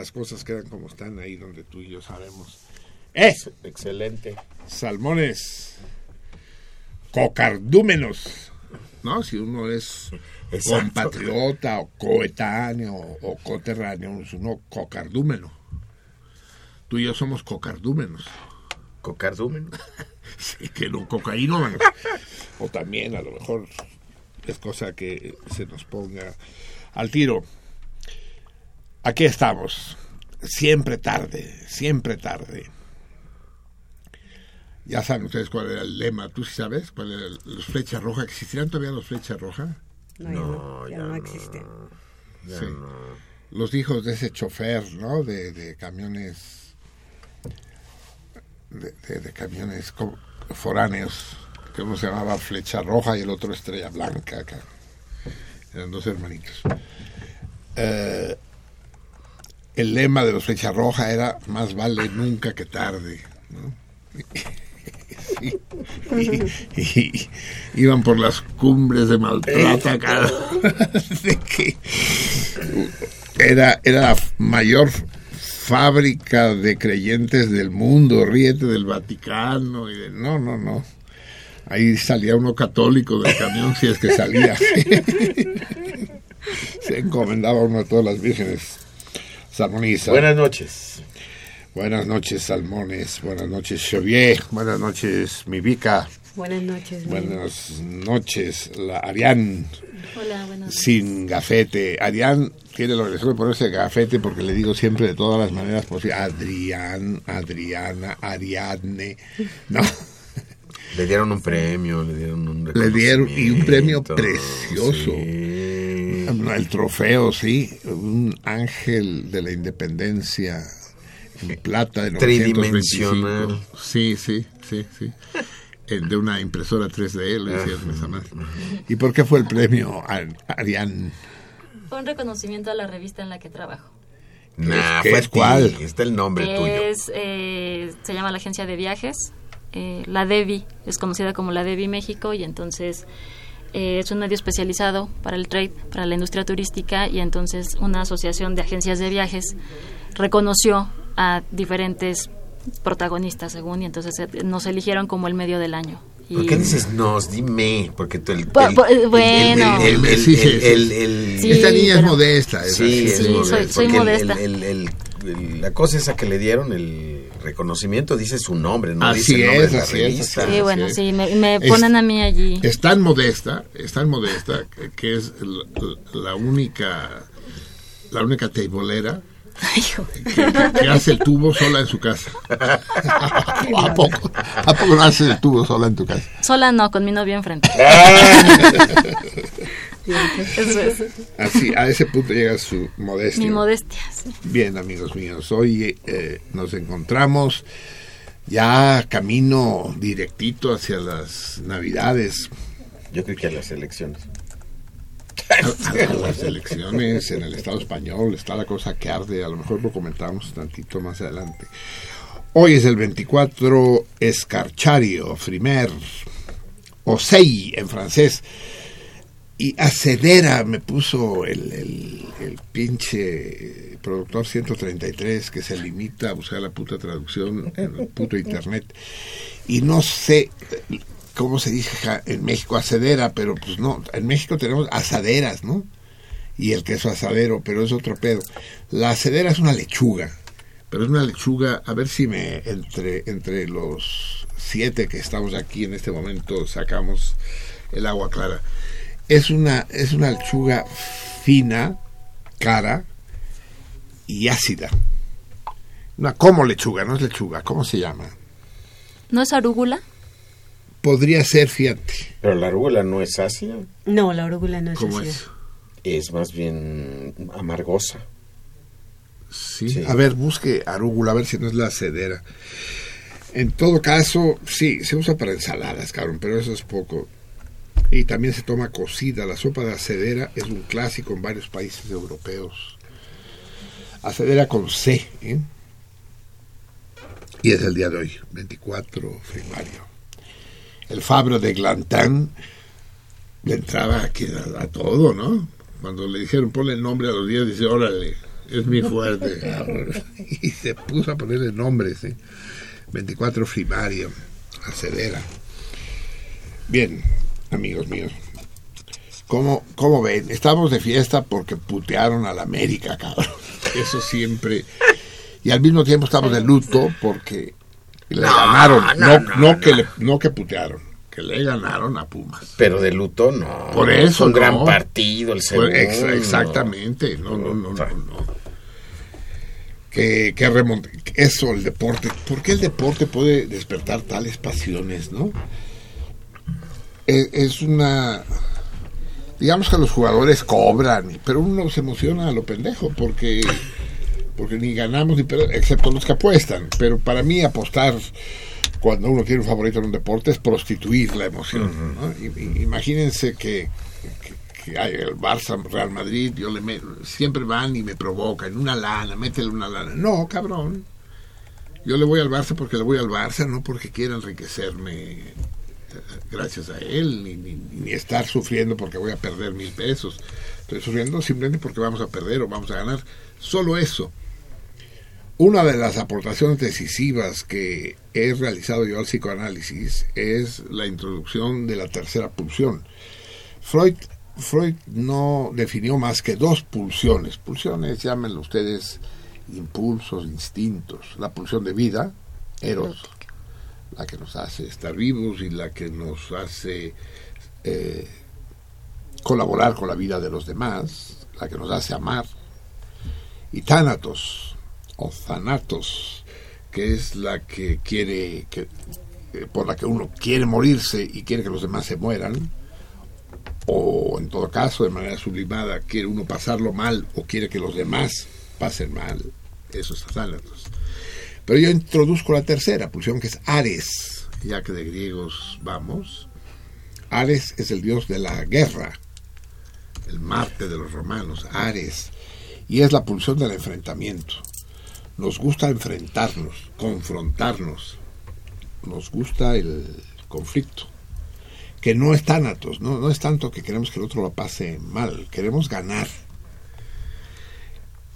Las cosas quedan como están ahí donde tú y yo sabemos. Es Excelente. salmones cocardúmenos, ¿no? Si uno es Exacto. compatriota o coetáneo o coterráneo, es uno cocardúmeno. Tú y yo somos cocardúmenos. Cocardumen. Sí, que no cocaínómanos. o también a lo mejor es cosa que se nos ponga al tiro. Aquí estamos, siempre tarde, siempre tarde. Ya saben ustedes cuál era el lema, ¿tú sí sabes cuál era los flechas rojas? ¿Existirán todavía los flechas rojas? No, ya no, ya no existe. Sí. Los hijos de ese chofer, ¿no? De, de camiones, de, de- de camiones foráneos, que uno se llamaba Flecha Roja y el otro Estrella Blanca. ca- Eran dos hermanitos. Eh, el lema de los Flecha Roja era más vale nunca que tarde. ¿no? Sí. Y, y- iban por las cumbres de Maltrata cada de que era, era la mayor fábrica de creyentes del mundo, ríete del Vaticano y de, no, no, no. Ahí salía uno católico del camión si es que salía. Se encomendaba uno a todas las vírgenes. Salmoniza. Buenas noches. Buenas noches, Salmones. Buenas noches, Xavier. Buenas noches, mi Vica. Buenas noches. Buenas noches, la Arián. Hola, buenas Sin gafete. Arián tiene la obligación de ponerse gafete porque le digo siempre de todas las maneras posibles. Adrián, Adriana, Ariadne. No, Le dieron un premio, le dieron un Le dieron- y un premio precioso. sí. el trofeo, sí. Un ángel de la independencia en plata de 925. Tridimensional. Sí, sí, sí, sí. El de una impresora 3D, lo hicieron esa madre. ¿Y por qué fue el premio a Arián? Fue un reconocimiento a la revista en la que trabajo. Nah, ¿Qué fue cuál? Está el nombre tuyo. Es, eh, se llama la agencia de viajes, eh, la DEVI, es conocida como la DEVI México y entonces eh, es un medio especializado para el trade, para la industria turística y entonces una asociación de agencias de viajes reconoció a diferentes protagonistas según y entonces nos eligieron como el medio del año. Y ¿Por qué dices nos? Dime, porque tú el... Bu- el- bu- el- el- bueno. Esta niña es modesta. es Sí, soy- soy porque el- modesta. el- el- el- la cosa esa que le dieron, el reconocimiento, dice su nombre, no Así dice el nombre es, de la así es, revista. Sí, es. bueno, sí. sí, me, me Es- ponen a mí allí. Es tan modesta, es tan modesta que- que es la, la única la única teibolera que hace el tubo sola en su casa. ¿A poco? ¿A poco no haces el tubo sola en tu casa? Sola no, con mi novio enfrente. Eso es. Así, a ese punto llega su modestia. Mi modestia, sí. Bien, amigos míos, hoy eh, nos encontramos ya camino directito hacia las Navidades. Yo creo que a las elecciones. A las elecciones en el Estado español está la cosa que arde, a lo mejor lo comentamos tantito más adelante. Hoy es el 24 Escarchario, Frimer, o Sei en francés. Y Acedera me puso el, el, el, pinche productor 133 que se limita a buscar la puta traducción en el puto internet. Y no sé cómo se dice en México acedera, pero pues no, en México tenemos asaderas, ¿no? Y el queso asadero, pero es otro pedo. La acedera es una lechuga, pero es una lechuga, a ver si me entre, entre los siete que estamos aquí en este momento sacamos el agua clara es una, es una lechuga fina, cara y ácida. Una como lechuga, no es lechuga, ¿cómo se llama? ¿No es arúgula? Podría ser, fíjate. Pero la arúgula no es ácida. No, la arúgula no es ¿Cómo ácida. es? Es más bien amargosa. ¿Sí? Sí. A ver, busque arúgula, a ver si no es la cedera. En todo caso, sí, se usa para ensaladas, cabrón, pero eso es poco. Y también se toma cocida. La sopa de acedera es un clásico en varios países europeos. Acedera con C. ¿eh? Y es el día de hoy, 24 primario. El Fabro de Glantán le entraba aquí a, a, todo, ¿no? Cuando le dijeron ponle el nombre a los días, dice, órale, es mi fuerte. y se puso a ponerle nombres. ¿eh? 24 primario, acedera. Bien, amigos míos. ¿Cómo, ¿Cómo ven? Estamos de fiesta porque putearon a la América, cabrón. Eso siempre. Y al mismo tiempo estamos de luto porque le No, ganaron. no, que le- no que putearon, que le ganaron a Pumas. Pero de luto no. Por eso, Un gran partido el segundo. ex- exactamente, no, no, no, no, no. Que, que remonte, eso, el deporte. ¿Por qué el deporte puede despertar tales pasiones, no? Es, es una. Digamos que los jugadores cobran, pero uno se emociona a lo pendejo porque porque ni ganamos ni perdemos, excepto los que apuestan. Pero para mí apostar cuando uno quiere un favorito en un deporte es prostituir la emoción. Imagínense que, que- que hay el Barça, Real Madrid, yo le me- siempre van y me provocan, una lana, métele una lana. No, cabrón. Yo le voy al Barça porque le voy al Barça, no porque quiera enriquecerme gracias a él, ni estar sufriendo porque voy a perder mil pesos. Estoy sufriendo simplemente porque vamos a perder o vamos a ganar. Solo eso. Una de las aportaciones decisivas que he realizado yo al psicoanálisis es la introducción de la tercera pulsión. Freud, Freud no definió más que dos pulsiones. Pulsiones, llámenlo ustedes impulsos, instintos. La pulsión de vida, eros, la que nos hace estar vivos y la que nos hace eh, colaborar con la vida de los demás, la que nos hace amar. Y tánatos, o thanatos, que es la que quiere, que, eh, por la que uno quiere morirse y quiere que los demás se mueran, o en todo caso, de manera sublimada, quiere uno pasarlo mal o quiere que los demás pasen mal, eso es thanatos. Pero yo introduzco la tercera pulsión, que es Ares, ya que de griegos vamos. Ares es el dios de la guerra, el Marte de los romanos, Ares, y es la pulsión del enfrentamiento. Nos gusta enfrentarnos, confrontarnos, nos gusta el conflicto, que no es tánatos, no, no es tanto que queremos que el otro lo pase mal, queremos ganar.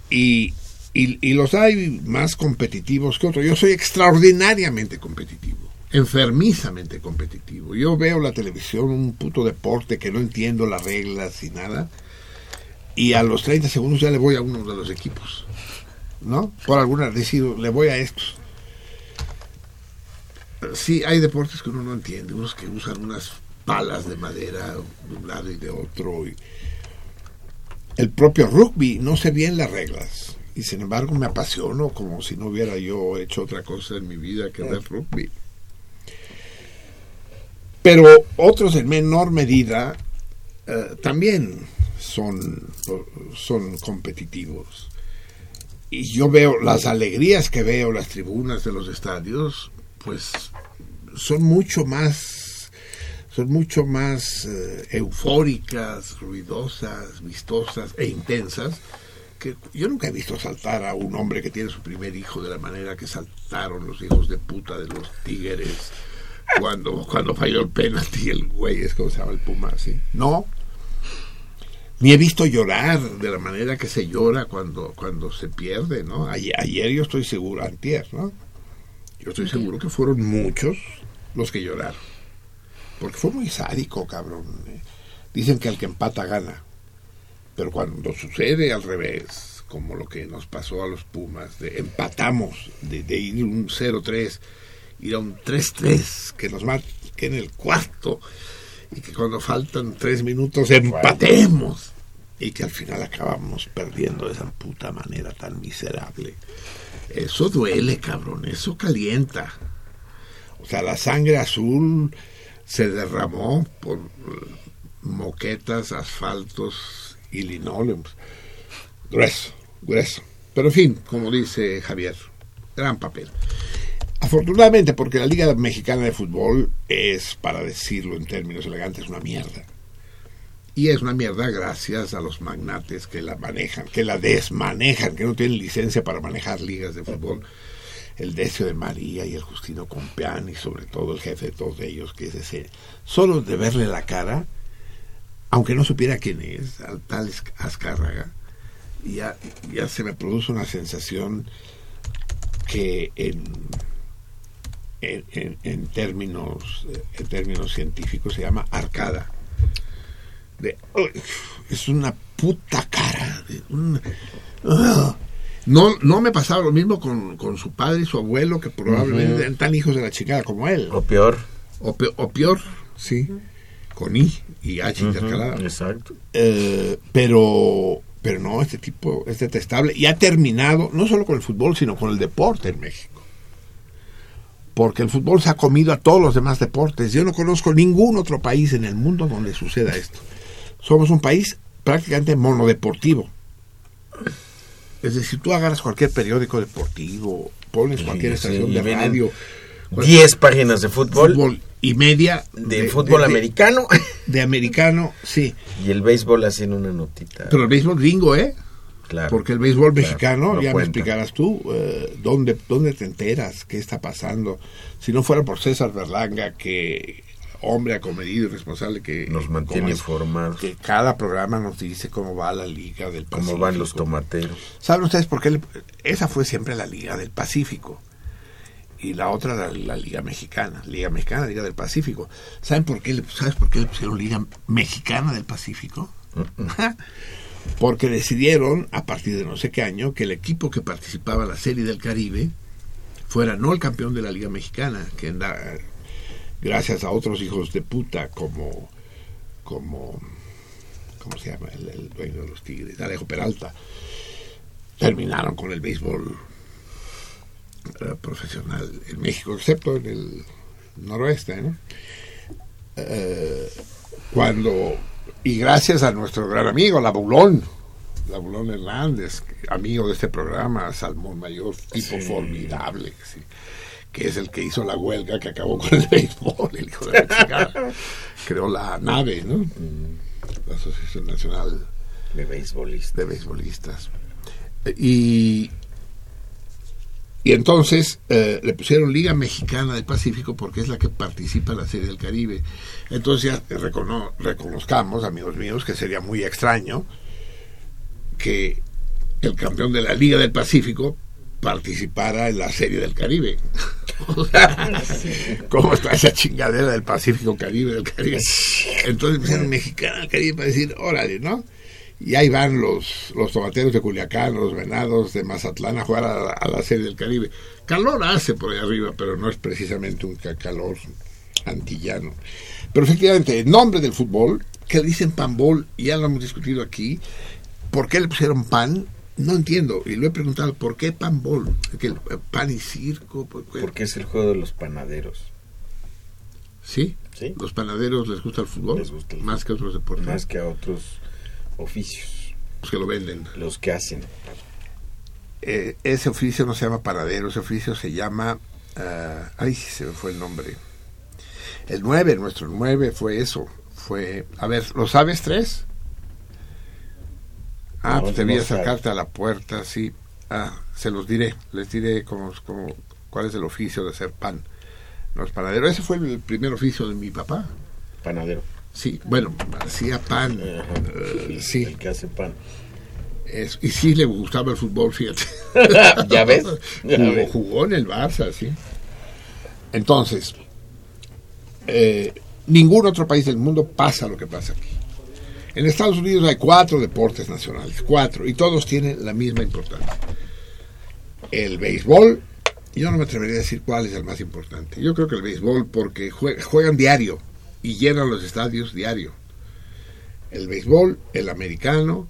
Y, y, los hay más competitivos que otros. Yo soy extraordinariamente competitivo, enfermizamente competitivo. Yo veo la televisión, un puto deporte que no entiendo las reglas y nada, y a los 30 segundos ya le voy a uno de los equipos, ¿no? Por alguna decido, le voy a estos. Sí, hay deportes que uno no entiende, unos que usan unas palas de madera de un lado y de otro. Y el propio rugby, no sé bien las reglas, y sin embargo me apasiono como si no hubiera yo hecho otra cosa en mi vida que ver rugby. Pero otros en menor medida eh, también son, son competitivos. Y yo veo las alegrías que veo las tribunas de los estadios, pues son mucho más son mucho más eh, eufóricas, ruidosas, vistosas e intensas que yo nunca he visto saltar a un hombre que tiene su primer hijo de la manera que saltaron los hijos de puta de los tigres cuando, cuando falló el penalti el güey es como se llama el puma así no ni he visto llorar de la manera que se llora cuando, cuando se pierde, ¿no? Ayer, yo estoy seguro, antier, ¿no? Yo estoy seguro que fueron muchos los que lloraron. Porque fue muy sádico, cabrón. ¿eh? Dicen que el que empata gana. Pero cuando sucede al revés, como lo que nos pasó a los Pumas, de empatamos, de, de ir un 0-3, ir a un 3-3, que nos en el cuarto, y que cuando faltan tres minutos empatemos y que al final acabamos perdiendo de esa puta manera tan miserable. Eso duele, cabrón, eso calienta. O sea, la sangre azul se derramó por moquetas, asfaltos y linoleums. Grueso, grueso. Pero en fin, como dice Javier, gran papel. Afortunadamente, porque la Liga Mexicana de Fútbol es, para decirlo en términos elegantes, una mierda. Y es una mierda gracias a los magnates que la manejan, que la desmanejan, que no tienen licencia para manejar ligas de fútbol. El Decio de María y el Justino Compeán y sobre todo el jefe de todos ellos, que es ese. Solo de verle la cara, aunque no supiera quién es, al tal Azcárraga, ya, ya se me produce una sensación que en en, términos en términos científicos se llama arcada. De, es una puta cara no no me pasaba lo mismo con, con, su padre y su abuelo que probablemente eran tan hijos de la chingada como él. O peor. O, peor, sí con i y h intercalada exacto eh, pero pero no este tipo es detestable y ha terminado no solo con el fútbol sino con el deporte en México porque el fútbol se ha comido a todos los demás deportes. Yo no conozco ningún otro país en el mundo donde suceda esto. Somos un país prácticamente monodeportivo. Es decir, tú agarras cualquier periódico deportivo, pones cualquier estación de radio. 10 páginas de fútbol, y media de, fútbol americano. De americano, sí. Y el béisbol haciendo una notita. Pero el béisbol gringo, ¿eh? Porque el béisbol mexicano, ya me explicarás tú, eh, ¿dónde, ¿dónde te enteras? ¿Qué está pasando? Si no fuera por César Berlanga, que hombre acomedido y responsable que nos mantiene informados. Que cada programa nos dice cómo va la Liga del Pacífico. Cómo van los tomateros. ¿Saben ustedes por qué? esa fue siempre la Liga del Pacífico. Y la otra la, la, Liga Mexicana, Liga Mexicana, Liga del Pacífico. ¿Saben por qué? ¿Sabes por qué le pusieron Liga Mexicana del Pacífico? porque decidieron, a partir de no sé qué año, que el equipo que participaba en la Serie del Caribe fuera no el campeón de la Liga Mexicana, que gracias a otros hijos de puta como, como ¿cómo se llama? El, dueño de los Tigres, Alejo Peralta, terminaron con el béisbol eh, profesional en México, excepto en el noroeste, ¿no? Eh, cuando y gracias a nuestro gran amigo, la Bulón, la Bulón Hernández, amigo de este programa, Salmón Mayor, tipo formidable, que es el que hizo la huelga que acabó con el béisbol, el hijo de la Creó la nave, ¿no? Mm. La Asociación Nacional de Beisbolistas. De beisbolistas. Y y entonces eh, le pusieron Liga Mexicana del Pacífico porque es la que participa en la Serie del Caribe. Entonces ya reconozcamos, amigos míos, que sería muy extraño que el campeón de la Liga del Pacífico participara en la Serie del Caribe. ¿Cómo está esa chingadera del Pacífico Caribe del Caribe? Entonces pusieron Mexicana del Caribe para decir, órale, ¿no? Y ahí van los, los tomateros de Culiacán, los venados de Mazatlán a jugar a, la Serie del Caribe. Calor hace por ahí arriba, pero no es precisamente un calor antillano. Pero efectivamente, el nombre del fútbol, que le dicen panbol, ya lo hemos discutido aquí, ¿por qué le pusieron pan? No entiendo, y lo he preguntado, ¿por qué panbol? ¿Que pan y circo? Porque es el juego de los panaderos. ¿Sí? Los panaderos les gusta el fútbol más que otros deportes. Más que a otros oficios. Los que lo venden. Los que hacen. Eh, ese oficio no se llama panadero, ese oficio se llama... Uh, ay, se me fue el nombre. El 9, nuestro 9 fue eso. Fue... A ver, ¿lo sabes tres? Ah, pues debía sacarte a la puerta, sí. Ah, se los diré. Les diré cómo, cómo, cuál es el oficio de hacer pan. No es panadero. Ese fue el primer oficio de mi papá. Panadero. Sí, bueno, hacía pan. Sí. El que hace pan. y sí le gustaba el fútbol, fíjate. ¿Ya ves? jugó, en el Barça, sí. Entonces, eh, ningún otro país del mundo pasa lo que pasa aquí. En Estados Unidos hay cuatro deportes nacionales, cuatro, y todos tienen la misma importancia. El béisbol, yo no me atrevería a decir cuál es el más importante. Yo creo que el béisbol porque juegan diario y llenan los estadios diario. El béisbol, el americano,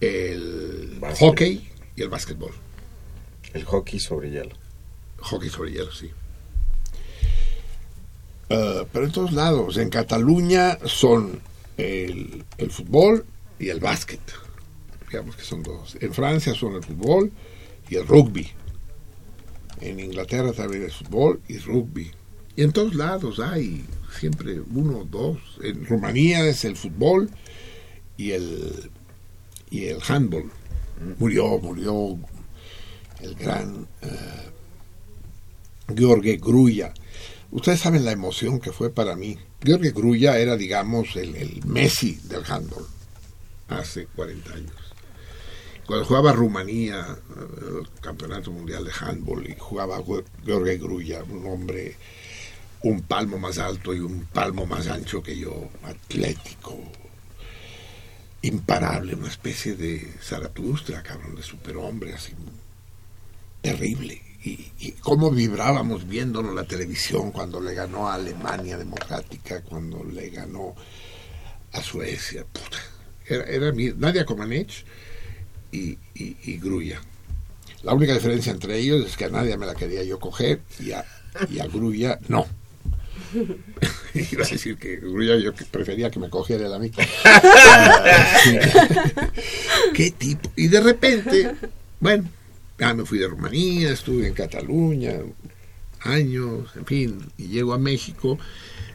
el hockey y el básquetbol. El hockey sobre hielo. Hockey sobre hielo, sí. Ah, pero en todos lados, en Cataluña son el, el fútbol y el básquet. Digamos que son dos. En Francia son el fútbol y el rugby. En Inglaterra también es fútbol y rugby. Y en todos lados hay siempre uno o dos. En Rumanía es el fútbol y el, y el handball. Murió, murió el gran uh, George Gruya. Ustedes saben la emoción que fue para mí. George Gruya era, digamos, el, el Messi del handball hace 40 años cuando jugaba Rumanía, el campeonato mundial de handball, y jugaba Jorge Grulla, un hombre un palmo más alto y un palmo más ancho que yo, atlético, imparable, una especie de Zaratustra, cabrón, de superhombre, así, terrible. Y, y, cómo vibrábamos viéndolo en la televisión cuando le ganó a Alemania Democrática, cuando le ganó a Suecia. Puta. Era, era mi, Nadia Comaneci y, y, Grulla. La única diferencia entre ellos es que a nadie me la quería yo coger y a, y a Grulla no. Iba a decir que Grulla yo prefería que me cogiera el a mí. ¿Qué tipo? Y de repente, bueno, ya me fui de Rumanía, estuve en Cataluña años, en fin, y llego a México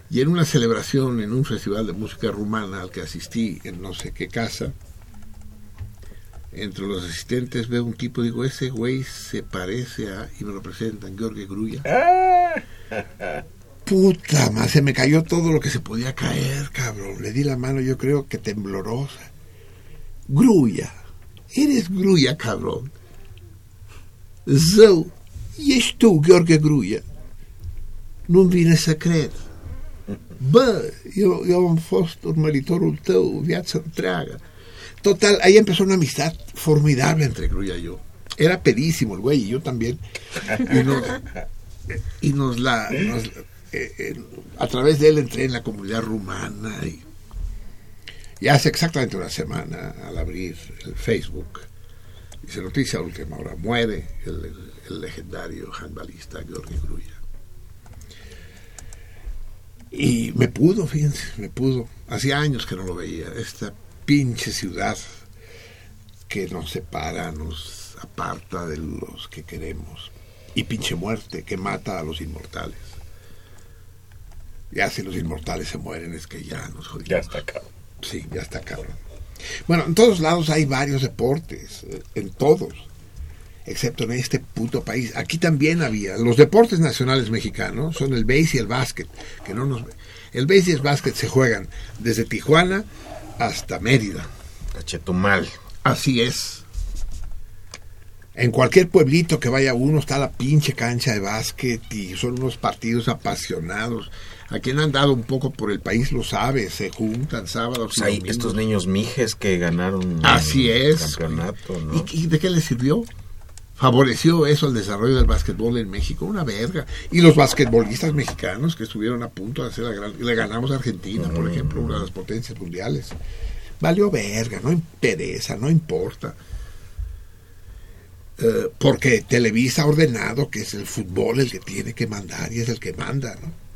y en una celebración en un festival de música rumana al que asistí en no sé qué casa, entre los asistentes veo un tipo, digo, ese güey se parece a, y me lo presentan, George Grulla. Puta más, se me cayó todo lo que se podía caer, cabrón. Le di la mano, yo creo que temblorosa. Grulla, eres Grulla, cabrón. Zo, y es tú, George Grulla. No vienes a creer. Va, yo, yo un fosto un un teu, viață. Total, ahí empezó una amistad formidable entre Grulla y yo. Era pedísimo el güey y yo también. Y nos, la... Eh, eh, a través de él entré en la comunidad rumana y, hace exactamente una semana al abrir el Facebook dice noticia última hora muere el, legendario handbalista Georgi Grulla y me pudo fíjense me pudo hacía años que no lo veía esta pinche ciudad que nos separa, nos aparta de los que queremos. Y pinche muerte que mata a los inmortales. Ya si los inmortales se mueren es que ya nos jodimos. Ya está cabrón. Sí, ya está cabrón. Bueno, en todos lados hay varios deportes, eh, en todos, excepto en este puto país. Aquí también había. Los deportes nacionales mexicanos son el base y el básquet, que no nos el base y el básquet se juegan desde Tijuana hasta Mérida. A Chetumal. Así es. En cualquier pueblito que vaya uno está la pinche cancha de básquet y son unos partidos apasionados. A quien han dado un poco por el país lo sabe, se juntan sábados. Pues hay estos niños mijes que ganaron Así es. campeonato. ¿Y, de qué les sirvió? favoreció eso el desarrollo del básquetbol en México, una verga. Y los basquetbolistas mexicanos que estuvieron a punto de hacer la gran... Le ganamos a Argentina, por ejemplo, una de las potencias mundiales. Valió verga, no interesa, no importa. Eh, porque Televisa ha ordenado que es el fútbol el que tiene que mandar y es el que manda, ¿no?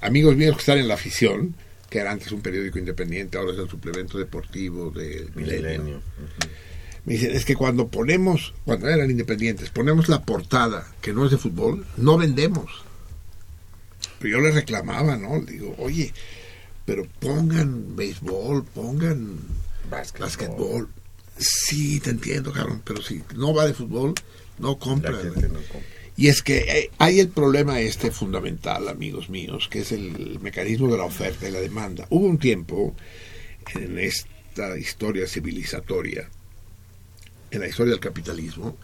Amigos míos que están en la afición, que era antes un periódico independiente, ahora es el suplemento deportivo del Milenio. Me dicen, es que cuando ponemos, cuando eran independientes, ponemos la portada que no es de fútbol, no vendemos. Pero yo les reclamaba, ¿no? Digo, oye, pero pongan béisbol, pongan básquetbol. Sí, te entiendo, cabrón, pero si no va de fútbol, no compran. Y es que eh, hay el problema este fundamental, amigos míos, que es el mecanismo de la oferta y la demanda. Hubo un tiempo en esta historia civilizatoria, en la historia del capitalismo,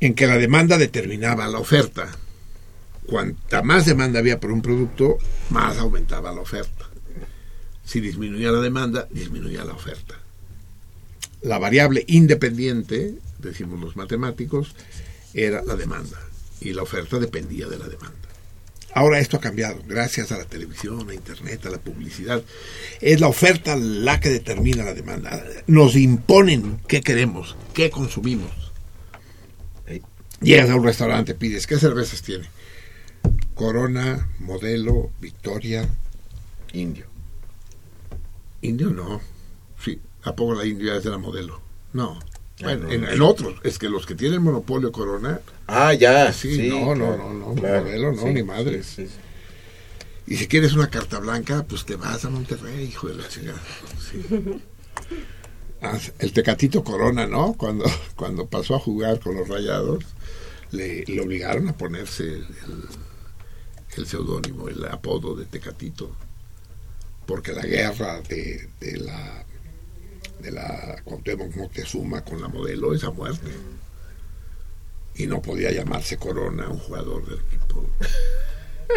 en que la demanda determinaba la oferta. Cuanta más demanda había por un producto, más aumentaba la oferta. Si disminuía la demanda, disminuía la oferta. La variable independiente, decimos los matemáticos, era la demanda y la oferta dependía de la demanda. Ahora esto ha cambiado, gracias a la televisión, a Internet, a la publicidad. Es la oferta la que determina la demanda. Nos imponen qué queremos, qué consumimos. Llegas a un restaurante, pides, ¿qué cervezas tiene? Corona, Modelo, Victoria. Indio. Indio no. Sí, ¿a poco la India es de la Modelo? No. Bueno, en, otros, es que los que tienen monopolio Corona. Ah, ya. Sí, no, no, no, no, modelo, no, ni madre. y si quieres una carta blanca, pues te vas a Monterrey, hijo de la chingada. Ah, el Tecatito Corona, ¿no? Cuando, cuando pasó a jugar con los rayados, le, obligaron a ponerse el, el seudónimo, el apodo de Tecatito, porque la guerra de, de la de la Cuauhtémoc Moctezuma con la modelo esa muerte. Y no podía llamarse Corona, un jugador del equipo.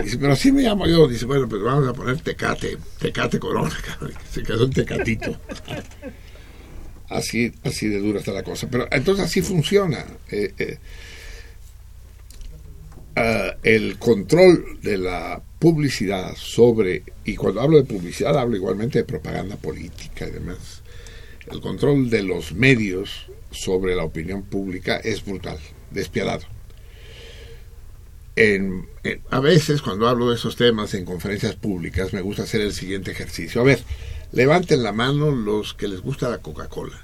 Dice, pero así me llamo yo. Dice, bueno, pues vamos a poner Tecate, Tecate Corona, se quedó un Tecatito. Así, así de dura está la cosa. Pero entonces así funciona. Eh, eh, ah, el control de la publicidad sobre, y cuando hablo de publicidad hablo igualmente de propaganda política y demás, el control de los medios sobre la opinión pública es brutal, despiadado. a veces cuando hablo de esos temas en conferencias públicas me gusta hacer el siguiente ejercicio. A ver, levanten la mano los que les gusta la Coca-Cola.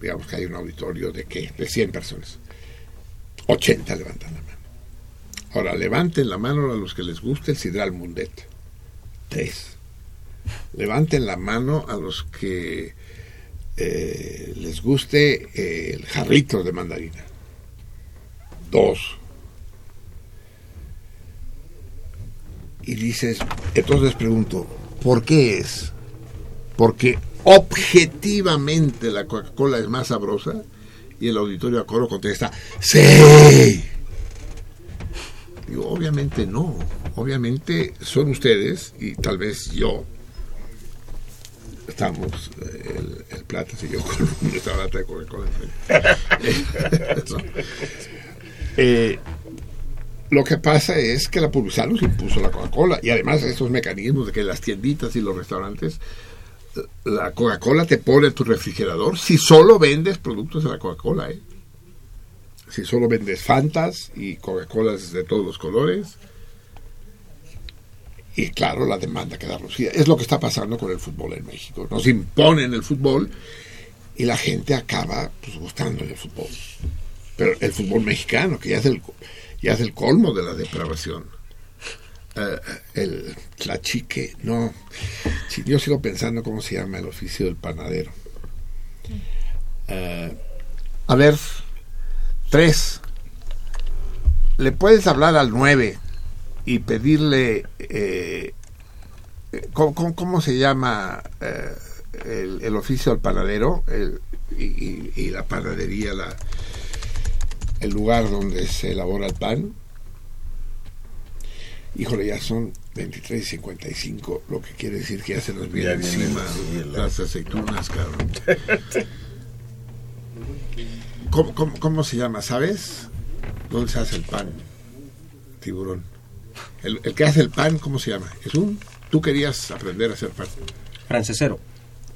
Digamos que hay un auditorio de qué? De 100 personas. 80 levantan la mano. Ahora, levanten la mano a los que les guste el Sidral Mundet. Tres. Levanten la mano a los que eh, les guste eh, el jarrito de mandarina. Dos. Y dices, entonces pregunto, ¿por qué es? Porque objetivamente la Coca-Cola es más sabrosa y el auditorio a coro contesta, sí. Digo, obviamente no, obviamente son ustedes y tal vez yo estamos el, el plata y yo con una lata de Coca-Cola eh, lo que pasa es que la publicidad nos impuso la Coca-Cola y además estos mecanismos de que las tienditas y los restaurantes la Coca-Cola te pone en tu refrigerador si solo vendes productos de la Coca-Cola ¿eh? si solo vendes Fantas y Coca-Colas de todos los colores y claro, la demanda queda reducida. Es lo que está pasando con el fútbol en México. Nos imponen el fútbol y la gente acaba pues, gustando el fútbol. Pero el fútbol mexicano, que ya es el, ya es el colmo de la depravación. Uh, el tlachique, no. yo sigo pensando cómo se llama el oficio del panadero. Uh, a ver, tres. Le puedes hablar al nueve y pedirle, eh, ¿cómo, se llama eh, el, oficio al panadero y, la panadería, la, el lugar donde se elabora el pan? Híjole, ya son 23 y 55, lo que quiere decir que ya se nos viene encima las aceitunas, cabrón. ¿Cómo, cómo se llama? ¿Sabes? ¿Dónde se hace el pan? Tiburón. El, que hace el pan, ¿cómo se llama? Es un... Tú querías aprender a hacer pan. Francesero.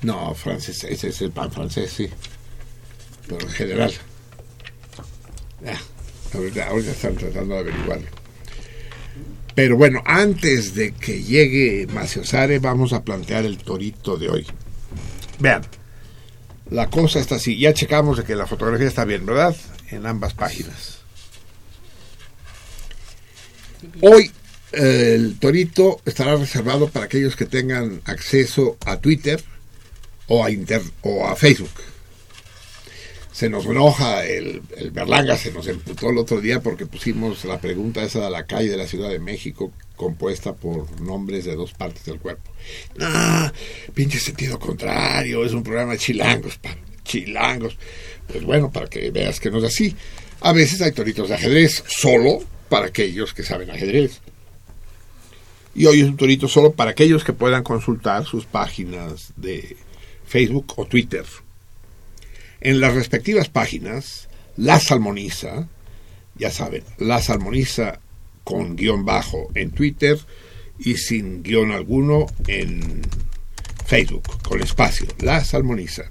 No, francés, ese es el pan francés, sí. Pero en general. Ah, ahorita, están tratando de averiguarlo. Pero bueno, antes de que llegue Maciosare, vamos a plantear el torito de hoy. Vean, la cosa está así. Ya checamos de que la fotografía está bien, ¿verdad? En ambas páginas. Hoy el torito estará reservado para aquellos que tengan acceso a Twitter o a, Inter o a Facebook se nos enoja, el, el, Berlanga se nos emputó el otro día porque pusimos la pregunta esa de la calle de la Ciudad de México compuesta por nombres de dos partes del cuerpo. No, pinche sentido contrario, es un programa de chilangos, chilangos. Pues bueno, para que veas que no es así. A veces hay toritos de ajedrez solo para aquellos que saben ajedrez. Y hoy es un torito solo para aquellos que puedan consultar sus páginas de Facebook o Twitter en las respectivas páginas, la salmoniza, ya saben, la salmoniza con guion bajo en Twitter y sin guion alguno en Facebook, con espacio, la salmoniza.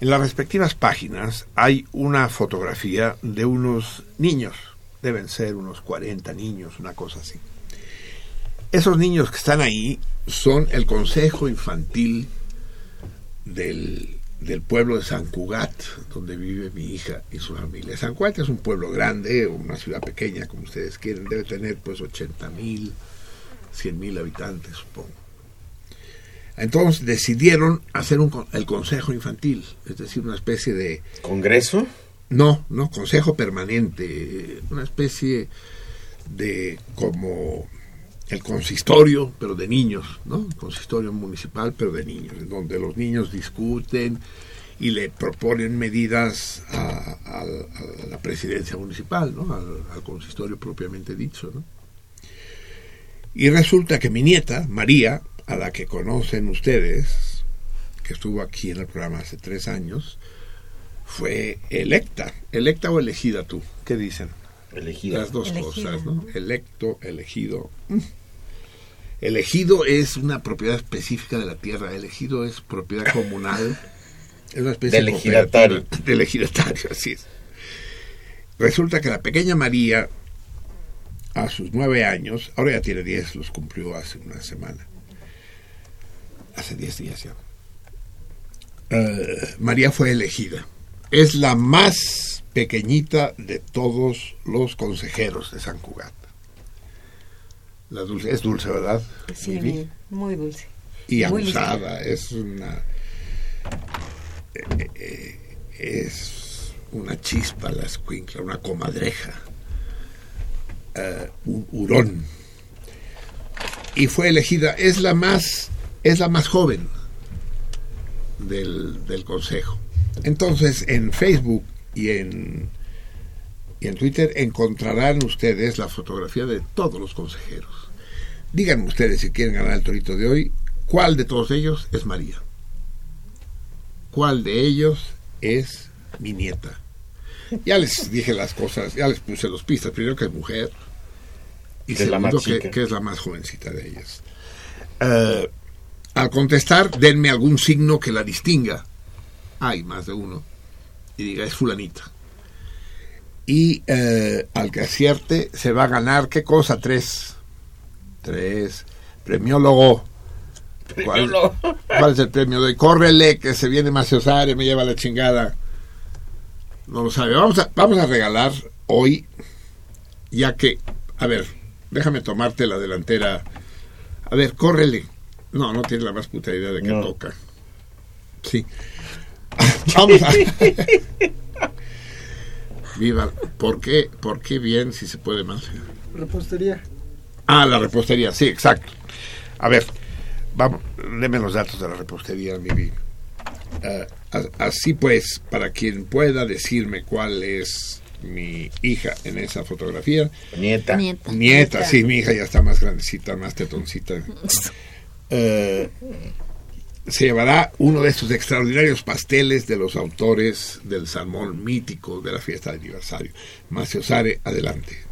En las respectivas páginas hay una fotografía de unos niños, deben ser unos 40 niños, una cosa así. Esos niños que están ahí son el Consejo Infantil del del pueblo de San Cugat, donde vive mi hija y su familia. San Cugat es un pueblo grande, una ciudad pequeña, como ustedes quieren, debe tener pues 80 mil, 100 mil habitantes, supongo. Entonces decidieron hacer un, el consejo infantil, es decir, una especie de... ¿Congreso? No, no, consejo permanente, una especie de como el consistorio, pero de niños, ¿no? El consistorio municipal, pero de niños, en donde los niños discuten y le proponen medidas a, la presidencia municipal, ¿no? Al, consistorio propiamente dicho, ¿no? Y resulta que mi nieta, María, a la que conocen ustedes, que estuvo aquí en el programa hace tres años, fue electa. ¿Electa o elegida tú? ¿Qué dicen? Elegida. Las dos cosas, ¿no? Electo, elegido. Elegido es una propiedad específica de la tierra, elegido es propiedad comunal. Es una especie de ejidatario. De ejidatario, así es. Resulta que la pequeña María, a sus nueve años, ahora ya tiene diez, los cumplió hace una semana. Hace diez días ya. Eh, María fue elegida. Es la más pequeñita de todos los consejeros de San Cugat. La dulce, es dulce, ¿verdad? Sí, muy dulce. Y abusada, es una. Eh, eh, es una chispa la escuincla, una comadreja, eh, un hurón. Y fue elegida, es la más, es la más joven del, del consejo. Entonces, en Facebook y en y en Twitter encontrarán ustedes la fotografía de todos los consejeros. Díganme ustedes si quieren ganar el torito de hoy, ¿cuál de todos ellos es María? ¿Cuál de ellos es mi nieta? Ya les dije las cosas, ya les puse los pistas. Primero que es mujer y segundo que, que, es la más jovencita de ellas. Eh, al contestar, denme algún signo que la distinga. Hay más de uno. Y diga, es fulanita y eh, al que acierte se va a ganar, ¿qué cosa? Tres. Tres. Premiólogo. ¿Cuál, ¿Cuál, es el premio de hoy? Córrele, que se viene Maciosare, me lleva la chingada. No lo sabe. Vamos a, vamos a regalar hoy, ya que, a ver, déjame tomarte la delantera. A ver, córrele. No, no tienes la más puta idea de que toca. Sí. vamos a... Viva. ¿Por qué, ¿Por qué bien si se puede más? Repostería. Ah, la repostería, sí, exacto. A ver, vamos, deme los datos de la repostería, mi vida. Eh, así pues, para quien pueda decirme cuál es mi hija en esa fotografía. Nieta. Nieta. Nieta, sí, mi hija ya está más grandecita, más tetoncita. Eh, se llevará uno de estos extraordinarios pasteles de los autores del salmón mítico de la fiesta de aniversario. Maciosare, adelante.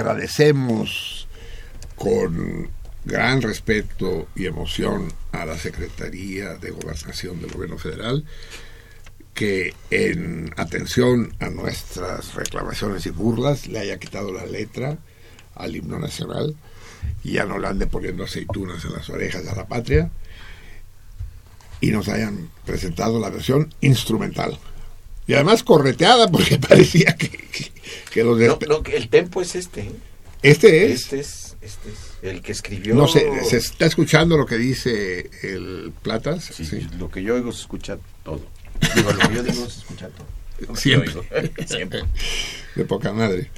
Agradecemos con gran respeto y emoción a la Secretaría de Gobernación del Gobierno Federal que en atención a nuestras reclamaciones y burlas le haya quitado la letra al himno nacional y ya no le ande poniendo aceitunas en las orejas a la patria y nos hayan presentado la versión instrumental. Y además correteada porque parecía que, que, los no, no, el tempo es este ¿eh? este es este es este es el que escribió no sé se está escuchando lo que dice el Platas sí, sí. lo que yo oigo se escucha todo. Digo lo que yo digo se escucha todo. Siempre. siempre. De poca madre.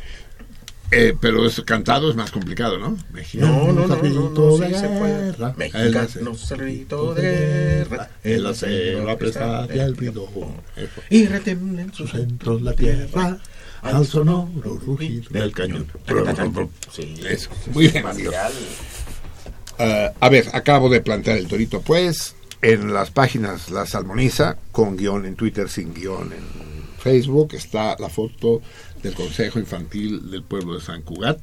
Eh, pero es, cantado es más complicado, ¿no? Mexicano, no, no, no, no, no, sí se puede. Mexicano, cerrito de guerra, el acero, y el bridón, y retiembla en sus centros la tierra, al sonoro rugir del cañón. Sí, Eso, muy bien. Uh, a ver, acabo de plantear el torito, pues, en las páginas La Salmoniza, con guion en Twitter, sin guion en Facebook, está la foto del Consejo Infantil del Pueblo de San Cugat.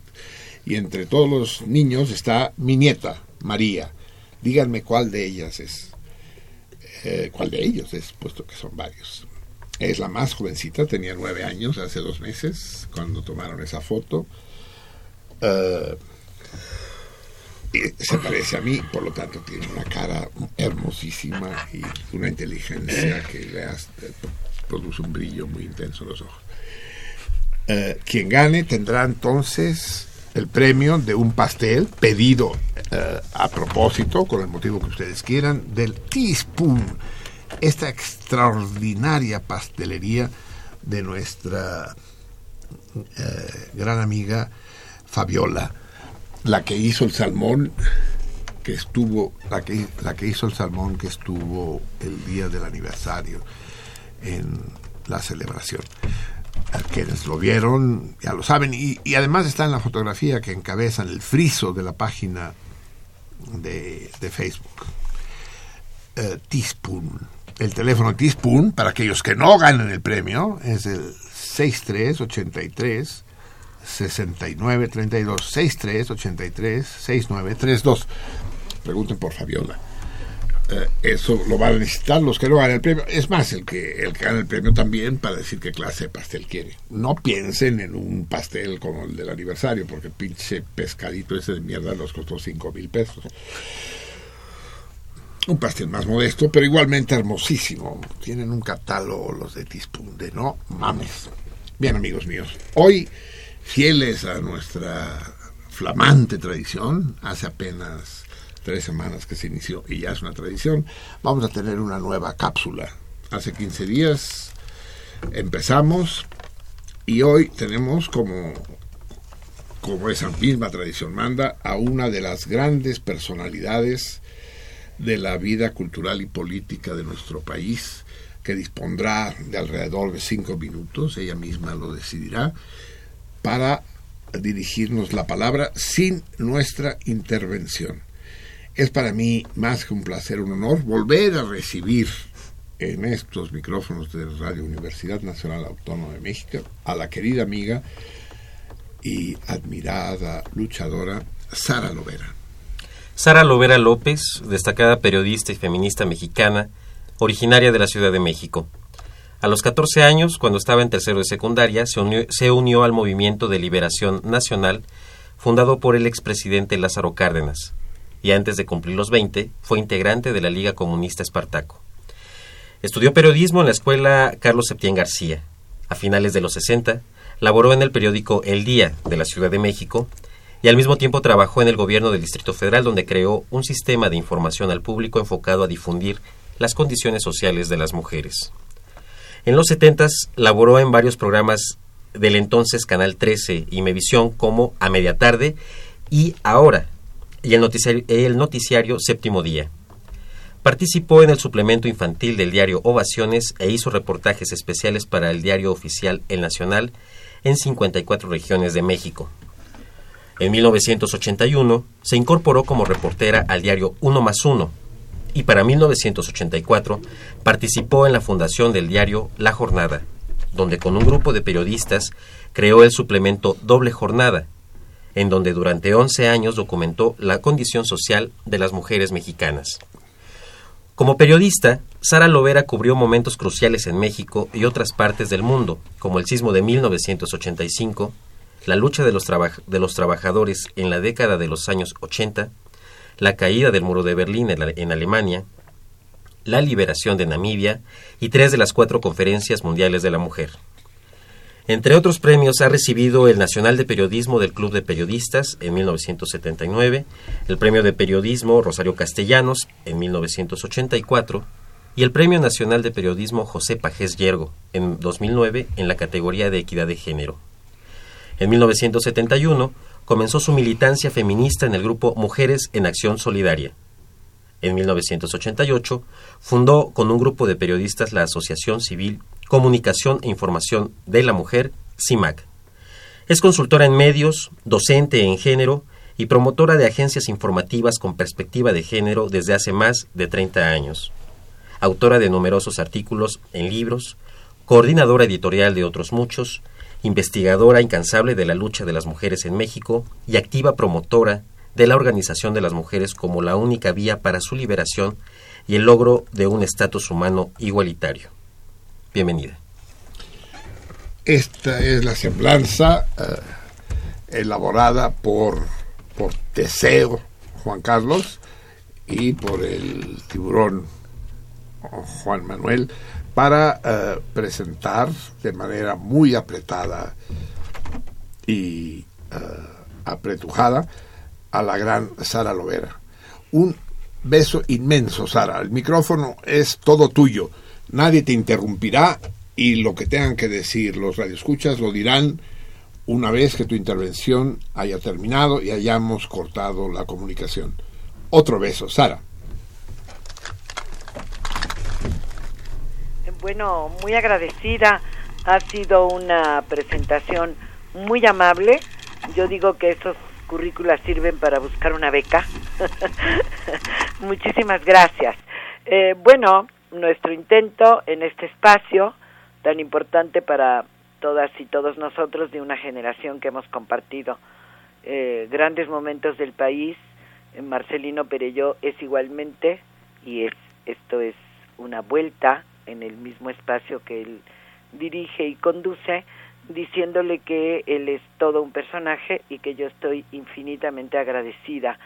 Y entre todos los niños está mi nieta, María. Díganme cuál de ellas es. Eh, ¿Cuál de ellos es? Puesto que son varios. Es la más jovencita, tenía nueve años, hace dos meses, cuando tomaron esa foto. Uh, se parece a mí, por lo tanto tiene una cara hermosísima y una inteligencia que le produce un brillo muy intenso en los ojos. Eh, quien gane tendrá entonces el premio de un pastel pedido eh, a propósito, con el motivo que ustedes quieran, del Teaspoon, esta extraordinaria pastelería de nuestra eh, gran amiga Fabiola, la que hizo el salmón que estuvo, la que, la que hizo el salmón que estuvo el día del aniversario en la celebración. Quienes lo vieron ya lo saben y, además está en la fotografía que encabezan el friso de la página de, de Facebook. Uh, Teaspoon el teléfono Teaspoon para aquellos que no ganen el premio es el 6383 6932 6383 6932 pregunten por Fabiola eh, eso lo van a necesitar los que no ganan el premio. Es más, el que, el que gana el premio también para decir qué clase de pastel quiere. No piensen en un pastel como el del aniversario, porque pinche pescadito ese de mierda nos costó cinco mil pesos. Un pastel más modesto, pero igualmente hermosísimo. Tienen un catálogo los de Tispun de no mames. Bien, amigos míos. Hoy, fieles a nuestra flamante tradición, hace apenas tres semanas que se inició y ya es una tradición, vamos a tener una nueva cápsula. Hace 15 días empezamos y hoy tenemos como, como esa misma tradición manda, a una de las grandes personalidades de la vida cultural y política de nuestro país, que dispondrá de alrededor de cinco minutos, ella misma lo decidirá, para dirigirnos la palabra sin nuestra intervención. Es para mí más que un placer, un honor volver a recibir en estos micrófonos de Radio Universidad Nacional Autónoma de México a la querida amiga y admirada luchadora Sara Lovera. Sara Lovera López, destacada periodista y feminista mexicana, originaria de la Ciudad de México. A los 14 años, cuando estaba en tercero de secundaria, se unió, al Movimiento de Liberación Nacional, fundado por el expresidente Lázaro Cárdenas y antes de cumplir los 20 fue integrante de la Liga Comunista Espartaco. Estudió periodismo en la escuela Carlos Septién García. A finales de los 60, laboró en el periódico El Día de la Ciudad de México y al mismo tiempo trabajó en el gobierno del Distrito Federal donde creó un sistema de información al público enfocado a difundir las condiciones sociales de las mujeres. En los 70 laboró en varios programas del entonces Canal 13 y Mevisión como A Media Tarde y Ahora, y el noticiario, el noticiario Séptimo Día. Participó en el suplemento infantil del diario Ovaciones e hizo reportajes especiales para el diario oficial El Nacional en 54 regiones de México. En 1981 se incorporó como reportera al diario Uno más Uno y para 1984 participó en la fundación del diario La Jornada, donde con un grupo de periodistas creó el suplemento Doble Jornada, en donde durante 11 años documentó la condición social de las mujeres mexicanas. Como periodista, Sara Lovera cubrió momentos cruciales en México y otras partes del mundo, como el sismo de 1985, la lucha de los, trabajadores en la década de los años 80, la caída del muro de Berlín en, Alemania, la liberación de Namibia y tres de las cuatro conferencias mundiales de la mujer. Entre otros premios ha recibido el Nacional de Periodismo del Club de Periodistas en 1979, el Premio de Periodismo Rosario Castellanos en 1984 y el Premio Nacional de Periodismo José Pajés Yergo en 2009 en la categoría de Equidad de Género. En 1971 comenzó su militancia feminista en el grupo Mujeres en Acción Solidaria. En 1988 fundó con un grupo de periodistas la Asociación Civil Comunicación e Información de la Mujer, CIMAC. Es consultora en medios, docente en género y promotora de agencias informativas con perspectiva de género desde hace más de 30 años. Autora de numerosos artículos en libros, coordinadora editorial de otros muchos, investigadora incansable de la lucha de las mujeres en México y activa promotora de la organización de las mujeres como la única vía para su liberación y el logro de un estatus humano igualitario. Bienvenida. Esta es la semblanza eh, elaborada por, por Teseo Juan Carlos y por el tiburón Juan Manuel para eh, presentar de manera muy apretada y eh, apretujada a la gran Sara Lovera. Un beso inmenso, Sara. El micrófono es todo tuyo. Nadie te interrumpirá y lo que tengan que decir los radioescuchas lo dirán una vez que tu intervención haya terminado y hayamos cortado la comunicación. Otro beso, Sara. Bueno, muy agradecida. Ha sido una presentación muy amable. Yo digo que esos currículas sirven para buscar una beca. Muchísimas gracias. Eh, bueno, nuestro intento en este espacio tan importante para todas y todos nosotros de una generación que hemos compartido eh, grandes momentos del país. Marcelino Perello es igualmente y es esto es una vuelta en el mismo espacio que él dirige y conduce, diciéndole que él es todo un personaje y que yo estoy infinitamente agradecida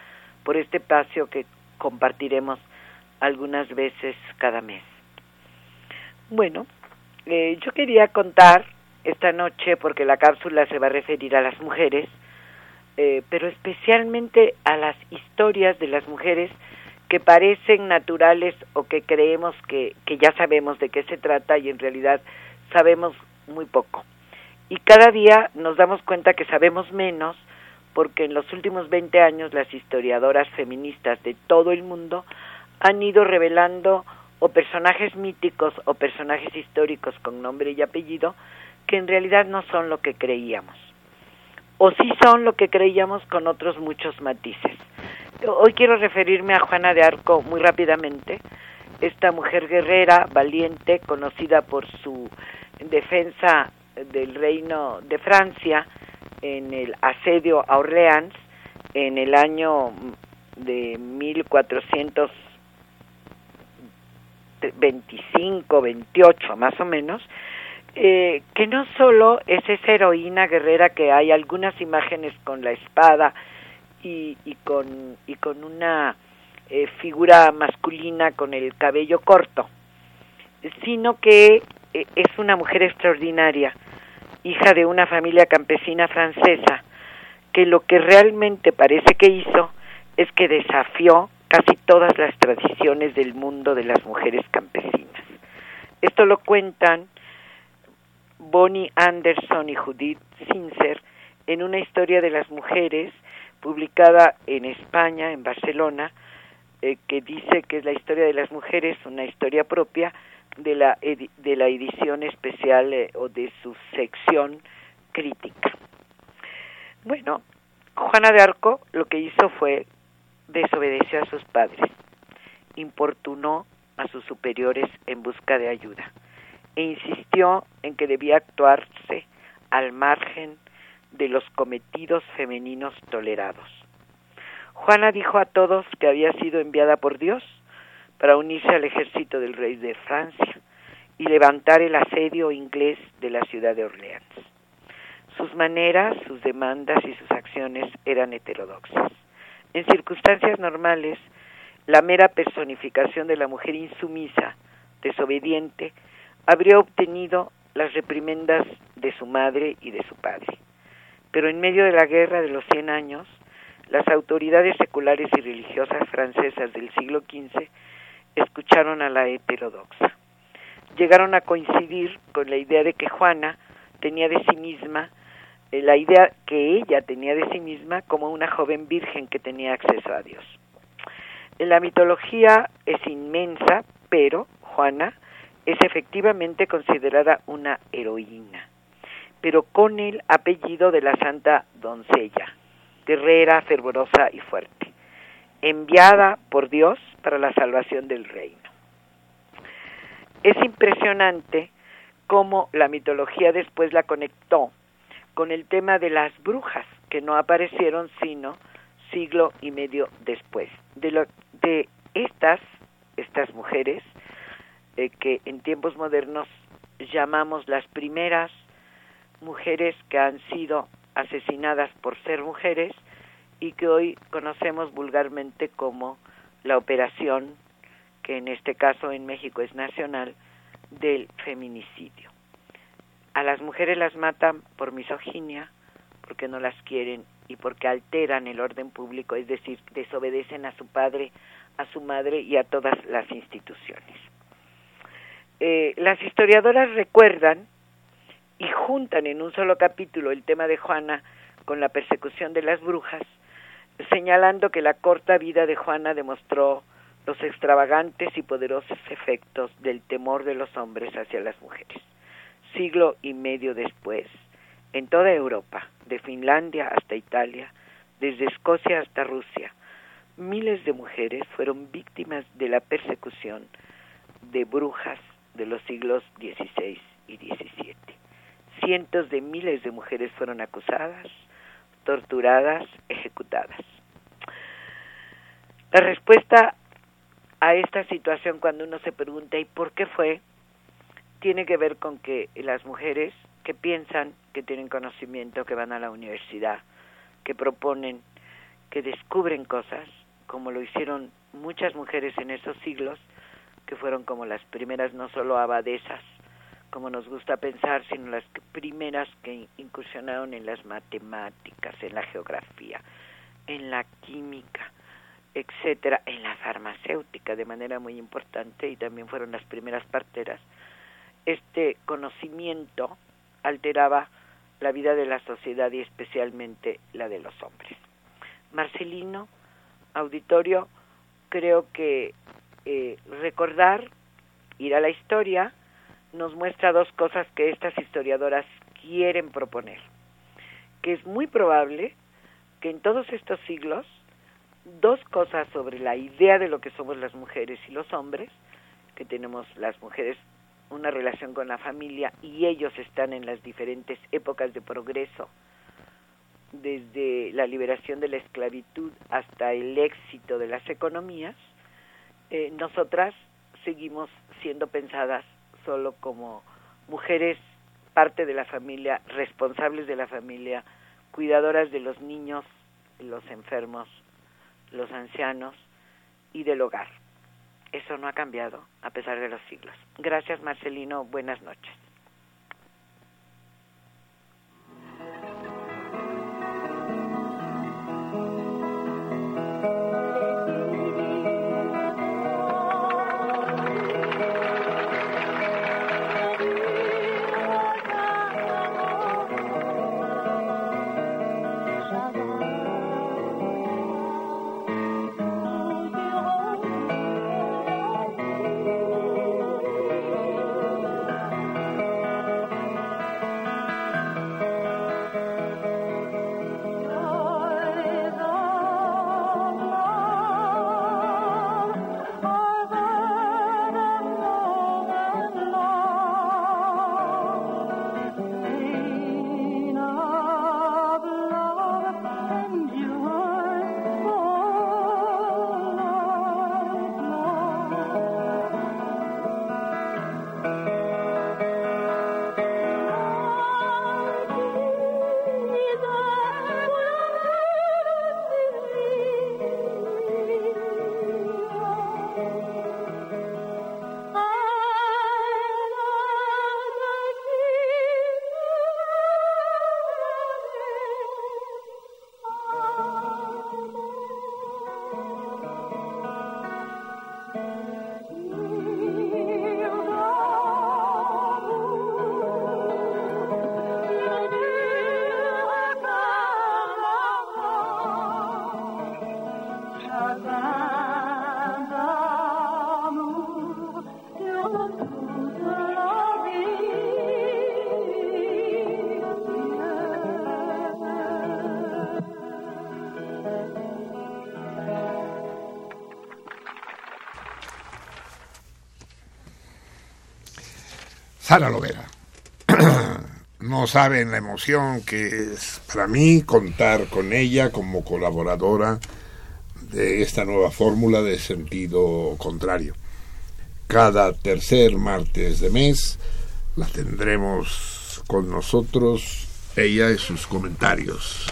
por este espacio que compartiremos algunas veces cada mes. Bueno, eh, yo quería contar esta noche, porque la cápsula se va a referir a las mujeres, eh, pero especialmente a las historias de las mujeres que parecen naturales o que creemos que, que ya sabemos de qué se trata y en realidad sabemos muy poco. Y cada día nos damos cuenta que sabemos menos porque en los últimos 20 años las historiadoras feministas de todo el mundo han ido revelando o personajes míticos o personajes históricos con nombre y apellido que en realidad no son lo que creíamos. O sí son lo que creíamos con otros muchos matices. Hoy quiero referirme a Juana de Arco muy rápidamente, esta mujer guerrera, valiente, conocida por su defensa del reino de Francia en el asedio a Orleans en el año de 1425, 28 más o menos, eh, que no solo es esa heroína guerrera que hay algunas imágenes con la espada, y, con, y con una eh, figura masculina con el cabello corto, sino que eh, es una mujer extraordinaria, hija de una familia campesina francesa, que lo que realmente parece que hizo es que desafió casi todas las tradiciones del mundo de las mujeres campesinas. Esto lo cuentan Bonnie Anderson y Judith Sincer en una historia de las mujeres publicada en España, en Barcelona, eh, que dice que es la historia de las mujeres, una historia propia de la, de la edición especial eh, o de su sección crítica. Bueno, Juana de Arco lo que hizo fue desobedecer a sus padres, importunó a sus superiores en busca de ayuda e insistió en que debía actuarse al margen de los cometidos femeninos tolerados. Juana dijo a todos que había sido enviada por Dios para unirse al ejército del rey de Francia y levantar el asedio inglés de la ciudad de Orleans. Sus maneras, sus demandas y sus acciones eran heterodoxas. En circunstancias normales, la mera personificación de la mujer insumisa, desobediente, habría obtenido las reprimendas de su madre y de su padre. Pero en medio de la guerra de los cien años, las autoridades seculares y religiosas francesas del siglo XV escucharon a la heterodoxa. Llegaron a coincidir con la idea de que Juana tenía de sí misma, eh, la idea que ella tenía de sí misma como una joven virgen que tenía acceso a Dios. La mitología es inmensa, pero Juana es efectivamente considerada una heroína, pero con el apellido de la santa doncella, guerrera, fervorosa y fuerte, enviada por Dios para la salvación del reino. Es impresionante cómo la mitología después la conectó con el tema de las brujas, que no aparecieron sino siglo y medio después. De, estas, estas mujeres, eh, que en tiempos modernos llamamos las primeras mujeres que han sido asesinadas por ser mujeres y que hoy conocemos vulgarmente como la operación, que en este caso en México es nacional, del feminicidio. A las mujeres las matan por misoginia, porque no las quieren y porque alteran el orden público, es decir, desobedecen a su padre, a su madre y a todas las instituciones. Eh, las historiadoras recuerdan y juntan en un solo capítulo el tema de Juana con la persecución de las brujas, señalando que la corta vida de Juana demostró los extravagantes y poderosos efectos del temor de los hombres hacia las mujeres. Siglo y medio después, en toda Europa, de Finlandia hasta Italia, desde Escocia hasta Rusia, miles de mujeres fueron víctimas de la persecución de brujas de los siglos XVI y XVII. Cientos de miles de mujeres fueron acusadas, torturadas, ejecutadas. La respuesta a esta situación cuando uno se pregunta ¿y por qué fue? tiene que ver con que las mujeres que piensan, que tienen conocimiento, que van a la universidad, que proponen, que descubren cosas, como lo hicieron muchas mujeres en esos siglos, que fueron como las primeras no solo abadesas, como nos gusta pensar, sino las primeras que incursionaron en las matemáticas, en la geografía, en la química, etcétera, en la farmacéutica de manera muy importante y también fueron las primeras parteras. Este conocimiento alteraba la vida de la sociedad y especialmente la de los hombres. Marcelino, auditorio, creo que eh, recordar, ir a la historia, nos muestra dos cosas que estas historiadoras quieren proponer. Que es muy probable que en todos estos siglos, dos cosas sobre la idea de lo que somos las mujeres y los hombres, que tenemos las mujeres una relación con la familia y ellos están en las diferentes épocas de progreso, desde la liberación de la esclavitud hasta el éxito de las economías, eh, nosotras seguimos siendo pensadas solo como mujeres parte de la familia, responsables de la familia, cuidadoras de los niños, los enfermos, los ancianos y del hogar. Eso no ha cambiado a pesar de los siglos. Gracias Marcelino, buenas noches. Sara Lovera. no saben la emoción que es para mí contar con ella como colaboradora de esta nueva fórmula de sentido contrario. Cada tercer martes de mes la tendremos con nosotros, ella y sus comentarios,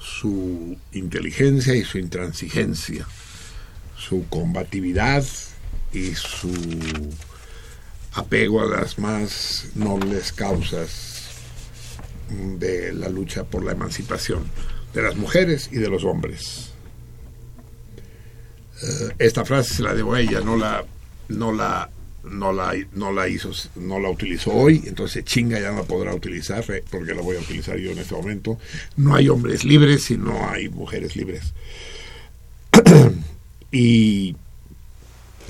su inteligencia y su intransigencia, su combatividad y su apego a las más nobles causas de la lucha por la emancipación de las mujeres y de los hombres. Eh, esta frase se la debo a ella, no la, no la, no la, no la hizo, no la utilizó hoy, entonces chinga ya no la podrá utilizar porque la voy a utilizar yo en este momento. No hay hombres libres si no hay mujeres libres. y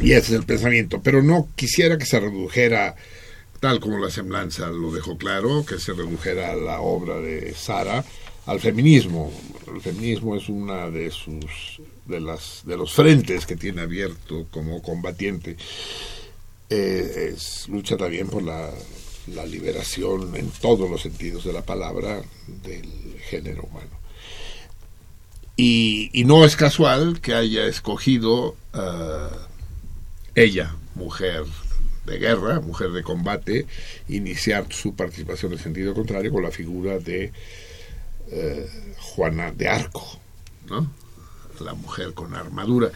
y ese es el pensamiento. Pero no quisiera que se redujera, tal como la semblanza lo dejó claro, que se redujera la obra de Sara al feminismo. El feminismo es una de sus de las de los frentes que tiene abierto como combatiente. Eh, es lucha también por la, liberación en todos los sentidos de la palabra del género humano. Y, no es casual que haya escogido uh, ella, mujer de guerra, mujer de combate, iniciar su participación en sentido contrario con la figura de eh, Juana de Arco, ¿no? la mujer con armadura,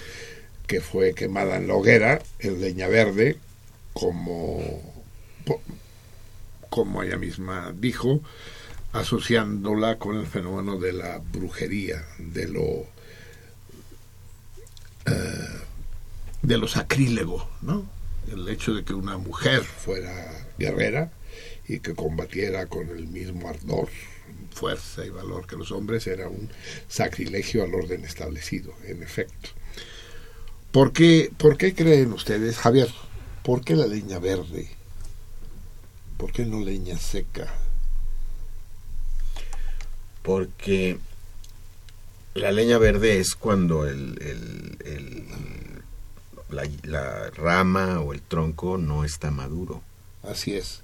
que fue quemada en la hoguera, en leña verde, como, como ella misma dijo, asociándola con el fenómeno de la brujería, de lo... Eh, de lo sacrílego, ¿no? El hecho de que una mujer fuera guerrera y que combatiera con el mismo ardor, fuerza y valor que los hombres era un sacrilegio al orden establecido, en efecto. ¿Por qué, por qué creen ustedes, Javier, por qué la leña verde? ¿Por qué no leña seca? Porque la leña verde es cuando el, el la, rama o el tronco no está maduro. Así es.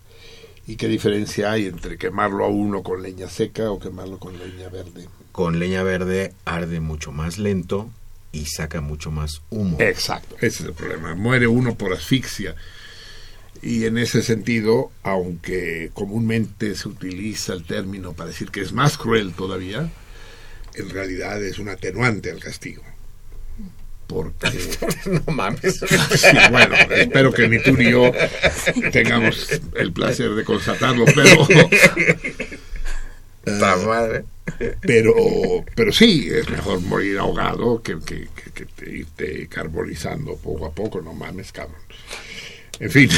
¿Y qué diferencia hay entre quemarlo a uno con leña seca o quemarlo con leña verde? Con leña verde arde mucho más lento y saca mucho más humo. Exacto, ese es el problema. Muere uno por asfixia. Y en ese sentido, aunque comúnmente se utiliza el término para decir que es más cruel todavía, en realidad es un atenuante al castigo porque no mames bueno espero que ni tú ni yo tengamos el placer de constatarlo pero madre pero pero sí es mejor morir ahogado que, que, que, que irte carbonizando poco a poco no mames cabrón en fin,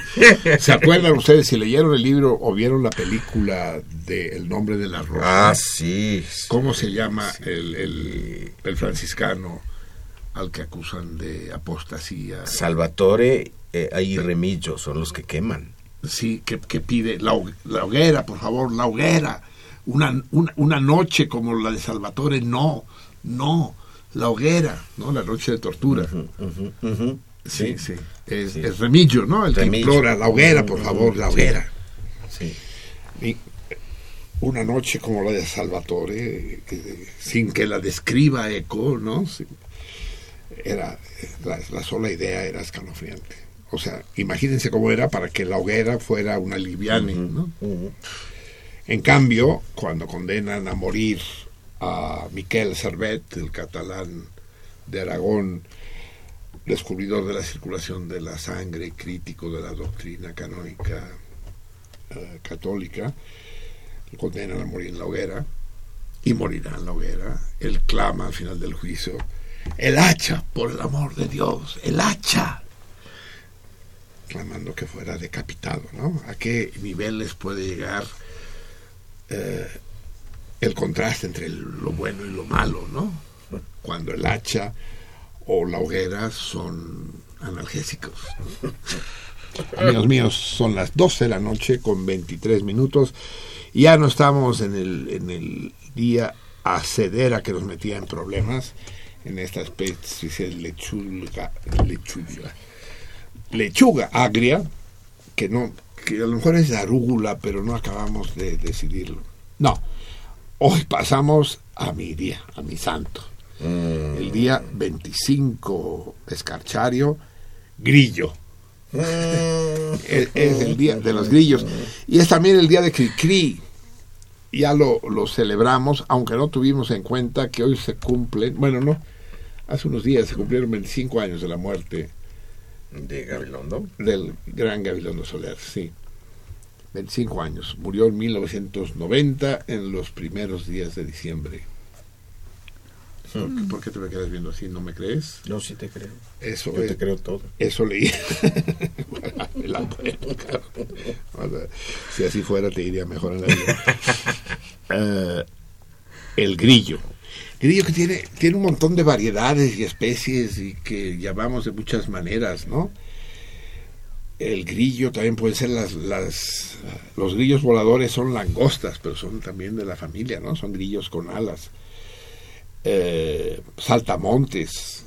¿se acuerdan ustedes si leyeron el libro o vieron la película de El nombre de la rosa? Ah, sí. ¿Cómo se llama el, el, el franciscano? Al que acusan de apostasía. Salvatore eh, y Remillo son los que queman. Sí, que, pide la, hoguera, por favor, la hoguera. Una, una, noche como la de Salvatore, no, no, la hoguera, ¿no? La noche de tortura. Sí, sí. Es, Remillo, ¿no? El que implora la hoguera, por favor, la hoguera. Sí. Y una noche como la de Salvatore, sin que la describa Eco, ¿no? Era la, sola idea era escalofriante. O sea, imagínense cómo era para que la hoguera fuera una liviane, ¿no? En cambio, cuando condenan a morir a Miquel Servet, el catalán de Aragón, descubridor de la circulación de la sangre, crítico de la doctrina canónica eh, católica, lo condenan a morir en la hoguera y morirá en la hoguera. Él clama al final del juicio el hacha, por el amor de Dios, el hacha. Clamando que fuera decapitado, ¿no? ¿A qué niveles puede llegar eh, el contraste entre lo bueno y lo malo, ¿no? cuando el hacha o la hoguera son analgésicos. Amigos míos, son las 12 de la noche con 23 minutos. Ya no estamos en el, en el día acedera que nos metía en problemas, en esta especie de lechuga, lechuga, lechuga agria, que no que a lo mejor es arúgula, pero no acabamos de decidirlo. No, hoy pasamos a mi día, a mi santo. Mm. El día 25 escarchario, grillo. Mm. es, el día de los grillos. Y es también el día de Cricri. Ya lo, lo celebramos, aunque no tuvimos en cuenta que hoy se cumplen, bueno, no, hace unos días se cumplieron 25 años de la muerte ¿De Gabilondo? Del gran Gabilondo Soler, sí. 25 años. Murió en 1990 en los primeros días de diciembre. ¿Por, qué, te me quedas viendo así? ¿No me crees? No, sí te creo. Eso Yo te creo todo. Eso leí. si así fuera, te iría mejor en la vida. Eh, el grillo. Grillo que tiene, tiene un montón de variedades y especies y que llamamos de muchas maneras, ¿no? El grillo también puede ser las, las los grillos voladores son langostas, pero son también de la familia, ¿no? Son grillos con alas. Eh, saltamontes.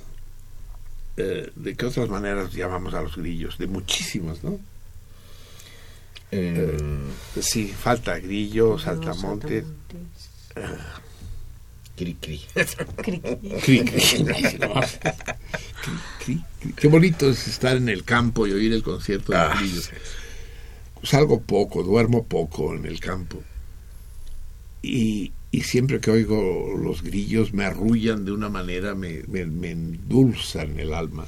Eh, ¿De qué otras maneras llamamos a los grillos? De muchísimas, ¿no? Eh, sí, falta grillo, saltamontes. Cri, cri. Qué bonito es estar en el campo y oír el concierto de ah, grillos. Salgo poco, duermo poco en el campo. Y, y, siempre que oigo los grillos me arrullan de una manera, me, me, endulzan el alma.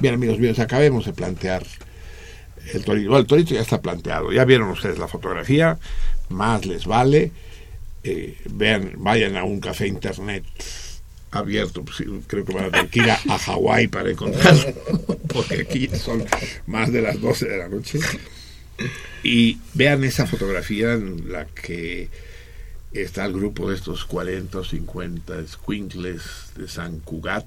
Bien, amigos míos, acabemos de plantear el torito. el torito ya está planteado. Ya vieron ustedes la fotografía, más les vale eh, vean, vayan a un café internet abierto, pues, creo que van a tener que ir a, Hawái para encontrarlo, porque aquí son más de las 12 de la noche. Y vean esa fotografía en la que está el grupo de estos 40 o 50 squinkles de San Cugat,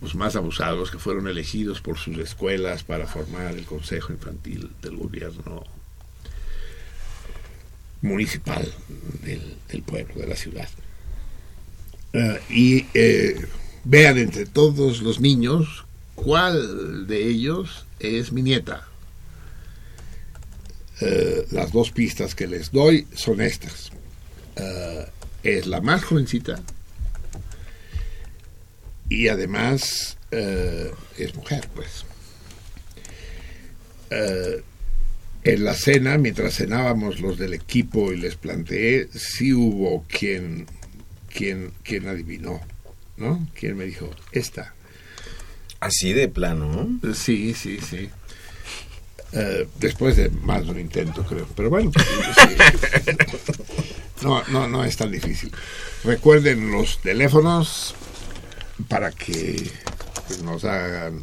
los más abusados que fueron elegidos por sus escuelas para formar el consejo infantil del gobierno municipal del, pueblo, de la ciudad. Ah, y eh, vean entre todos los niños cuál de ellos es mi nieta. Eh, las dos pistas que les doy son estas. Ah, es la más jovencita y además eh, es mujer, pues en la cena, mientras cenábamos los del equipo y les planteé, sí hubo quien, quien, quien adivinó, ¿no? Quien me dijo, esta. Así de plano, ¿no? Sí, sí, sí. Eh, después de más de un intento, creo. Pero bueno, pues, no, no, no es tan difícil. Recuerden los teléfonos para que nos hagan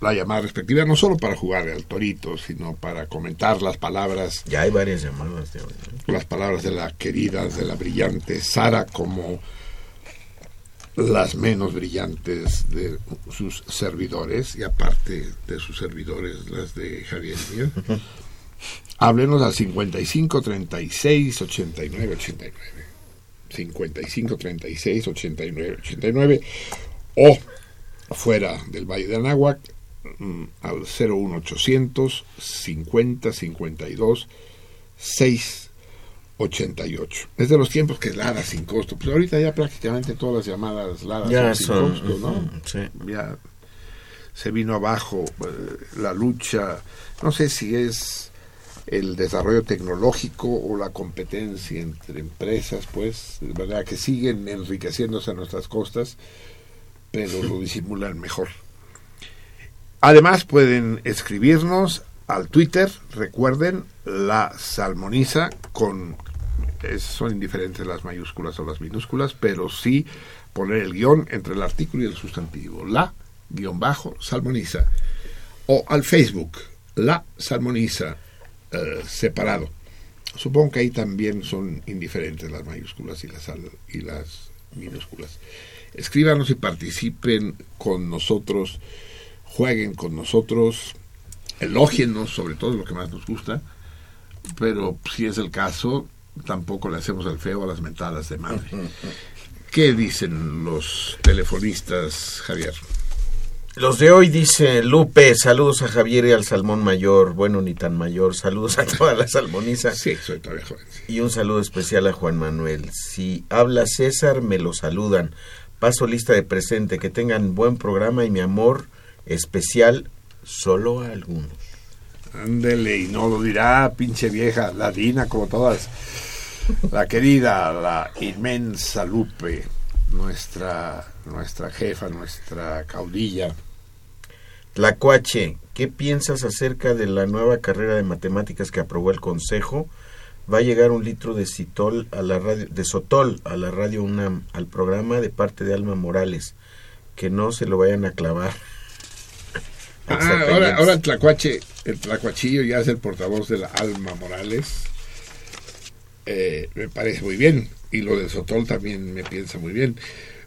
la llamada respectiva, no solo para jugar al torito, sino para comentar las palabras. Ya hay varias llamadas. Las palabras de la querida, de la brillante Sara, como las menos brillantes de sus servidores, y aparte de sus servidores, las de Javier Mío. Háblenos al 55 36 89 89. 55 36 89 89 o fuera del Valle de Anáhuac mm, al 01800 50 52 688. Es de los tiempos que es Lara sin costo. Pues ahorita ya prácticamente todas las llamadas Lara sin costo, ¿no? Ya se vino abajo eh, la lucha, no sé si es el desarrollo tecnológico o la competencia entre empresas, pues, de verdad que siguen enriqueciéndose a nuestras costas pero lo disimulan mejor. Además pueden escribirnos al Twitter, recuerden, la salmoniza con... son indiferentes las mayúsculas o las minúsculas, pero sí poner el guion entre el artículo y el sustantivo. La, guion bajo, salmoniza. O al Facebook, la salmoniza, eh, separado. Supongo que ahí también son indiferentes las mayúsculas y las, y las minúsculas. Escríbanos y participen con nosotros, jueguen con nosotros, elógienos sobre todo lo que más nos gusta, pero si es el caso, tampoco le hacemos el feo a las mentadas de madre. ¿Qué dicen los telefonistas, Javier? Los de hoy dice Lupe, saludos a Javier y al Salmón Mayor, bueno, ni tan mayor, saludos a toda la salmoniza. Sí, soy todavía joven. Y un saludo especial a Juan Manuel. Si habla César, me lo saludan. Paso lista de presente, que tengan buen programa y mi amor especial solo a algunos. Ándele, y no lo dirá, pinche vieja, ladina como todas. La querida, la inmensa Lupe, nuestra, nuestra jefa, nuestra caudilla. Tlacuache, ¿qué piensas acerca de la nueva carrera de matemáticas que aprobó el Consejo? Va a llegar un litro de citol a la radio, de sotol a la radio UNAM, al programa de parte de Alma Morales. Que no se lo vayan a clavar. Ah, ahora, ahora el Tlacuache, el Tlacuachillo ya es el portavoz de la Alma Morales. Eh, me parece muy bien. Y lo de Sotol también me piensa muy bien.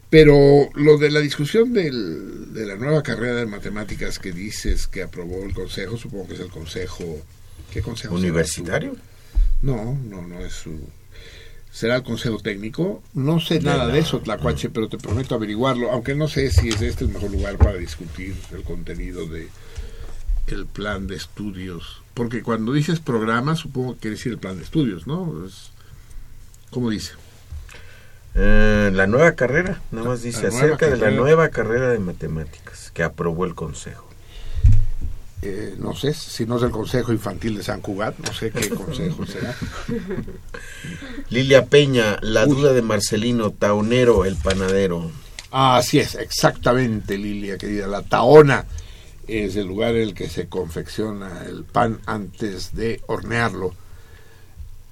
Pero lo de la discusión del, de la nueva carrera de matemáticas que dices que aprobó el Consejo, supongo que es el Consejo... ¿Qué Consejo? ¿Universitario? No, no, no es su... Será el Consejo Técnico. No sé nada de eso, Tlacuache, pero te prometo averiguarlo, aunque no sé si es este el mejor lugar para discutir el contenido de el plan de estudios. Porque cuando dices programa, supongo que quiere decir el plan de estudios, ¿no? Es, ¿Cómo dice? Eh, la nueva carrera, nada más dice acerca de la nueva carrera de matemáticas que aprobó el Consejo. Eh, no sé, si no es el Consejo Infantil de San Cugat, no sé qué consejo será. Lilia Peña, la duda de Marcelino Taunero, el panadero. Así es, exactamente, Lilia, querida. La taona es el lugar en el que se confecciona el pan antes de hornearlo.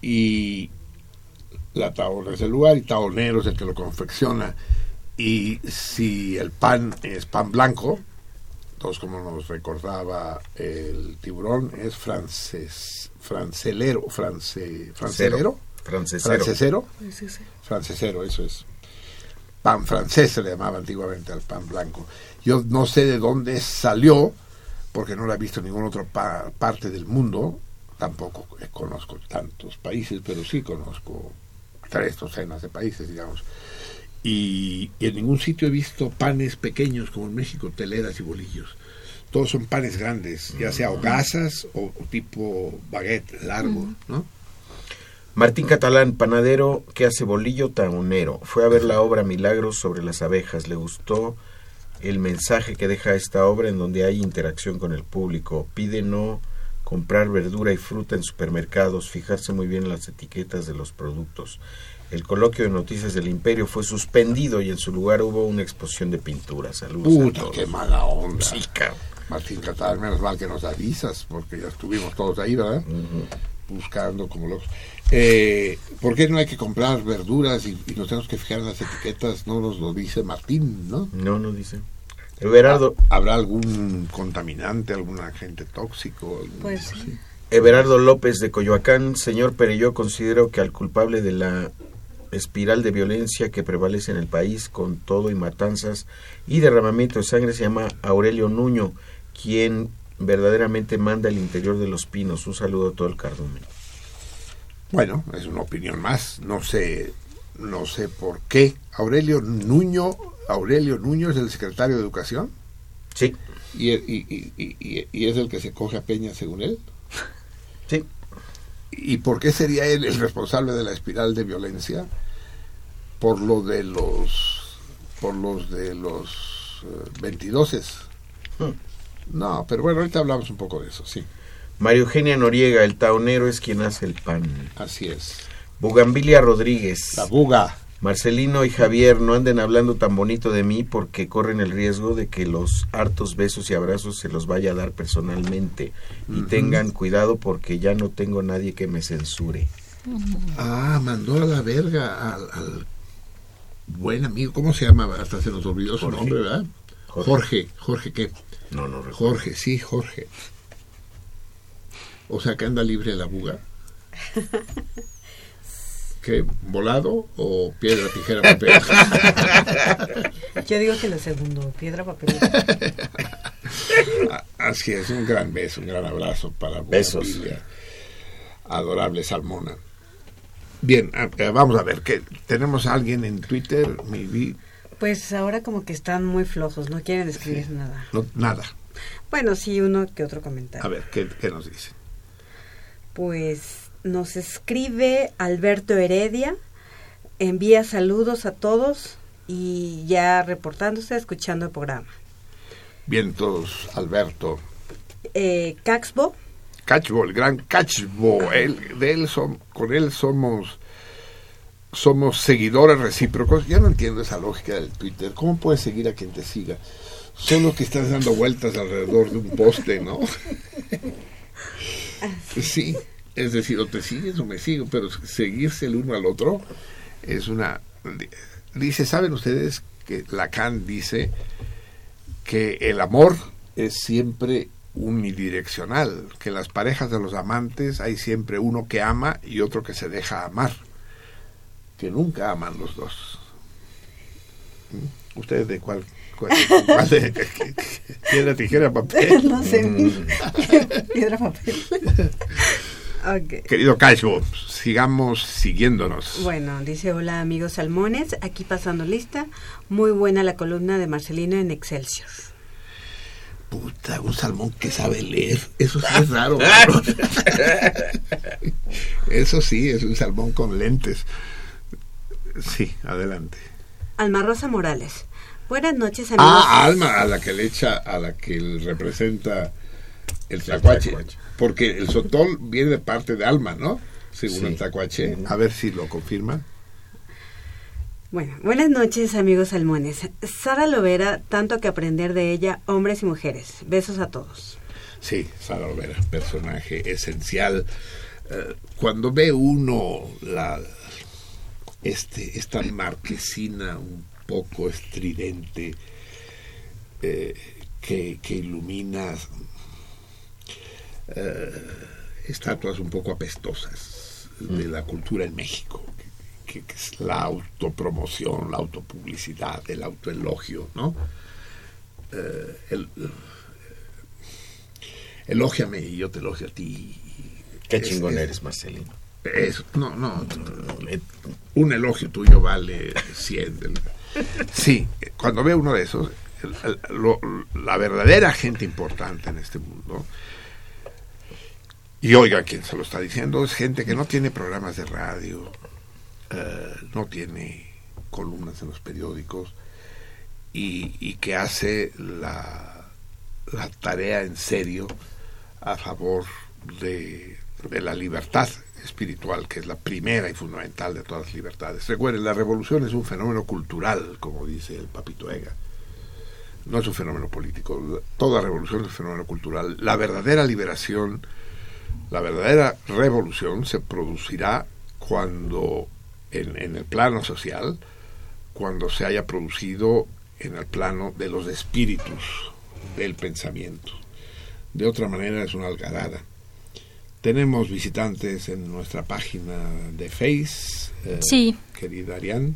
Y la taona es el lugar y taonero es el que lo confecciona. Y si el pan es pan blanco, entonces como nos recordaba el tiburón, es francés, francelero, france, francelero, Francesero. francesero, francesero, eso es. Pan francés se le llamaba antiguamente al pan blanco. Yo no sé de dónde salió, porque no lo he visto en ninguna otra pa- parte del mundo. Tampoco conozco tantos países, pero sí conozco tres docenas de países, digamos. Y, y en ningún sitio he visto panes pequeños como en México, teleras y bolillos. Todos son panes grandes, ya sea hogazas o, o tipo baguette largo, ¿no? Martín Catalán, panadero que hace bolillo taunero. Fue a ver la obra Milagros sobre las abejas. Le gustó el mensaje que deja esta obra en donde hay interacción con el público. Pide no comprar verdura y fruta en supermercados, fijarse muy bien en las etiquetas de los productos. El coloquio de noticias del imperio fue suspendido y en su lugar hubo una exposición de pintura. Saludos. a Puta, todos. qué mala onda. Sí, cabrón. Martín Catalán, menos mal que nos avisas, porque ya estuvimos todos ahí, ¿verdad? Buscando como locos. Eh, ¿Por qué no hay que comprar verduras y, y nos tenemos que fijar en las etiquetas? No nos lo dice Martín, ¿no? No, no dice. Everardo, ¿Habrá algún contaminante, algún agente tóxico? algún- Pues sí. Everardo López de Coyoacán, señor Pereyó, considero que al culpable de la espiral de violencia que prevalece en el país con todo y matanzas y derramamiento de sangre se llama Aurelio Nuño, quien verdaderamente manda el interior de los pinos. Un saludo a todo el cardumen. Bueno, es una opinión más. No sé, no sé por qué. Aurelio Nuño, Aurelio Nuño es el secretario de Educación Sí, y, y- y- y- es el que se coge a Peña según él. sí. ¿Y por qué sería él el responsable de la espiral de violencia? Por lo de los por los de los 22 No, pero bueno, ahorita hablamos un poco de eso, sí, María Eugenia Noriega, el taonero es quien hace el pan. así es. Bugambilia Rodríguez. La buga. Marcelino y Javier no anden hablando tan bonito de mí porque corren el riesgo de que los hartos besos y abrazos se los vaya a dar personalmente. Y tengan cuidado porque ya no tengo nadie que me censure. Ah, mandó a la verga al, al buen amigo, ¿cómo se llama? Hasta se nos olvidó su Jorge. nombre, ¿verdad? Jorge. Jorge, Jorge, ¿qué? No, no recuerdo. Jorge, sí, Jorge. O sea que anda libre la buga. ¿Qué? ¿Volado o piedra, tijera, papel? Yo digo que lo segundo, piedra, papel. Así es, un gran beso, un gran abrazo para Besos. Bobadilla, adorable Salmona. Bien, vamos a ver, que tenemos a alguien en Twitter, mi vi- Pues ahora como que están muy flojos, no quieren escribir nada. no, nada. Bueno, sí, uno que otro comentario. A ver, ¿qué, qué nos dice? Pues nos escribe Alberto Heredia, envía saludos a todos y ya reportándose, escuchando el programa. Bien todos, Alberto. Eh, Caxbo, Catchbo, el gran Catchbo, él, de él som- con él somos somos seguidores recíprocos. Yo no entiendo esa lógica del Twitter. ¿Cómo puedes seguir a quien te siga? Solo que estás dando vueltas alrededor de un poste, ¿no? Sí, es decir, o te sigues o me sigo, pero seguirse el uno al otro es una... Dice, ¿saben ustedes que Lacan dice que el amor es siempre unidireccional, que en las parejas de los amantes hay siempre uno que ama y otro que se deja amar, que nunca aman los dos. ¿Mm? ¿Ustedes de cuál? cuál, cuál de, piedra, tijera, papel? no sé, piedra, papel. Querido Cacho, sigamos siguiéndonos. Bueno, dice hola amigos salmones, aquí pasando lista, muy buena la columna de Marcelino en Excelsior. Puta, un salmón que sabe leer. Eso sí es raro. Eso sí, es un salmón con lentes. Sí, adelante. Alma Rosa Morales, buenas noches amigos. Ah, Alma, a la que le echa, a la que representa el tlacuache. tlacuache. Porque el sotol viene de parte de Alma, ¿no? Según Sí. el tlacuache. A ver si lo confirma. Bueno, buenas noches amigos salmones. Sara Lovera, tanto que aprender de ella, hombres y mujeres. Besos a todos. Sí, Sara Olvera, personaje esencial. Eh, cuando ve uno la este esta marquesina un poco estridente eh, que, que ilumina eh, estatuas un poco apestosas de la cultura en México, que, que es la autopromoción, la autopublicidad, el autoelogio, ¿no? Eh, el, elógiame y yo te elogio a ti. Qué Es- chingón es- eres, Marcelino. Eso, no, no, eh, un elogio tuyo vale 100. del- Sí, cuando ve uno de esos, la verdadera gente importante en este mundo, y oiga quien se lo está diciendo, es gente que no tiene programas de radio, eh, no tiene columnas en los periódicos, y, y que hace la, la tarea en serio a favor de, de la libertad espiritual, que es la primera y fundamental de todas las libertades. Recuerden, la revolución es un fenómeno cultural, como dice el papito Ega. No es un fenómeno político. Toda revolución es un fenómeno cultural. La verdadera liberación, la verdadera revolución se producirá cuando, en, en el plano social, cuando se haya producido en el plano de los espíritus del pensamiento. De otra manera es una algarada. Tenemos visitantes en nuestra página de Face. eh, Sí. Querida Arián.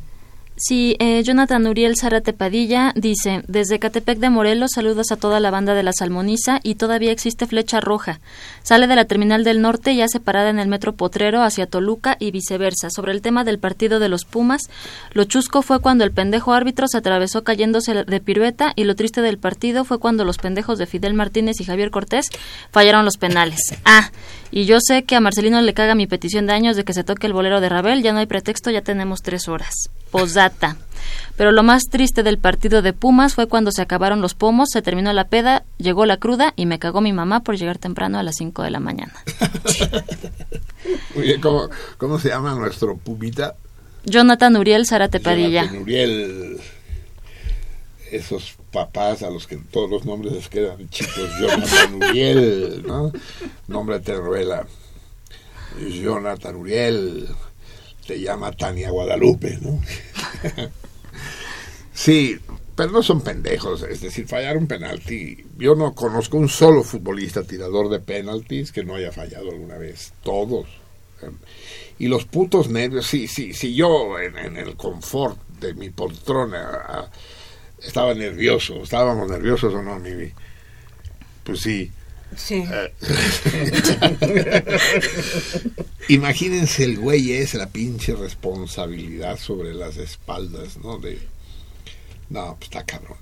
Sí, eh, Jonathan Uriel Zárate Padilla dice, desde Catepec de Morelos saludos a toda la banda de la Salmoniza y todavía existe Flecha Roja. Sale de la Terminal del Norte ya separada en el Metro Potrero hacia Toluca y viceversa. Sobre el tema del partido de los Pumas, lo chusco fue cuando el pendejo árbitro se atravesó cayéndose de pirueta y lo triste del partido fue cuando los pendejos de Fidel Martínez y Javier Cortés fallaron los penales. Ah, y yo sé que a Marcelino le caga mi petición de años de que se toque el bolero de Rabel, ya no hay pretexto, ya tenemos tres horas. Posdata. Pero lo más triste del partido de Pumas fue cuando se acabaron los pomos, se terminó la peda, llegó la cruda y me cagó mi mamá por llegar temprano a las 5 de la mañana. Oye, ¿cómo, ¿cómo se llama nuestro pumita? Jonathan Uriel Zárate Padilla. Jonathan Uriel. Esos papás a los que todos los nombres les quedan chicos. Jonathan Uriel, ¿no? Nombre de. Jonathan Uriel. Te llama Tania Guadalupe, ¿no? sí, pero no son pendejos. Es decir, fallar un penalti. Yo no conozco un solo futbolista tirador de penaltis que no haya fallado alguna vez. Todos Y los putos nervios, sí, sí, sí, yo en, en el confort de mi poltrona estaba nervioso, estábamos nerviosos o no, mi Pues sí. Sí. Eh, Imagínense el güey es la pinche responsabilidad sobre las espaldas, ¿no? De no, pues está cabrón.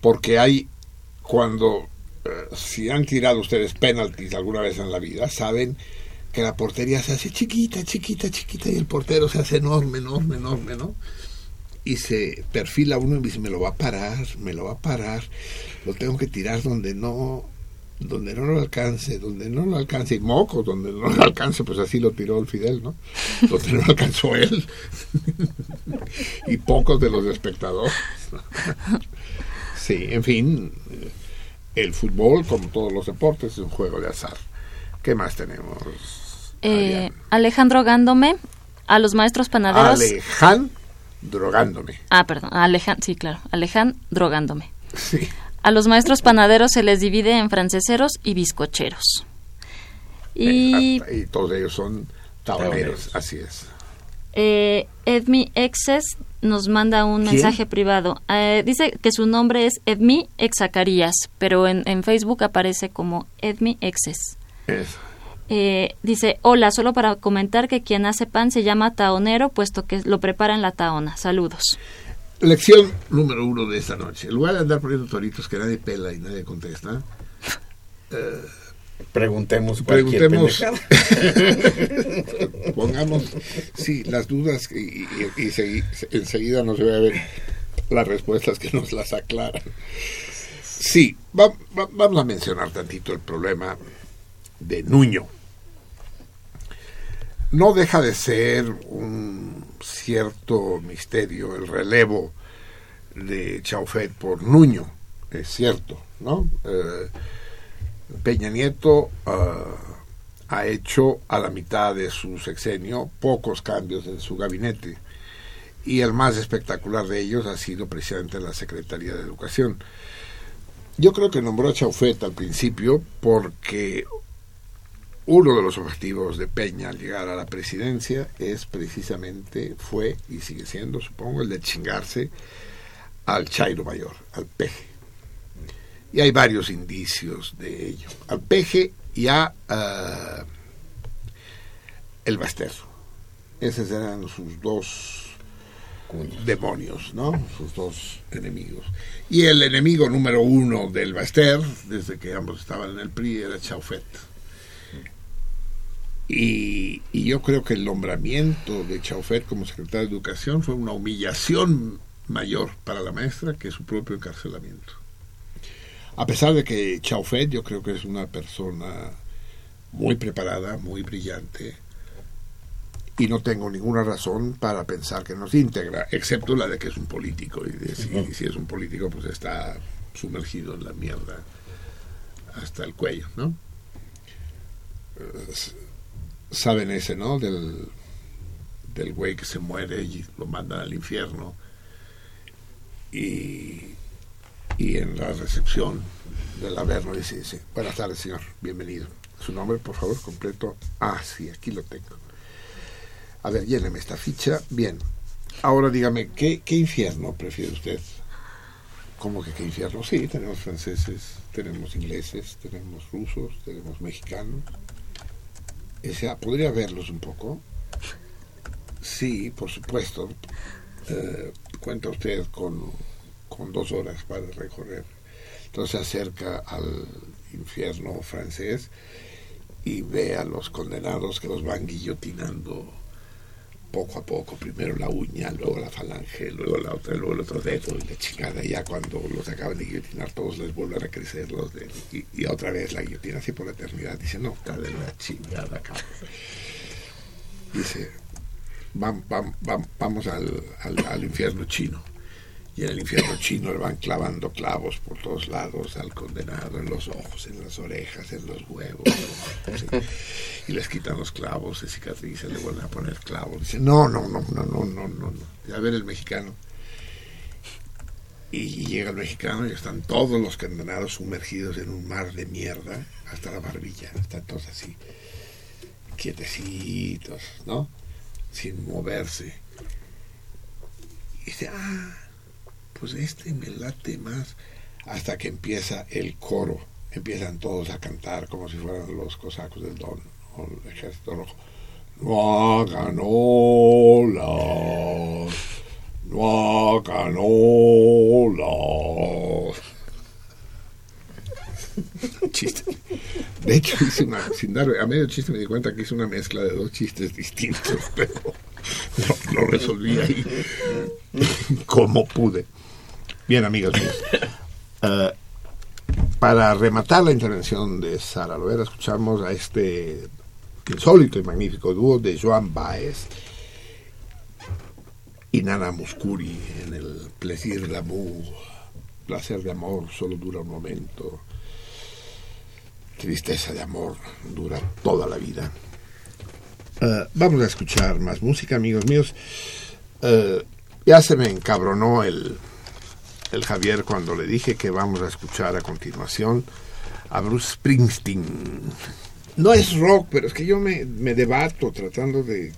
Porque hay cuando eh, si han tirado ustedes penaltis alguna vez en la vida, saben que la portería se hace chiquita, chiquita, chiquita y el portero se hace enorme, enorme, enorme, ¿no? Y se perfila uno y dice, me lo va a parar, me lo va a parar, lo tengo que tirar donde no donde no lo alcance, donde no lo alcance, y moco, donde no lo alcance, pues así lo tiró el Fidel, ¿no? Donde no lo alcanzó él. y pocos de los espectadores. sí, en fin, el fútbol, como todos los deportes, es un juego de azar. ¿Qué más tenemos? Eh, Alejandro Gándome, a los maestros panaderos. Alejandro drogándome. Ah, perdón, Alejandro, sí, claro, Alejandro drogándome. Sí. A los maestros panaderos se les divide en franceseros y bizcocheros. Y, Eh, y todos ellos son taoneros, así es. eh, Edmi Exes nos manda un ¿Quién? mensaje privado. Eh, dice que su nombre es Edmi Exacarías, pero en, en Facebook aparece como Edmi Exes. Eso. Eh, dice, hola, solo para comentar que quien hace pan se llama taonero, puesto que lo prepara en la taona. Saludos. Lección número uno de esta noche. En lugar de andar poniendo toritos que nadie pela y nadie contesta, Preguntemos cualquier preguntemos, pendejada. pongamos, sí, las dudas y, y- y segui- enseguida nos va a ver las respuestas que nos las aclaran. Sí, va- va- vamos a mencionar tantito el problema de Nuño. No deja de ser un cierto misterio el relevo de Chaufet por Nuño, es cierto, ¿no? Eh, Peña Nieto ah, ha hecho a la mitad de su sexenio pocos cambios en su gabinete y el más espectacular de ellos ha sido precisamente la Secretaría de Educación. Yo creo que nombró a Chaufet al principio porque uno de los objetivos de Peña al llegar a la presidencia es precisamente, fue y sigue siendo, supongo, el de chingarse al Chairo Mayor, al peje. Y hay varios indicios de ello. Al peje y a ah, el Baster. Esos eran sus dos demonios, ¿no? Sus dos enemigos. Y el enemigo número uno del Baster, desde que ambos estaban en el PRI, era Chaufet. Y, y yo creo que el nombramiento de Chaufet como secretario de Educación fue una humillación mayor para la maestra que su propio encarcelamiento. A pesar de que Chaufet yo creo que es una persona muy preparada, muy brillante, y no tengo ninguna razón para pensar que nos íntegra, excepto la de que es un político, y de si, y si es un político pues está sumergido en la mierda hasta el cuello, ¿no? Saben ese, ¿no? Del, del güey que se muere y lo mandan al infierno. Y, y en la recepción del Averno dice, dice, buenas tardes, señor, bienvenido. Su nombre, por favor, completo. Ah, sí, aquí lo tengo. A ver, lléneme esta ficha. Bien. Ahora dígame, ¿qué, qué infierno prefiere usted? ¿Cómo que qué infierno? Sí, tenemos franceses, tenemos ingleses, tenemos rusos, tenemos mexicanos. ¿Podría verlos un poco? Sí, por supuesto. Eh, cuenta usted con, con dos horas para recorrer. Entonces se acerca al infierno francés y ve a los condenados que los van guillotinando poco a poco, primero la uña, luego la falange, luego la otra, luego el otro dedo y la chingada. Y ya cuando los acaban de guillotinar todos les vuelven a crecer los dedos. Y, otra vez la guillotina así por la eternidad. Dice, no, está de la chingada, cabrón. Dice, vam- vam- vam- vamos al, al infierno chino. Y en el infierno chino le van clavando clavos por todos lados al condenado, en los ojos, en las orejas, en los huevos. ¿sí? Y les quitan los clavos, se cicatrizan, le vuelven a poner clavos. Dice, no, no, no, no, no, no, no. no. A ver el mexicano. Y llega el mexicano y están todos los condenados sumergidos en un mar de mierda hasta la barbilla. Están todos así. quietecitos, ¿no? Sin moverse. Y dice, ah, pues este me late más. Hasta que empieza el coro. Empiezan todos a cantar como si fueran los cosacos del Don o el ejército rojo. No hagan olas, no hagan olas. Chiste. De hecho, hice una, sin dar, a medio chiste me di cuenta que hice una mezcla de dos chistes distintos, pero lo, lo resolví ahí como pude. Bien, amigas mías. Eh, para rematar la intervención de Sara Lovera, escuchamos a este insólito y magnífico dúo de Joan Baez y Nana Muscuri en el Plaisir d'amour. Placer de amor solo dura un momento. Tristeza de amor dura toda la vida. Eh, vamos a escuchar más música, amigos míos. Eh, ya se me encabronó el, el Javier cuando le dije que vamos a escuchar a continuación a Bruce Springsteen. No es rock, pero es que yo me, me debato tratando de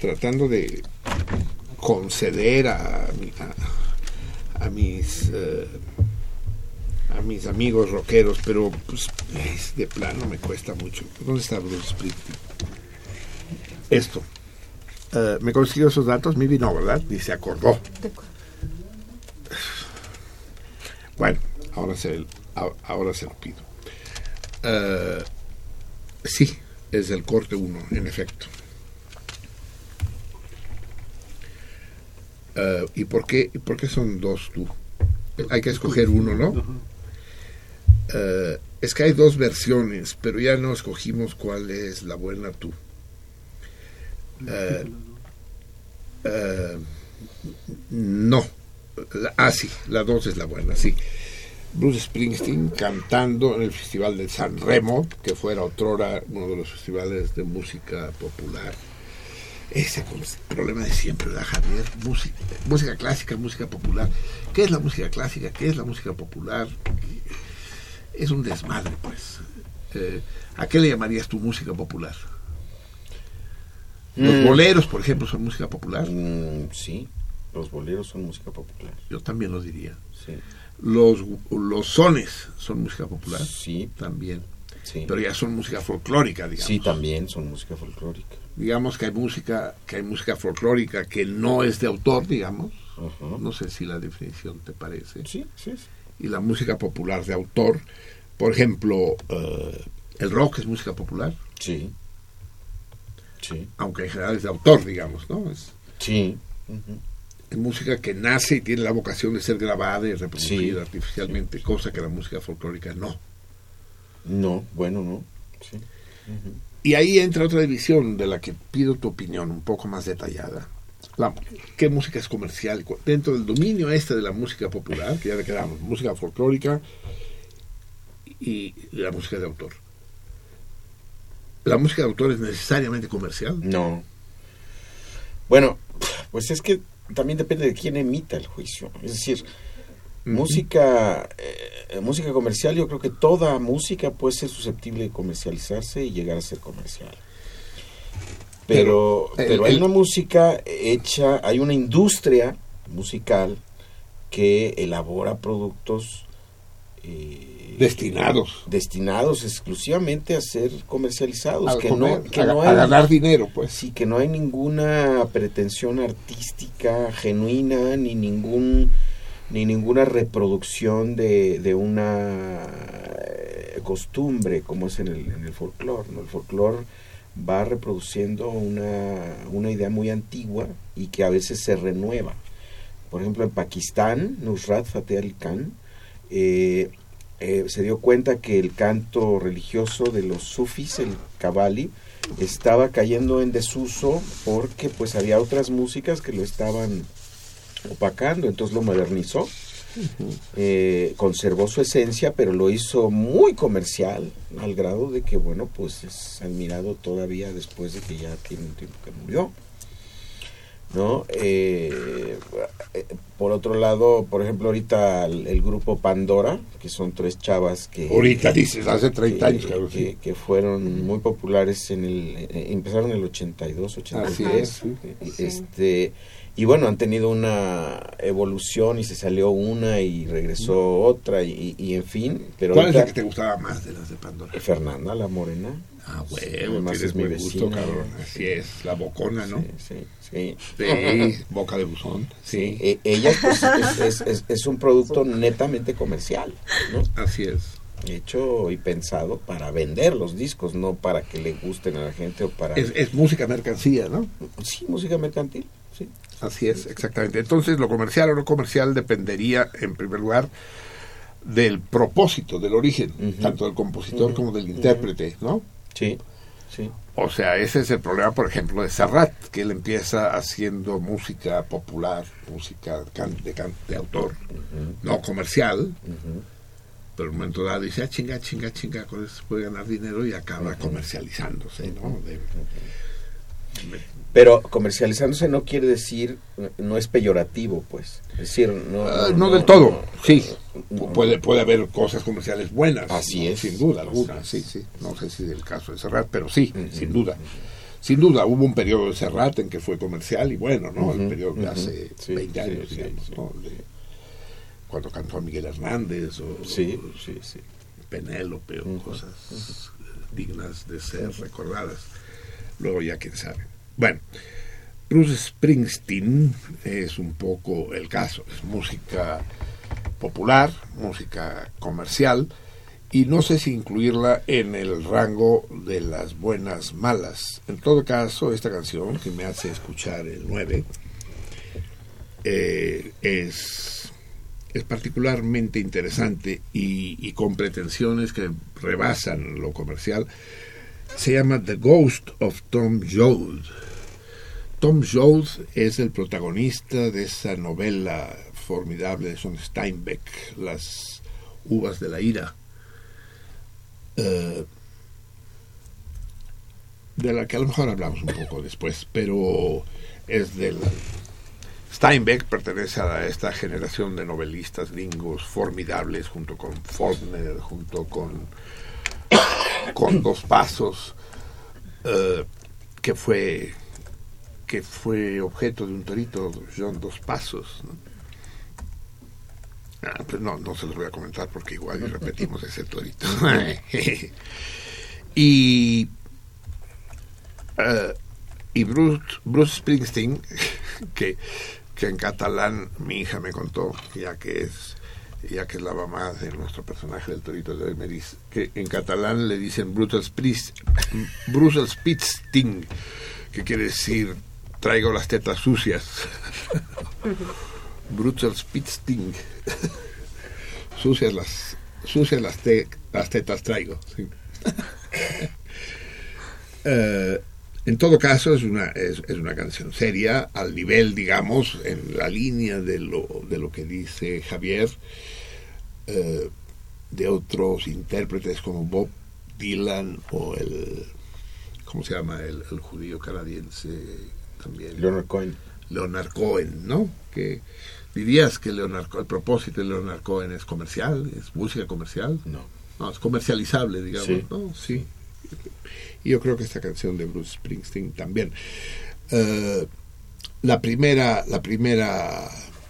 tratando de conceder a, mi- a, a mis eh, a mis amigos rockeros, pero pues es, de plano me cuesta mucho. ¿Dónde está Bruce Springsteen? Esto. Eh, ¿Me consiguió esos datos? Mivi no, ¿verdad? Y se acordó. Bueno, ahora se, ahora se lo pido. Eh, sí, es el corte 1, en efecto. Eh, ¿y, por qué, ¿Y por qué son dos tú? Hay que escoger uno, ¿no? Eh, es que hay dos versiones, pero ya no escogimos cuál es la buena tú. No. La- ah, sí, la dos es la buena, sí. Bruce Springsteen cantando en el Festival de San Remo, que fuera otrora uno de los festivales de música popular. Ese problema de siempre, ¿verdad, Javier? Música, música clásica, música popular. ¿Qué es la música clásica? ¿Qué es la música popular? Es un desmadre, pues. Eh, ¿A qué le llamarías tu música popular? Los Mm. boleros, por ejemplo, son música popular. Mm, sí, los boleros son música popular. Yo también lo diría. Sí, Los, los sones son música popular. sí, También. sí. Pero ya son música folclórica, digamos. Sí, también son música folclórica. Digamos que hay música, que hay música folclórica que no es de autor, digamos. Ajá. No sé si la definición te parece. Sí, sí, sí. Y la música popular de autor. Por ejemplo, eh, el rock es música popular, Sí. Sí. aunque en general es de autor, digamos, ¿no? Es, Sí. Es música que nace y tiene la vocación de ser grabada y reproducida Sí. artificialmente, cosa que la música folclórica no. No, bueno, no. Sí. Y ahí entra otra división de la que pido tu opinión un poco más detallada. La- ¿Qué música es comercial? Dentro del dominio este de la música popular, que ya le quedamos, música folclórica y la música de autor. ¿La música de autor es necesariamente comercial? No. Bueno, pues es que también depende de quién emita el juicio. Es decir, música, eh, música comercial, yo creo que toda música puede ser susceptible de comercializarse y llegar a ser comercial. Pero, Pero, pero, el- hay una música hecha, hay una industria musical que elabora productos eh, Destinados destinados exclusivamente a ser comercializados, a, que comer, no, que a, no a hay- ganar dinero, pues. Sí, que no hay ninguna pretensión artística genuina, ni ningún ni ninguna reproducción de, de una eh, costumbre como es en el, en el folclore. ¿no? El folclore va reproduciendo una, una idea muy antigua y que a veces se renueva. Por ejemplo, en Pakistán, Nusrat Fateh Ali Khan eh, eh, se dio cuenta que el canto religioso de los sufis, el Kabali, estaba cayendo en desuso porque pues había otras músicas que lo estaban opacando, entonces lo modernizó, eh, conservó su esencia, pero lo hizo muy comercial, al grado de que, bueno, pues es admirado todavía después de que ya tiene un tiempo que murió. ¿No? Eh, eh, por otro lado, por ejemplo, ahorita el, el grupo Pandora, que son tres chavas que... Ahorita dices, hace 30 que, años, claro, que, sí. que fueron muy populares en el... eh, empezaron en el 82, 83. sí. Este, y bueno, han tenido una evolución y se salió una y regresó otra y, y en fin. Pero ¿Cuál es la que te gustaba más de las de Pandora? Fernanda, la morena. Ah, huevo, tienes es mi gusto, cabrón. Así es, la bocona, ¿no? Sí, sí, sí. Sí, boca de buzón. Sí, Eh, ella pues, es, es- es- es un producto netamente comercial, ¿no? así es. hecho y pensado para vender los discos, no para que le gusten a la gente o para... Es, es música mercancía, ¿no? Sí, música mercantil. Así es, exactamente. Entonces, lo comercial o no comercial dependería, en primer lugar, del propósito, del origen, tanto del compositor como del intérprete, ¿no? Sí, sí. O sea, ese es el problema, por ejemplo, de Serrat, que él empieza haciendo música popular, música can- de, can- de autor, no comercial, pero en un momento dado dice, ah, chinga, chinga, chinga, con eso se puede ganar dinero y acaba comercializándose, ¿no? De- Pero comercializándose no quiere decir, no es peyorativo, pues. Es decir, no... Ah, no, del todo, sí. Puede, puede haber cosas comerciales buenas. Así es. Sin duda alguna, sí, sí. No sé si del caso de Serrat, pero sí, sin duda. Sin duda, hubo un periodo de Serrat en que fue comercial y bueno, ¿no? el periodo de hace Sí, 20 sí, años, sí, digamos, sí. ¿no? De- cuando cantó a Miguel Hernández o Sí, sí, sí. Penélope o cosas dignas de ser recordadas. Luego ya quién sabe. Bueno, Bruce Springsteen es un poco el caso. Es música popular, música comercial, y no sé si incluirla en el rango de las buenas malas. En todo caso, esta canción que me hace escuchar el 9 eh, es, es particularmente interesante y, y con pretensiones que rebasan lo comercial. Se llama The Ghost of Tom Joad. Tom Joad es el protagonista de esa novela formidable de Son Steinbeck, Las uvas de la ira, eh, de la que a lo mejor hablamos un poco después, pero es del... Steinbeck pertenece a esta generación de novelistas gringos formidables, junto con Faulkner, junto con, con Dos Pasos, eh, que fue que fue objeto de un torito, John Dos Pasos. ¿no? Ah, pues no, no se los voy a comentar porque igual repetimos ese torito. y eh, y Bruce, Bruce Springsteen, que, que en catalán mi hija me contó, ya que es ya que es la mamá de nuestro personaje del torito de hoy, me dice que en catalán le dicen Brutal Springsteen, que quiere decir traigo las tetas sucias. Brutal Springsteen. sucias las sucias las, te- las tetas traigo. sí. Eh, en todo caso es una es, es una canción seria al nivel digamos en la línea de lo de lo que dice Javier eh, de otros intérpretes como Bob Dylan o el cómo se llama el, el judío canadiense también Leonard Cohen. Leonard Cohen, ¿no? Que dirías que Leonard el propósito de Leonard Cohen es comercial, es música comercial. No. No, es comercializable, digamos, Sí. ¿no? Sí. Y yo creo que esta canción de Bruce Springsteen también. Eh, la primera, la primera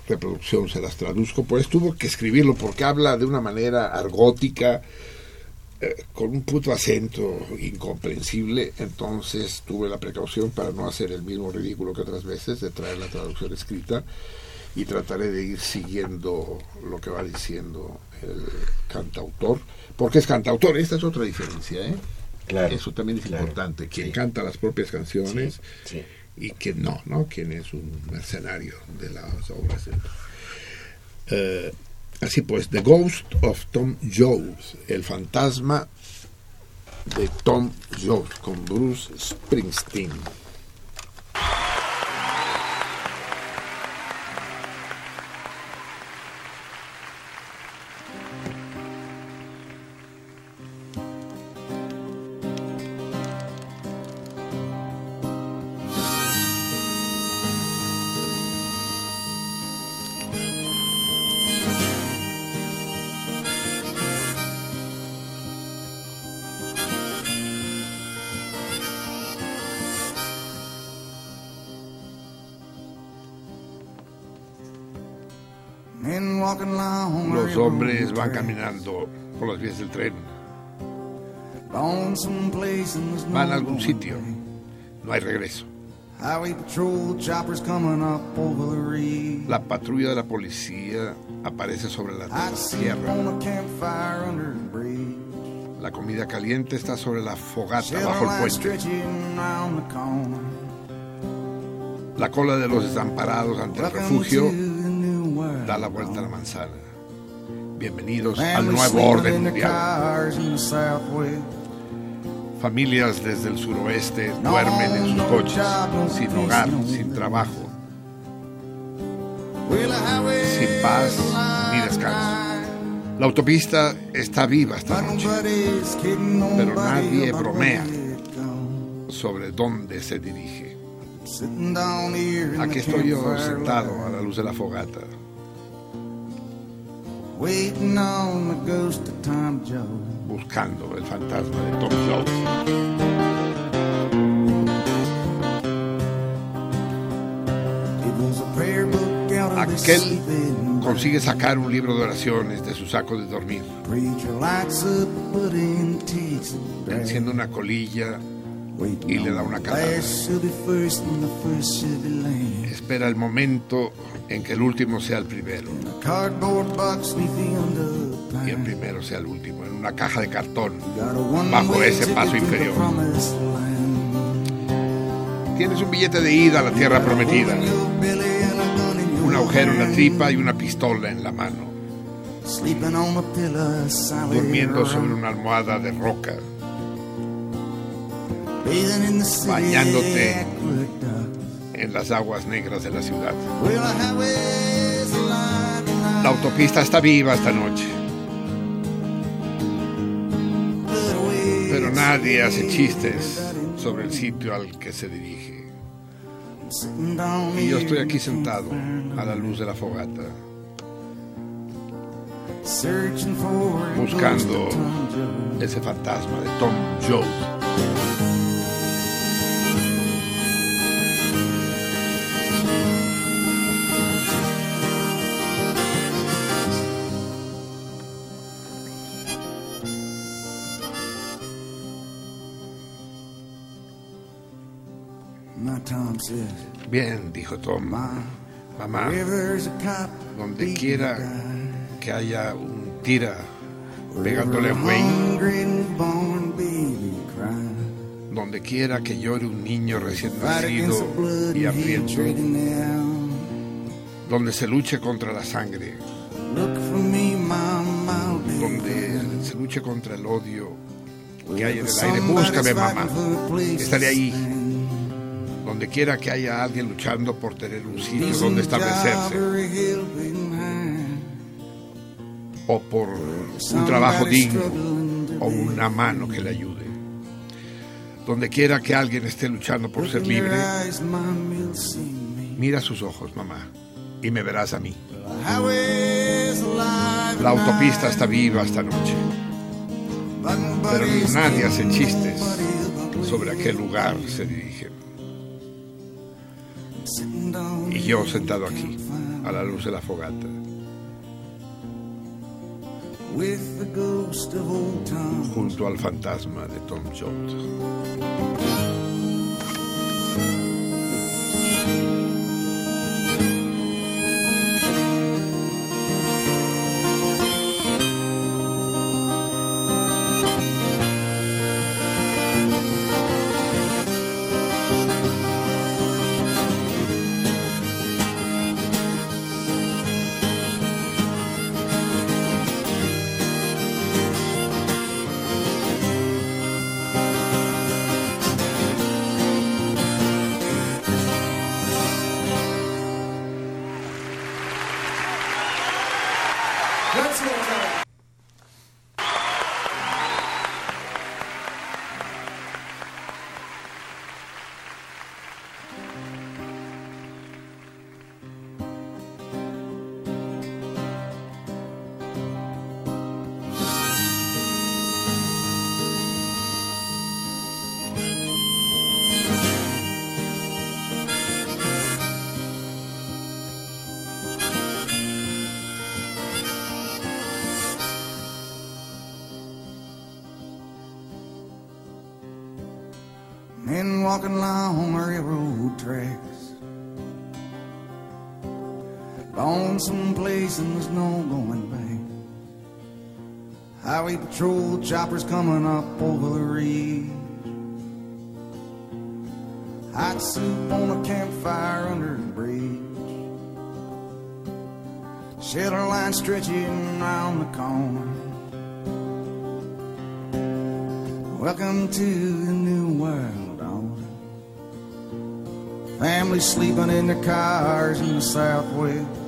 reproducción se las traduzco, pues tuvo que escribirlo porque habla de una manera argótica, eh, con un puto acento incomprensible, entonces tuve la precaución para no hacer el mismo ridículo que otras veces de traer la traducción escrita y trataré de ir siguiendo lo que va diciendo el cantautor, porque es cantautor, esta es otra diferencia, ¿eh? Claro. Eso también es Claro. importante, quien Sí. canta las propias canciones Sí. y quien no, ¿no? Quien es un mercenario de las obras. Eh, así pues, The Ghost of Tom Jones, el fantasma de Tom Jones con Bruce Springsteen. Hombres van caminando por las vías del tren. Van a algún sitio. No hay regreso. La patrulla de la policía aparece sobre la tierra. La comida caliente está sobre la fogata bajo el puente. La cola de los desamparados ante el refugio da la vuelta a la manzana. Bienvenidos al nuevo orden mundial. Familias desde el suroeste duermen en sus coches, sin hogar, sin trabajo, sin paz ni descanso. La autopista está viva esta noche, pero nadie bromea sobre dónde se dirige. Aquí estoy yo sentado a la luz de la fogata. Buscando el fantasma de Tom Jones. Aquel consigue sacar un libro de oraciones de su saco de dormir. Enciende una colilla y le da una calada. Espera el momento en que el último sea el primero. Y el primero sea el último, en una caja de cartón, bajo ese paso inferior. Tienes un billete de ida a la tierra prometida, un agujero en la tripa y una pistola en la mano. Durmiendo sobre una almohada de roca bañándote en las aguas negras de la ciudad. La autopista está viva esta noche. Pero nadie hace chistes sobre el sitio al que se dirige. Y yo estoy aquí sentado a la luz de la fogata, buscando ese fantasma de Tom Jones. Bien, dijo Tom. Mamá, donde quiera que haya un tira pegándole güey, donde quiera que llore un niño recién nacido y hambriento, donde se luche contra la sangre, donde se luche contra el odio que hay en el aire, búscame mamá, estaré ahí donde quiera que haya alguien luchando por tener un sitio donde establecerse o por un trabajo digno o una mano que le ayude. Donde quiera que alguien esté luchando por ser libre, mira sus ojos, mamá, y me verás a mí. La autopista está viva esta noche, pero nadie hace chistes sobre a qué lugar se dirige. Y yo sentado aquí, a la luz de la fogata. Junto al fantasma de Tom Jones. Highway patrol choppers coming up over the ridge. Hot soup on a campfire under the bridge. Shelter line stretching around the corner. Welcome to the new world. Families sleeping in their cars in the southwest.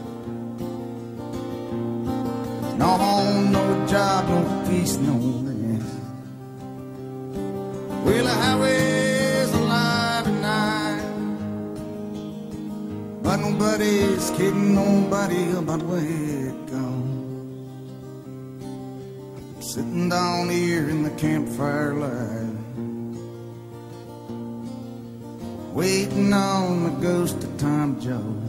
No home, no job, no peace, no rest. Well, the highway's alive at night, but nobody's kidding nobody about where it goes. Sitting down here in the campfire light, waiting on the ghost of Tom Jones.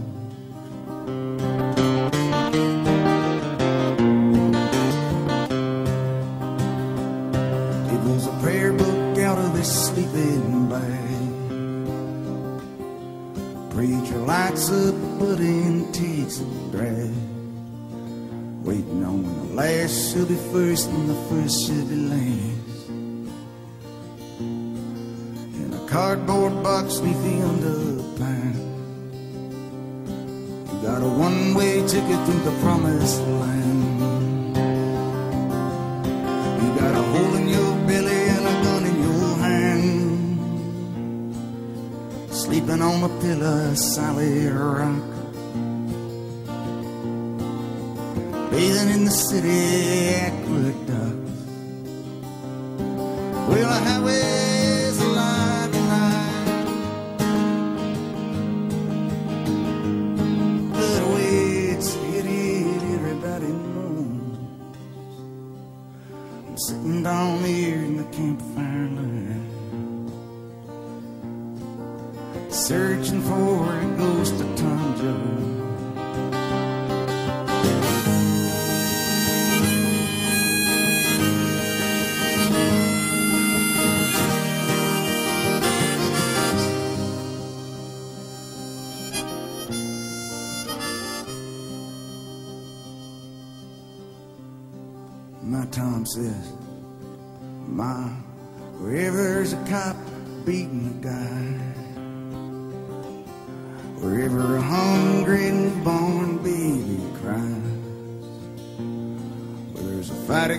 Lights up buddy and takes a drag. Waiting on when the last shall be first and the first shall be last. In a cardboard box neath the underpants. You got a one-way ticket through the promised land. You got a hole in your Sleeping on a pillow, Sally rock. Bathing in the city aqueducts. Well, the highway's alive tonight. But it's it, it, everybody knows. I'm sitting down here in the campfire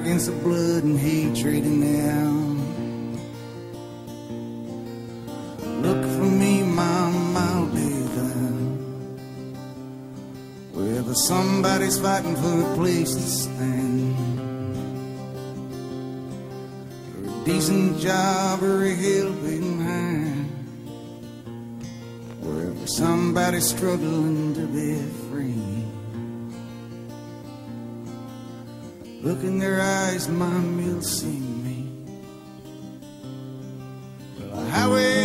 against the blood and hatred in the air. Look for me, Mom, I'll be there. Wherever somebody's fighting for a place to stand. Or a decent job or a helping hand. Wherever somebody's struggling to be free. Look in their eyes, Mom, you'll see me. Well, the highway's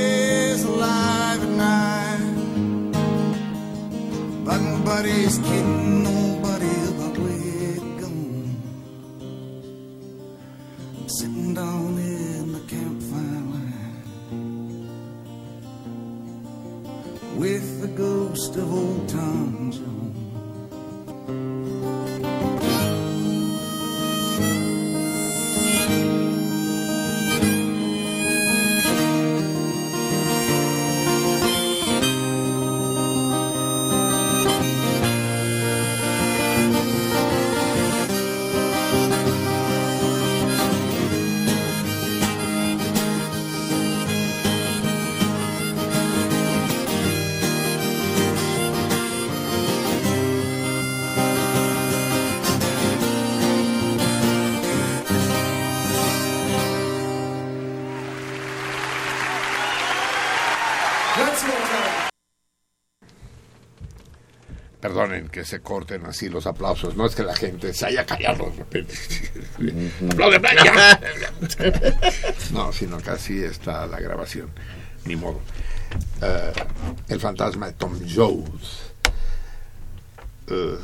Perdonen que se corten así los aplausos. No es que la gente se haya callado de repente. ¡Aplaude! No, sino que así está la grabación. Ni modo. Eh, el fantasma de Tom Jones. Eh,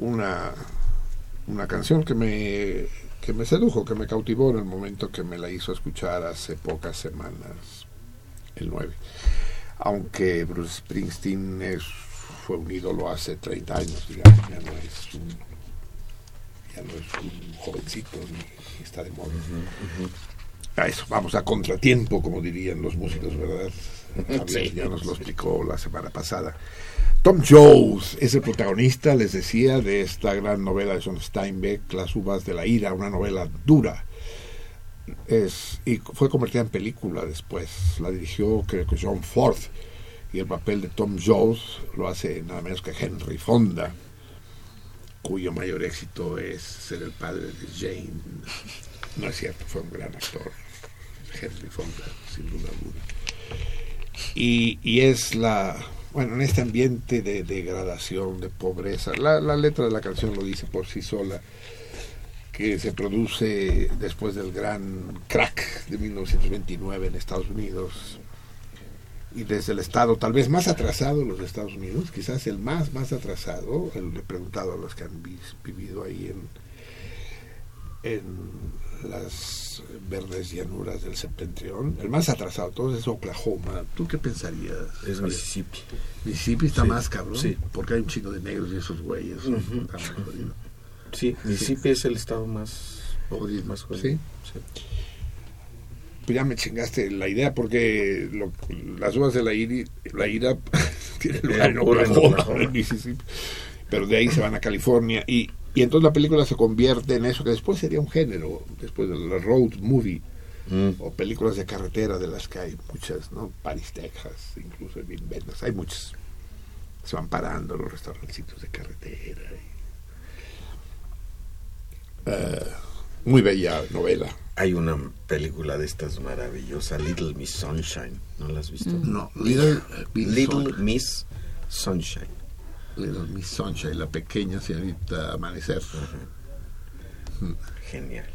una, una canción que me que me sedujo, que me cautivó en el momento que me la hizo escuchar hace pocas semanas, el 9. Aunque Bruce Springsteen es, fue un ídolo hace 30 años, digamos, ya no es un, ya no es un jovencito ni está de moda. A eso, vamos a contratiempo, como dirían los músicos, ¿verdad? Javier ya nos lo explicó la semana pasada. Tom Jones es el protagonista, les decía, de esta gran novela de John Steinbeck, Las uvas de la ira, una novela dura. Es, y fue convertida en película después. La dirigió, creo que John Ford. Y el papel de Tom Jones lo hace nada menos que Henry Fonda, cuyo mayor éxito es ser el padre de Jane. No es cierto, fue un gran actor. Henry Fonda, sin duda alguna. Y, es la, bueno, en este ambiente de degradación, de pobreza, la, letra de la canción lo dice por sí sola, que se produce después del gran crack de 1929 en Estados Unidos y desde el estado tal vez más atrasado de los Estados Unidos, quizás el más, más atrasado, el, le he preguntado a los que han vi, vivido ahí en, en las verdes llanuras del septentrión, el más atrasado, todo es Oklahoma. ¿Tú qué pensarías? Es Mississippi. Mississippi está Sí, más cabrón, sí. porque hay un chico de negros y esos güeyes. Están jodidos. Sí, Mississippi es el estado más Jodido, más jodido. ¿sí? Pues ya me chingaste la idea, porque lo- las uvas de la, iri- la ira tienen lugar en Oklahoma, en Mississippi. Pero de ahí se van a California. Y, y entonces la película se convierte en eso, que después sería un género, después de la road movie, Mm. o películas de carretera, de las que hay muchas, ¿no? Paris, Texas, incluso en Inventas, hay muchas. Se van parando los restaurancitos de carretera. y- Eh, muy bella novela. Hay una película de estas maravillosa, Little Miss Sunshine. ¿No la has visto? No, Little Miss Little Sun- Miss Sunshine. Little Miss Sunshine, la pequeña señorita Amanecer. Genial.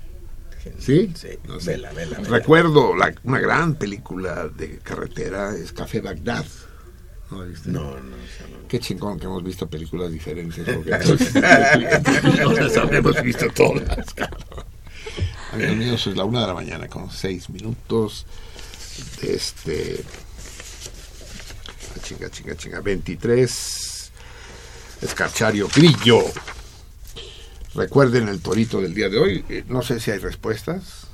Genial. ¿Sí? Sí. No sé. Vela, vela, vela. Recuerdo la- una gran película de carretera, es Café Bagdad. ¿No la viste? No, no, no. Qué chingón que hemos visto películas diferentes. Porque entonces, no las habremos visto todas. cabrón. Amigos míos, es la una de la mañana con seis minutos. De este. ah, Chinga, chinga, chinga. 23. Escarchario Grillo. Recuerden el torito del día de hoy. Eh, No sé si hay respuestas.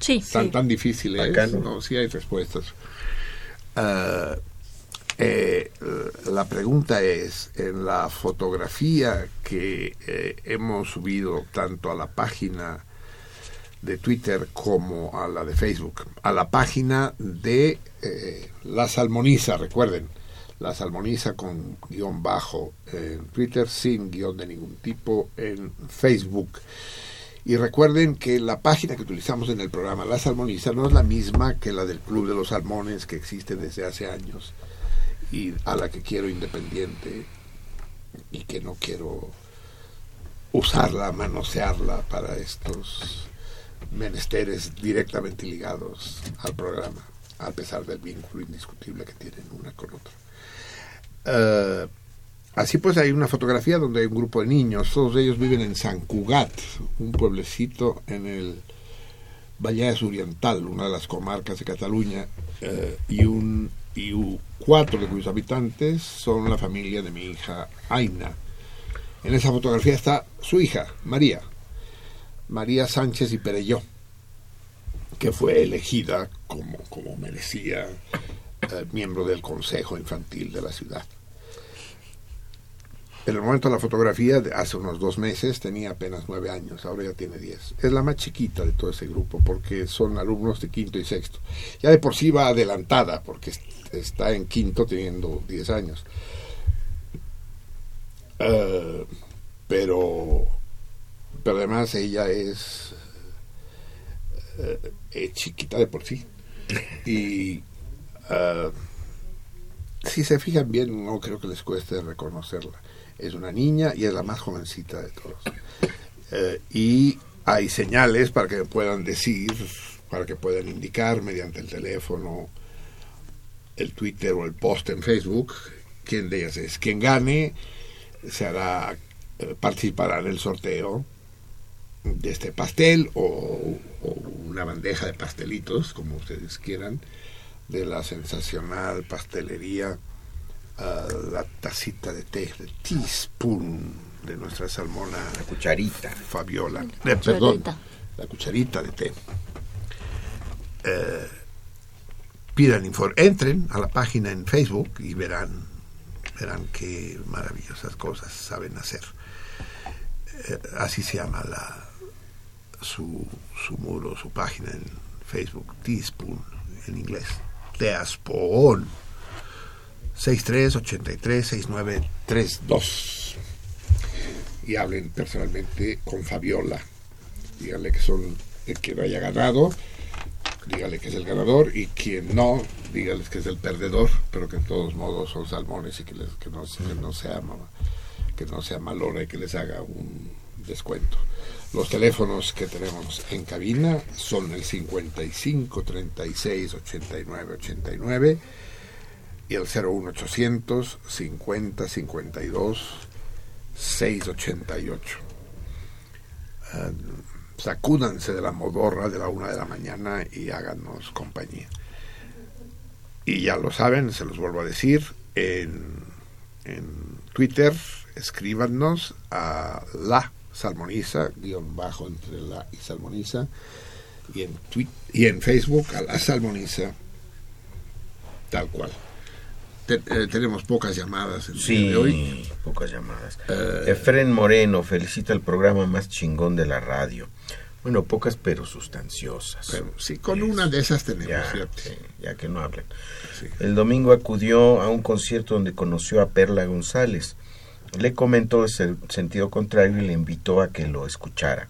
Sí. Tan, tan difícil es. Acá no. No, sí hay respuestas. Ah, eh, la pregunta es, en la fotografía que eh, hemos subido tanto a la página de Twitter como a la de Facebook, a la página de eh, La Salmoniza, recuerden, La Salmoniza con guion bajo en Twitter, sin guion de ningún tipo en Facebook. Y recuerden que la página que utilizamos en el programa La Salmoniza no es la misma que la del Club de los Salmones que existe desde hace años y a la que quiero independiente y que no quiero usarla, manosearla para estos menesteres directamente ligados al programa, a pesar del vínculo indiscutible que tienen una con otra. Eh, así pues hay una fotografía donde hay un grupo de niños, todos ellos viven en San Cugat, un pueblecito en el Vallès Oriental, una de las comarcas de Cataluña, eh, y un y cuatro de cuyos habitantes son la familia de mi hija Aina. En esa fotografía está su hija, María, María Sánchez y Perelló, que fue elegida como, como merecía eh, miembro del Consejo Infantil de la ciudad. En el momento de la fotografía, hace unos dos meses, tenía apenas nueve años, ahora ya tiene diez. Es la más chiquita de todo ese grupo, porque son alumnos de quinto y sexto. Ya de por sí va adelantada, porque est- está en quinto teniendo diez años. Eh, pero, pero además ella es, eh, es chiquita de por sí. Y eh, si se fijan bien, no creo que les cueste reconocerla. Es una niña y es la más jovencita de todos. Eh, y hay señales para que puedan decir, para que puedan indicar mediante el teléfono, el Twitter o el post en Facebook quién de ellas es. Quien gane se hará, eh, participará en el sorteo de este pastel o, o una bandeja de pastelitos, como ustedes quieran, de la sensacional pastelería ah, la tacita de té, el teaspoon de nuestra salmona La cucharita. Fabiola. Eh, perdón, Cucharita. la cucharita de té. Eh, pidan informe, entren a la página en Facebook y verán, verán qué maravillosas cosas saben hacer. Eh, así se llama la su, su muro, su página en Facebook, Teaspoon, en inglés. Teaspoon. 6383-6932. Y hablen personalmente con Fabiola. Díganle que son el que no haya ganado, dígale que es el ganador y quien no, dígales que es el perdedor, pero que en todos modos son salmones y que, les- que no, que no sea que no sea malora y que les haga un descuento. Los teléfonos que tenemos en cabina son el 55 36 89 89 y el 01800 50 52 688. Ah, sacúdanse de la modorra de la una de la mañana y háganos compañía. Y ya lo saben, se los vuelvo a decir, en, en Twitter escríbanos a la salmoniza, guion bajo entre la y salmoniza, y en, twi- y en Facebook a la salmoniza, tal cual. Te- eh, tenemos pocas llamadas el día Sí, de hoy. pocas llamadas. Eh, Efren Moreno felicita el programa más chingón de la radio. Bueno, pocas pero sustanciosas. Pero sí, con una de esas tenemos, ya, fíjate. sí, ya que no hablen. Sí. El domingo acudió a un concierto donde conoció a Perla González. Le comentó el sentido contrario y le invitó a que lo escuchara.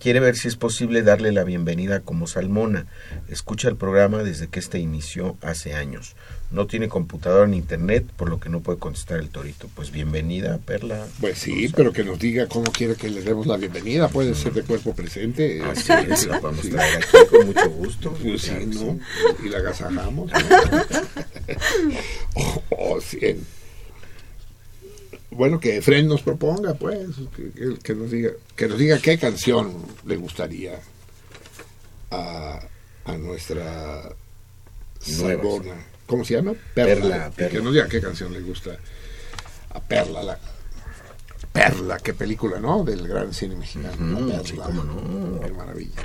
Quiere ver si es posible darle la bienvenida como Salmona. Escucha el programa desde que este inició hace años. No tiene computadora ni internet, por lo que no puede contestar el torito. Pues bienvenida, Perla. Pues sí, pero que nos diga cómo quiere que le demos la bienvenida. Puede ser de cuerpo presente. Así es, la podemos Sí. traer aquí con mucho gusto. Pues sí, ¿no? Y la agasajamos. ¿no? oh, oh. Bueno, que Efren nos proponga, pues, que, nos diga, que nos diga qué canción le gustaría a, a nuestra. Salmona. ¿Cómo se llama? Perla, Que Perla. nos diga qué canción le gusta a Perla, la Perla, qué película, ¿no? Del gran cine mexicano. ¿no? Ujú, Perla. sí, cómo no. Qué maravilla.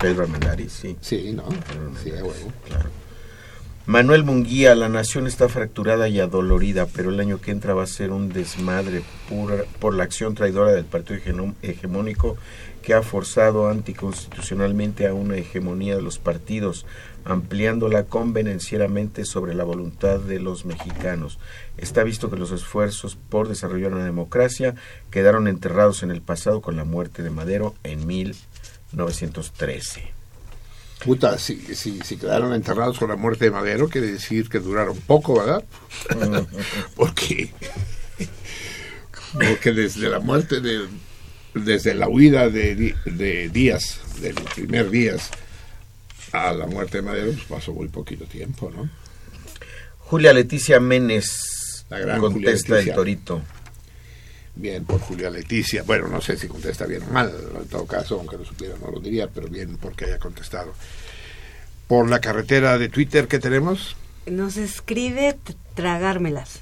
Pedro Armendáriz, sí. Sí, ¿no? Sí, a huevo. Claro. Manuel Munguía, la nación está fracturada y adolorida, pero el año que entra va a ser un desmadre por, por la acción traidora del partido hegemónico que ha forzado anticonstitucionalmente a una hegemonía de los partidos, ampliándola convenencieramente sobre la voluntad de los mexicanos. Está visto que los esfuerzos por desarrollar una democracia quedaron enterrados en el pasado con la muerte de Madero en 1913. Puta, si, si, si quedaron enterrados con la muerte de Madero, quiere decir que duraron poco, ¿verdad? porque, porque desde la muerte de, desde la huida de, de Díaz, del primer Díaz, a la muerte de Madero, pues pasó muy poquito tiempo, ¿no? Julia Leticia Menes La gran Julia contesta Leticia. el torito. Bien por Julia Leticia. Bueno, no sé si contesta bien o mal, en todo caso, aunque no supiera, no lo diría, pero bien porque haya contestado. Por la carretera de Twitter que tenemos, Nos escribe tragármelas.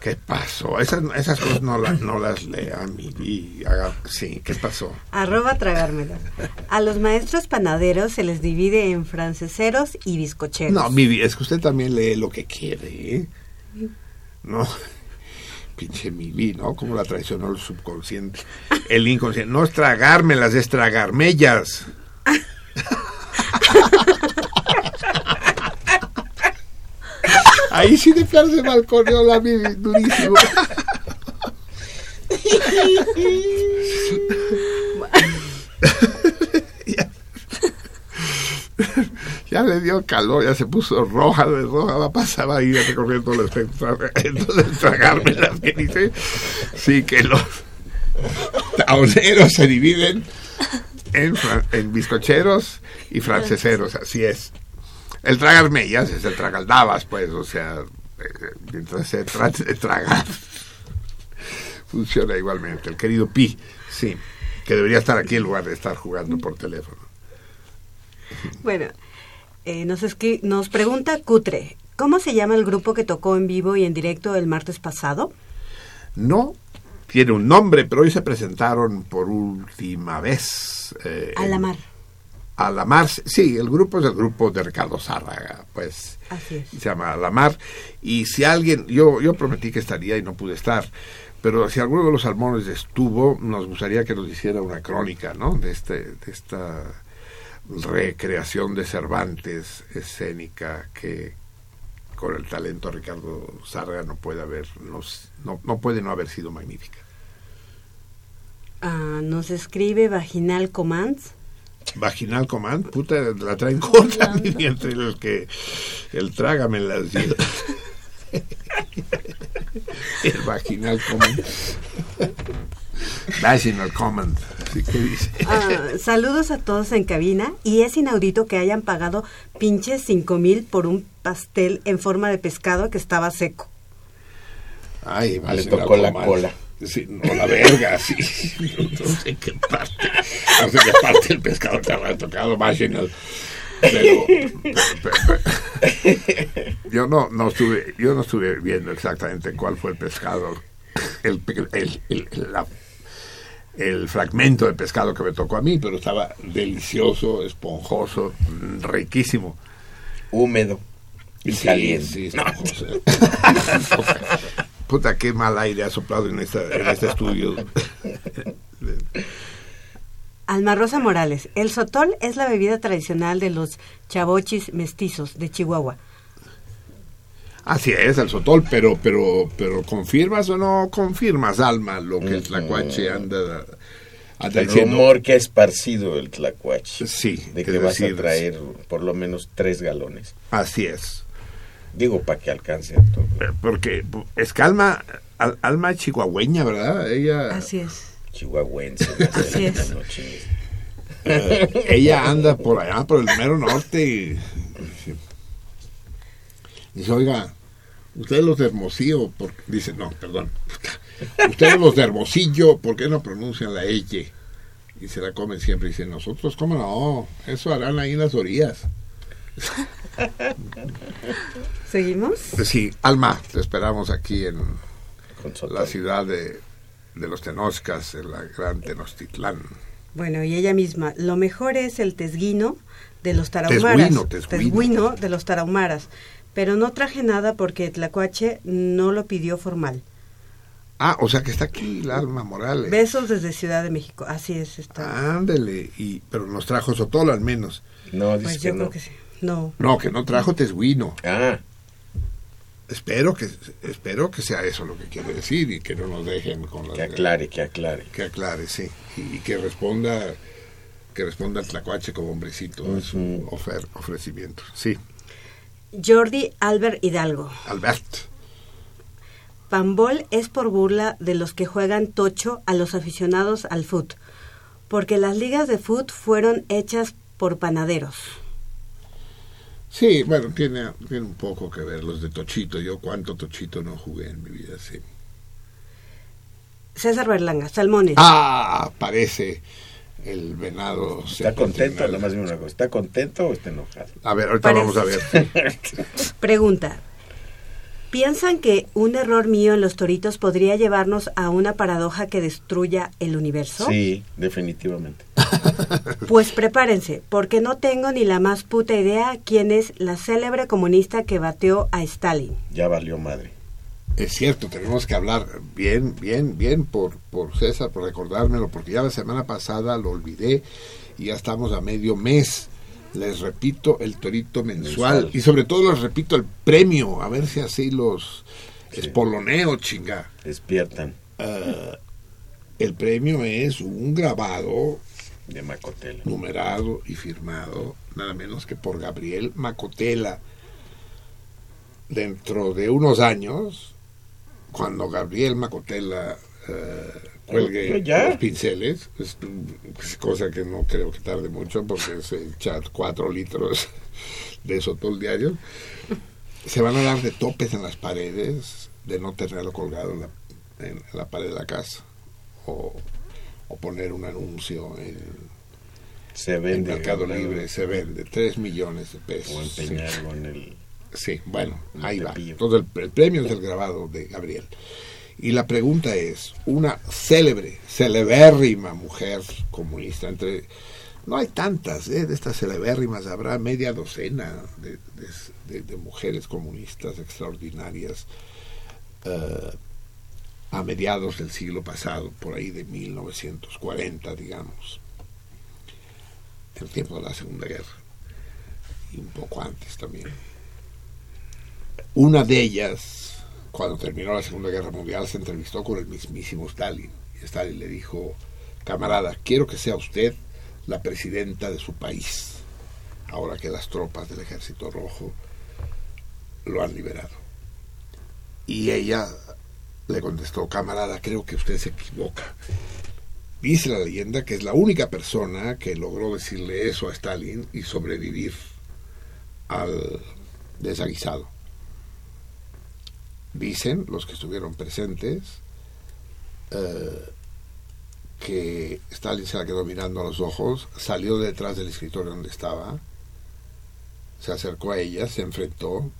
¿Qué pasó? Esas, esas cosas no, las no las y haga... Sí, ¿qué pasó? Arroba tragármelas. A los maestros panaderos se les divide en franceseros y bizcocheros. No, Vivi, es que usted también lee lo que quiere, ¿eh? No, pinche Vivi, ¿no? Como la traicionó el subconsciente. El inconsciente. No es tragármelas, es tragarmellas. Ahí sí de plano se balconeó la Vivi, durísimo. ya, le dio calor, ya se puso roja de roja, va a pasar ahí recorriendo espectro. Entonces, tragarme las dice, sí que los taoneros se dividen en, en bizcocheros y franceseros, así es. El tragarmellas es el tragaldabas, pues, o sea, eh, mientras se trate de tragar, funciona igualmente. El querido Pi, sí. que debería estar aquí en lugar de estar jugando por teléfono. Bueno, eh, nos, nos pregunta Cutre, ¿cómo se llama el grupo que tocó en vivo y en directo el martes pasado? No tiene un nombre, pero hoy se presentaron por última vez. eh, A la mar. A la Mar, sí, el grupo es el grupo de Ricardo Zárraga, pues Así es. se llama La Mar. Y si alguien, yo, yo prometí que estaría y no pude estar, pero si alguno de los salmones estuvo, nos gustaría que nos hiciera una crónica, ¿no? De, este, de esta recreación de Cervantes escénica que con el talento de Ricardo Zárraga no puede haber, no, no, no puede no haber sido magnífica. Ah, nos escribe Vaginal Commands. Vaginal Command, puta, la traen corta y entre los que el trágame las. El Vaginal Command. Vaginal Command, así que dice. Ah, saludos a todos en cabina y es inaudito que hayan pagado pinches cinco mil por un pastel en forma de pescado que estaba seco. Ay, Le Vaginal tocó la Command. cola. Sí, no, la verga, sí. No, no sé qué parte. No sé qué parte del pescado te habrá tocado Vaginal. Pero, pero- pero- yo no, no estuve, yo no estuve viendo exactamente cuál fue el pescado, el, el, el- la- el fragmento de pescado que me tocó a mí, pero estaba delicioso, esponjoso, riquísimo. Húmedo y Sí, caliente. sí, esponjoso. Puta, qué mal aire ha soplado en, esta, en este estudio. Alma Rosa Morales, el sotol es la bebida tradicional de los chavochis mestizos de Chihuahua. Así es, el sotol, pero, pero, pero ¿confirmas o no confirmas, Alma, lo que el tlacuache anda, anda El diciendo? rumor que ha esparcido el tlacuache. Sí, De que vas decir, a traer por lo menos tres galones. Así es. Digo, para que alcance a todo. Eh, Porque es que Alma, Al- Alma chihuahueña, ¿verdad? Ella, Así es. Chihuahuense. Así es. eh, ella anda por allá, por el mero norte y dice, oiga, ustedes los de Hermosillo, por... dice, no, perdón, ustedes los de Hermosillo, ¿por qué no pronuncian la L? Y se la comen siempre, y dice, nosotros, ¿cómo no? Eso harán ahí en las orillas. ¿Seguimos? Sí, Alma, te esperamos aquí en la ciudad de, de los Tenoscas, en la gran Tenochtitlán. Bueno, y ella misma, lo mejor es el tesguino de los tarahumaras. Tesguino, tesguino. Tesguino de los tarahumaras. Pero no traje nada porque Tlacuache no lo pidió formal. Ah, o sea que está aquí el Alma Morales. Besos desde Ciudad de México. Así es, está. Ándele, y, pero nos trajo Sotol al menos. No, dice pues que yo no. creo que sí. No. No, que no trajo Tesguino. Ah, Espero que, espero que sea eso lo que quiere decir y que no nos dejen con las que aclare, que aclare. que aclare, sí. Y, y que responda que responda el tlacuache como hombrecito a su Ujú. ofer- ofrecimiento. Sí, Jordi Albert Hidalgo. Albert. Pambol es por burla de los que juegan tocho a los aficionados al foot, porque las ligas de foot fueron hechas por panaderos. Sí, bueno, tiene, tiene un poco que ver los de Tochito. Yo cuánto Tochito no jugué en mi vida, sí. César Berlanga, Salmones. Ah, parece el venado. ¿Está contento? Nada más dime una cosa. ¿Está contento o está enojado? A ver, ahorita Parece. vamos a ver. Pregunta. ¿Piensan que un error mío en los toritos podría llevarnos a una paradoja que destruya el universo? Sí, definitivamente. Pues prepárense, porque no tengo ni la más puta idea quién es la célebre comunista que bateó a Stalin. Ya valió madre. Es cierto, tenemos que hablar bien, bien, bien por, por César, por recordármelo, porque ya la semana pasada lo olvidé y ya estamos a medio mes. Les repito el torito mensual, Mensual. y sobre todo les repito el premio, a ver si así los Sí. espoloneo, chinga. Despiertan Ah, el premio es un grabado de Macotela. numerado y firmado nada menos que por Gabriel Macotela. Dentro de unos años, cuando Gabriel Macotela eh, cuelgue Ya. los pinceles, es, es cosa que no creo que tarde mucho porque se echa cuatro litros de eso todo el diario, se van a dar de topes en las paredes de no tenerlo colgado en la, en la pared de la casa. O o poner un anuncio en, Se en vende. Mercado claro, Libre, se vende 3 millones de pesos. O sí. empeñarlo en el. Sí, bueno, ahí va. Todo el, el premio es el grabado de Gabriel. Y la pregunta es, una célebre, celebérrima mujer comunista, entre... No hay tantas, ¿eh? de estas celebérrimas, habrá media docena de, de- de- de mujeres comunistas extraordinarias eh, a mediados del siglo pasado, por ahí de 1940, digamos, el tiempo de la Segunda Guerra, y un poco antes también. Una de ellas, cuando terminó la Segunda Guerra Mundial, se entrevistó con el mismísimo Stalin. Y Stalin le dijo, camarada, quiero que sea usted la presidenta de su país, ahora que las tropas del Ejército Rojo lo han liberado. Y ella le contestó, camarada, creo que usted se equivoca. Dice la leyenda que es la única persona que logró decirle eso a Stalin y sobrevivir al desaguisado. Dicen los que estuvieron presentes eh, que Stalin se la quedó mirando a los ojos, salió detrás del escritorio donde estaba, se acercó a ella, se enfrentó,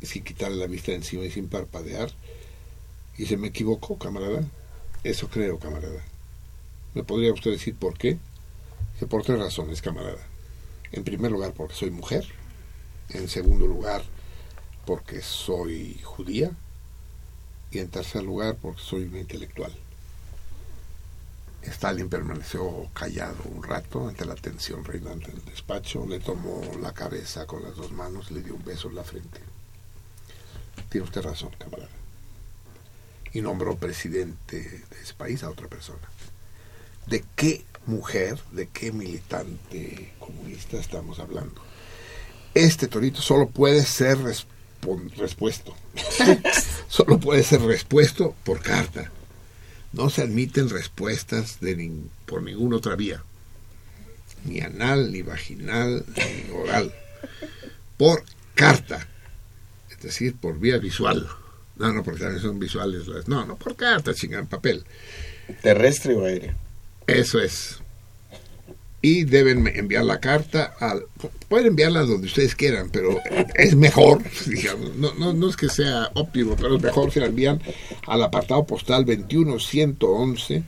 sin quitarle la vista encima y sin parpadear, y se me equivocó, camarada. Eso creo, camarada. ¿Me podría usted decir por qué? Que por tres razones, camarada. En primer lugar, porque soy mujer. En segundo lugar, porque soy judía. Y en tercer lugar, porque soy una intelectual. Stalin permaneció callado un rato ante la tensión reinante del despacho, le tomó la cabeza con las dos manos y le dio un beso en la frente. Tiene usted razón, camarada. Y nombró presidente de ese país a otra persona. ¿De qué mujer, de qué militante comunista estamos hablando? Este torito solo puede ser respuesto. solo puede ser respuesto por carta. No se admiten respuestas de nin- por ninguna otra vía. Ni anal, ni vaginal, ni oral. Por carta. Es decir, por vía visual. No, no, porque también son visuales. las- No, no, por carta, chingan, papel. ¿Terrestre o aéreo? Eso es. Y deben enviar la carta al... Pueden enviarla donde ustedes quieran, pero es mejor, digamos, no, no, no es que sea óptimo, pero es mejor si la envían al apartado postal 21111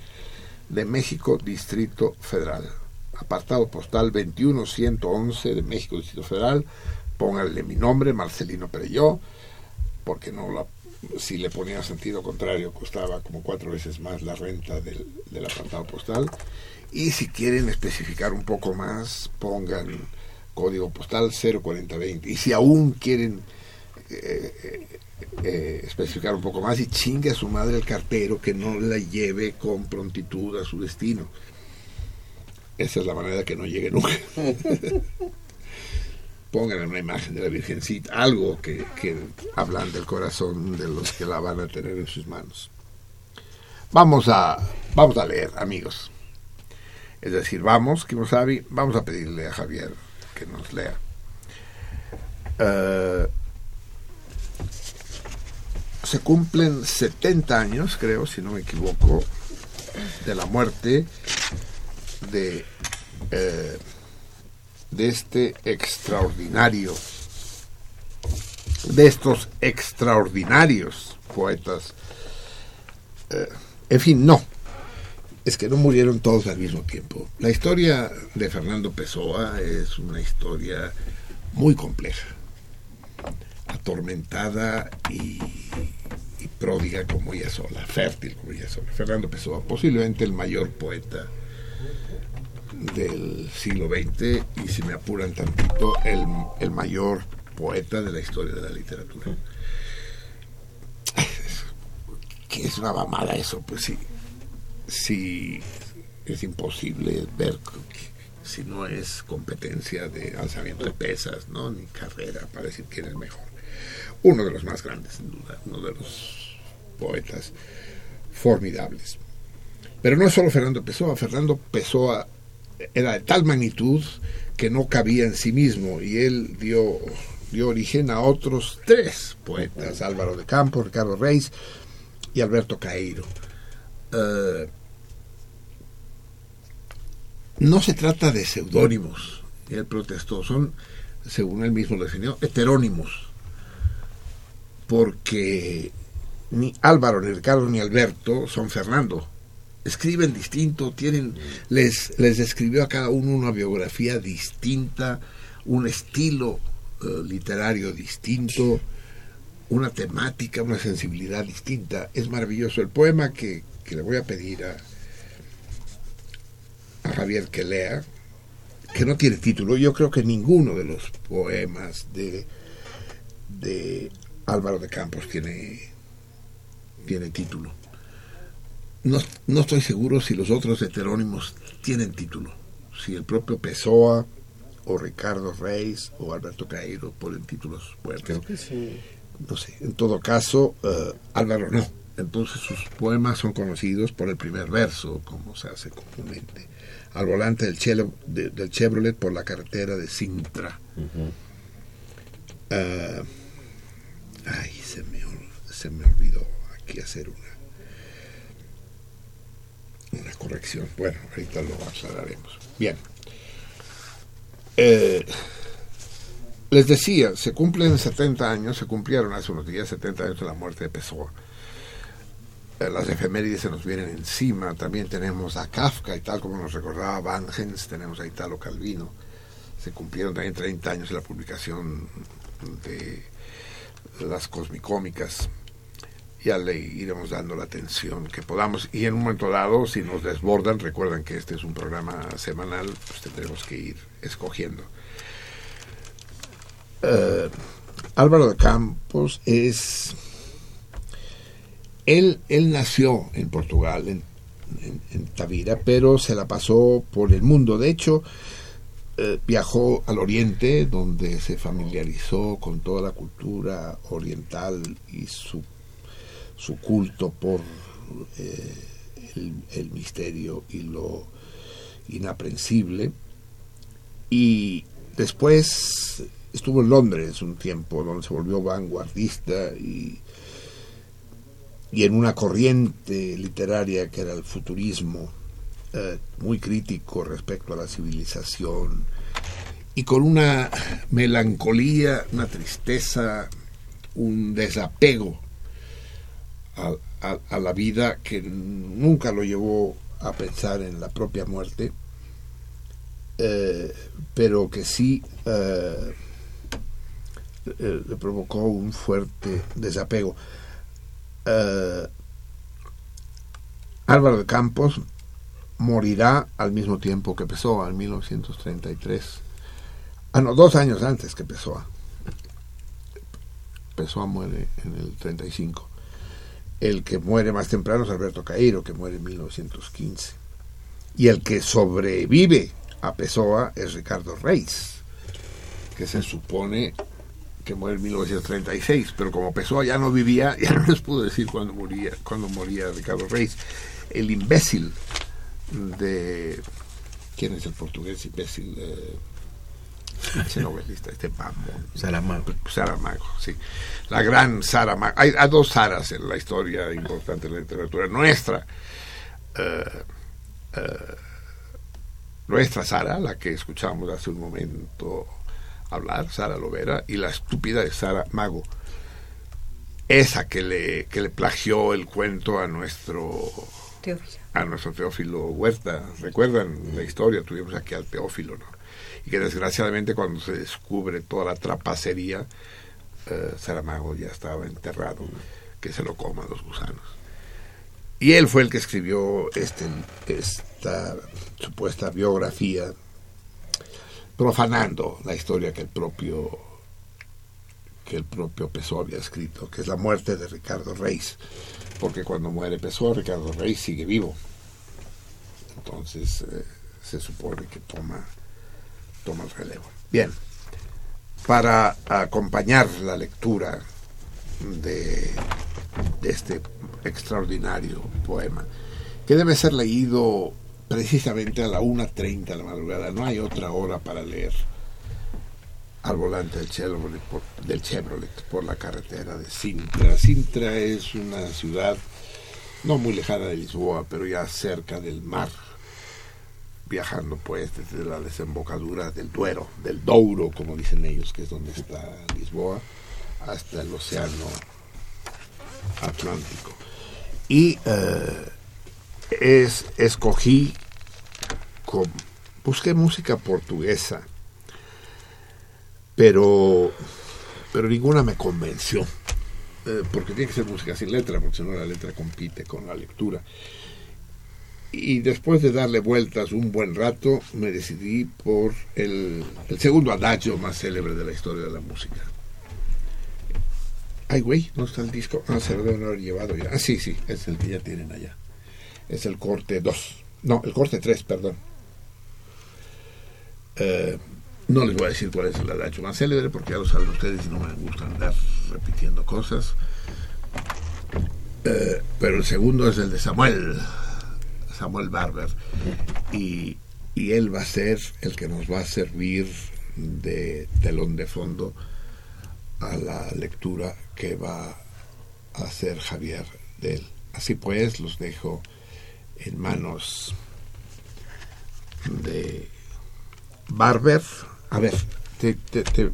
de México, Distrito Federal. Apartado postal 21111 de México, Distrito Federal. Pónganle mi nombre, Marcelino Perelló, porque no si le ponía sentido contrario costaba como cuatro veces más la renta del, del apartado postal y si quieren especificar un poco más pongan código postal 04020 y si aún quieren eh, eh, eh, especificar un poco más y chingue a su madre el cartero que no la lleve con prontitud a su destino esa es la manera que no llegue nunca pongan una imagen de la Virgencita, algo que, que hablan del corazón de los que la van a tener en sus manos. Vamos a, vamos a leer, amigos. Es decir, vamos, Kimosabi, vamos a pedirle a Javier que nos lea. Eh, se cumplen 70 años, creo, si no me equivoco, de la muerte de eh, de este extraordinario, de estos extraordinarios poetas. Eh, en fin, no, es que no murieron todos al mismo tiempo. La historia de Fernando Pessoa es una historia muy compleja, atormentada y, pródiga como ella sola, fértil como ella sola. Fernando Pessoa, posiblemente el mayor poeta del siglo XX y si me apuran tantito el, el mayor poeta de la historia de la literatura que es una mamada eso pues sí sí es imposible ver si no es competencia de alzamiento de pesas no ni carrera para decir quién es mejor. Uno de los más grandes sin duda uno de los poetas formidables. Pero no es solo Fernando Pessoa. Fernando Pessoa era de tal magnitud que no cabía en sí mismo y él dio, dio origen a otros tres poetas, Álvaro de Campos, Ricardo Reis y Alberto Caeiro. Eh, no se trata de seudónimos, él protestó, son, según él mismo lo definió, heterónimos, porque ni Álvaro, ni Ricardo, ni Alberto son Fernando. Escriben distinto, tienen, les, les escribió a cada uno una biografía distinta, un estilo eh, literario distinto, una temática, una sensibilidad distinta. Es maravilloso. El poema que, que le voy a pedir a, a Javier que lea, que no tiene título, yo creo que ninguno de los poemas de, de Álvaro de Campos tiene, tiene título. No, no estoy seguro si los otros heterónimos tienen título. Si el propio Pessoa o Ricardo Reis o Alberto Cairo ponen títulos fuertes. Creo que sí. No sé, en todo caso, eh, Álvaro no. Entonces sus poemas son conocidos por el primer verso, como se hace comúnmente. Al volante del, chelo- de- del Chevrolet por la carretera de Sintra. Ah, ay, se me, se me olvidó aquí hacer una, una corrección. Bueno, ahorita lo aclararemos. Bien. Eh, les decía, se cumplen 70 años, se cumplieron hace unos días 70 años de la muerte de Pessoa. Eh, Las efemérides se nos vienen encima, también tenemos a Kafka y tal como nos recordaba Van Hens, tenemos a Italo Calvino. Se cumplieron también 30 años de la publicación de las cosmicómicas. Ya le iremos dando la atención que podamos. Y en un momento dado, si nos desbordan, recuerden que este es un programa semanal, pues tendremos que ir escogiendo. Eh, Álvaro de Campos es... Él, él nació en Portugal, en, en- Tavira, pero se la pasó por el mundo. De hecho, eh, viajó al Oriente, donde se familiarizó con toda la cultura oriental y su, su culto por eh, el misterio y lo inaprensible. Y después estuvo en Londres un tiempo, donde se volvió vanguardista y, y en una corriente literaria que era el futurismo, eh, muy crítico respecto a la civilización y con una melancolía, una tristeza, un desapego a, a- la vida que nunca lo llevó a pensar en la propia muerte, eh, pero que sí eh, eh, le provocó un fuerte desapego. Eh, Álvaro de Campos morirá al mismo tiempo que Pessoa, en 1933. Ah, no, dos años antes que Pessoa. Pessoa muere en el 35. El que muere más temprano es Alberto Cairo, que muere en 1915. Y el que sobrevive a Pessoa es Ricardo Reis, que se supone que muere en 1936, pero como Pessoa ya no vivía, ya no les puedo decir cuándo moría, cuándo moría Ricardo Reis. El imbécil de... ¿Quién es el portugués imbécil? Eh, ese novelista, este mamón. Saramago. Saramago, sí. La gran Saramago. Hay, hay dos Saras en la historia importante de la literatura nuestra. Eh, eh, nuestra Sara, la que escuchamos hace un momento hablar, Sara Lovera, y la estúpida de Sara Mago. Esa que le, que le plagió el cuento a nuestro Teófilo. a nuestro Teófilo Huerta. ¿Recuerdan la historia? Tuvimos aquí al Teófilo, ¿no? Y que desgraciadamente cuando se descubre toda la trapacería, eh, Saramago ya estaba enterrado, que se lo coman los gusanos. Y él fue el que escribió este, esta supuesta biografía, profanando la historia que el propio que el propio Pessoa había escrito, que es la muerte de Ricardo Reis, porque cuando muere Pessoa, Ricardo Reis sigue vivo. Entonces eh, se supone que toma, toma el relevo. Bien, para acompañar la lectura de, de este extraordinario poema, que debe ser leído precisamente a la 1.30 de la madrugada, no hay otra hora para leer al volante del Chevrolet, por, del Chevrolet por la carretera de Sintra. Sintra es una ciudad no muy lejana de Lisboa, pero ya cerca del mar. viajando pues desde la desembocadura del Duero, del Douro, como dicen ellos, que es donde está Lisboa, hasta el océano Atlántico. Y eh, es, escogí, busqué música portuguesa, pero, pero ninguna me convenció, eh, porque tiene que ser música sin letra, porque si no la letra compite con la lectura. Y después de darle vueltas un buen rato, me decidí por el, el segundo adagio más célebre de la historia de la música. Ay, güey, ¿no está el disco? Ah, se lo deben haber llevado ya. Ah, sí, sí, es el que ya tienen allá. Es el corte 2. No, el corte 3, perdón. Eh, no les voy a decir cuál es el adagio más célebre porque ya lo saben ustedes y no me gusta andar repitiendo cosas. Eh, pero el segundo es el de Samuel, Samuel Barber. Y, y él va a ser el que nos va a servir de telón de fondo a la lectura que va a hacer Javier de él. Así pues, los dejo en manos de Barber. A ver, te- te- te-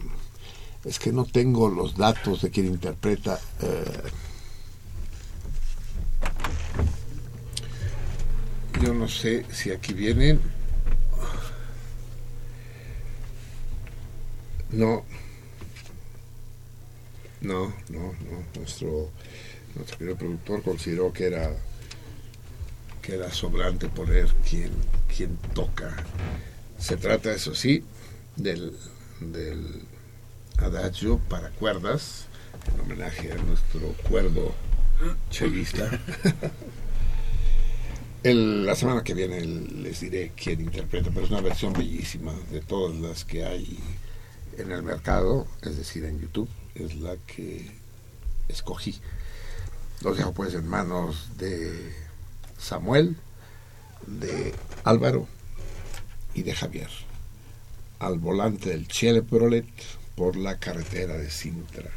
es que no tengo los datos de quien interpreta. eh, yo no sé si aquí vienen. No. No, no, no. Nuestro, nuestro productor consideró que era que era sobrante poner quien, quien toca. Se trata, eso sí, del, adagio para cuerdas, en homenaje a nuestro cuerdo chelista. El- la semana que viene les diré quién interpreta, pero es una versión bellísima de todas las que hay en el mercado, es decir, en YouTube, es la que escogí. Los dejo pues en manos de Samuel, de Álvaro y de Javier. Al volante del Chevrolet por la carretera de Sintra.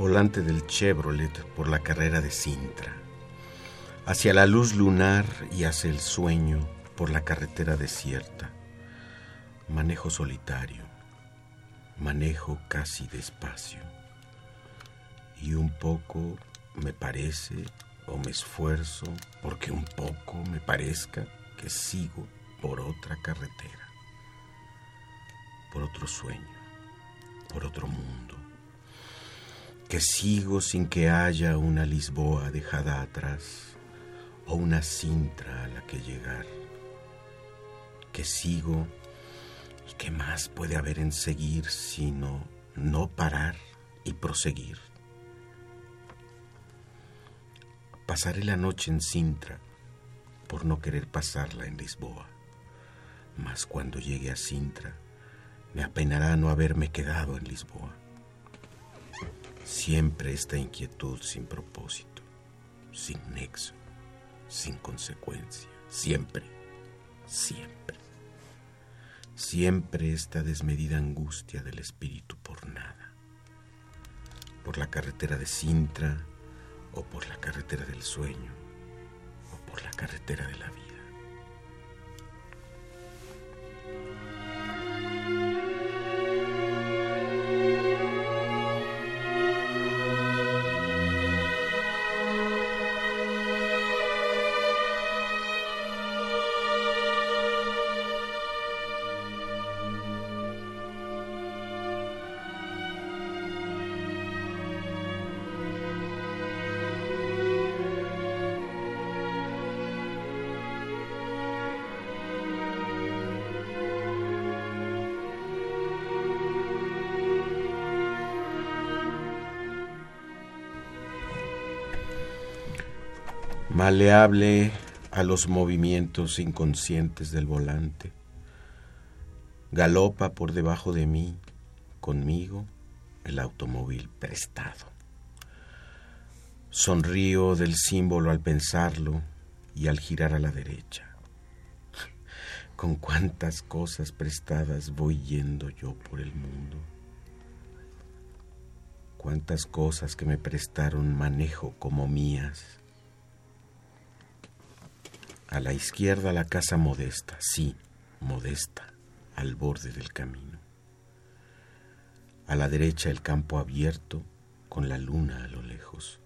Volante del Chevrolet por la carrera de Sintra, hacia la luz lunar y hacia el sueño por la carretera desierta. Manejo solitario, manejo casi despacio. Y un poco me parece o me esfuerzo porque un poco me parezca que sigo por otra carretera, por otro sueño, por otro mundo que sigo sin que haya una Lisboa dejada atrás o una Sintra a la que llegar, que sigo y que más puede haber en seguir sino no parar y proseguir. Pasaré la noche en Sintra por no querer pasarla en Lisboa, mas cuando llegue a Sintra me apenará no haberme quedado en Lisboa siempre esta inquietud sin propósito, sin nexo, sin consecuencia, siempre, siempre. Siempre esta desmedida angustia del espíritu por nada, por la carretera de Sintra o por la carretera del sueño o por la carretera de la vida. Maleable a los movimientos inconscientes del volante. Galopa por debajo de mí, conmigo, el automóvil prestado. Sonrío del símbolo al pensarlo y al girar a la derecha. Con cuántas cosas prestadas voy yendo yo por el mundo. Cuántas cosas que me prestaron manejo como mías. A la izquierda la casa modesta, sí, modesta, al borde del camino. A la derecha el campo abierto con la luna a lo lejos.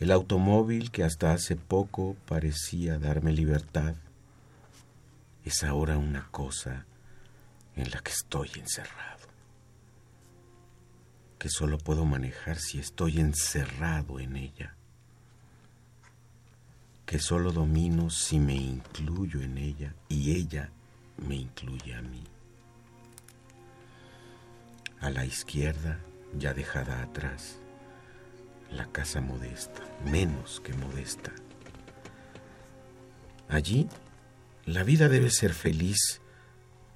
El automóvil que hasta hace poco parecía darme libertad es ahora una cosa en la que estoy encerrado, que solo puedo manejar si estoy encerrado en ella, que solo domino si me incluyo en ella y ella me incluye a mí. A la izquierda, ya dejada atrás, la casa modesta, menos que modesta. Allí la vida debe ser feliz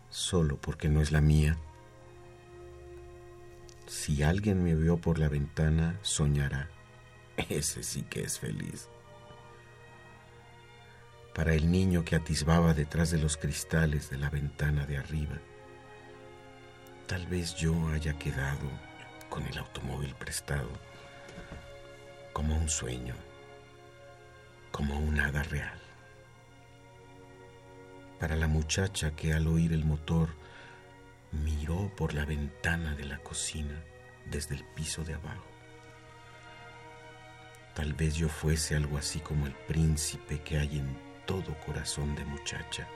solo porque no es la mía. Si alguien me vio por la ventana, soñará. Ese sí que es feliz. Para el niño que atisbaba detrás de los cristales de la ventana de arriba, tal vez yo haya quedado con el automóvil prestado como un sueño, como un hada real para la muchacha que al oír el motor miró por la ventana de la cocina desde el piso de abajo. Tal vez yo fuese algo así como el príncipe que hay en todo corazón de muchacha.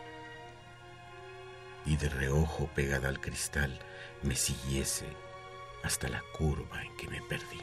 Y de reojo pegada al cristal me siguiese hasta la curva en que me perdí.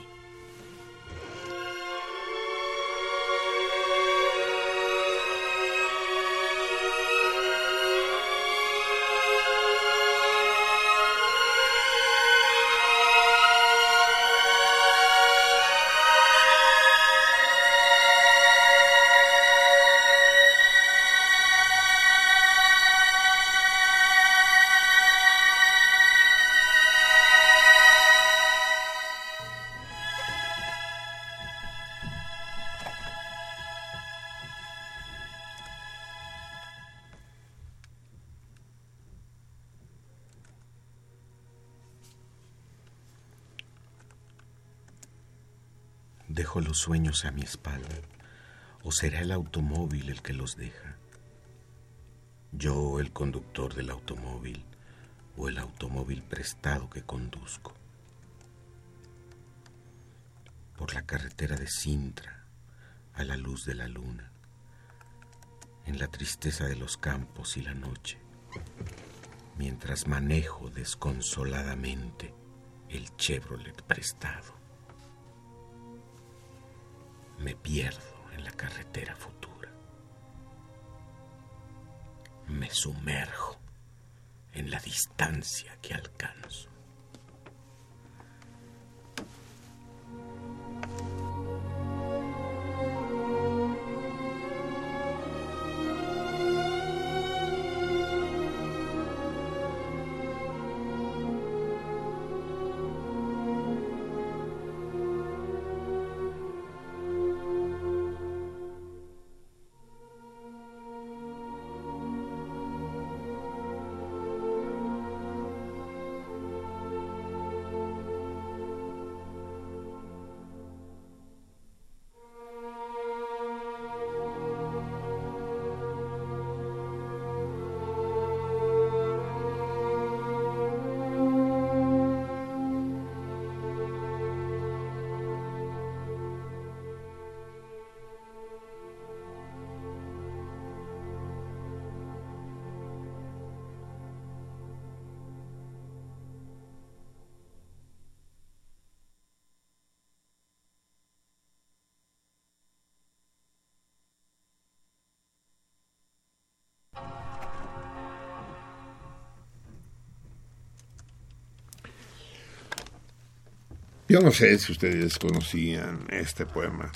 Los sueños a mi espalda, o será el automóvil el que los deja. Yo el conductor del automóvil o el automóvil prestado que conduzco. Por la carretera de Sintra, a la luz de la luna, en la tristeza de los campos y la noche, mientras manejo desconsoladamente el Chevrolet prestado me pierdo en la carretera futura. Me sumerjo en la distancia que alcanzo. Yo no sé si ustedes conocían este poema.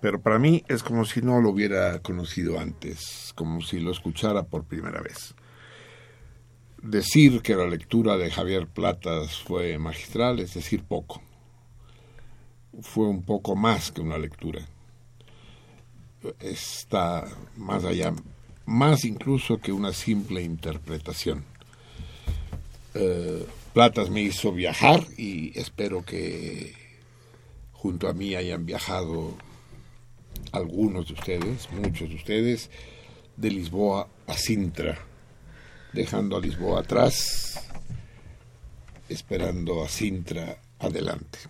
pero para mí es como si no lo hubiera conocido antes, como si lo escuchara por primera vez. Decir que la lectura de Javier Platas fue magistral es decir poco. Fue un poco más que una lectura. Está más allá, más incluso que una simple interpretación. Eh, Platas me hizo viajar y espero que junto a mí hayan viajado algunos de ustedes, muchos de ustedes, de Lisboa a Sintra, dejando a Lisboa atrás, esperando a Sintra adelante.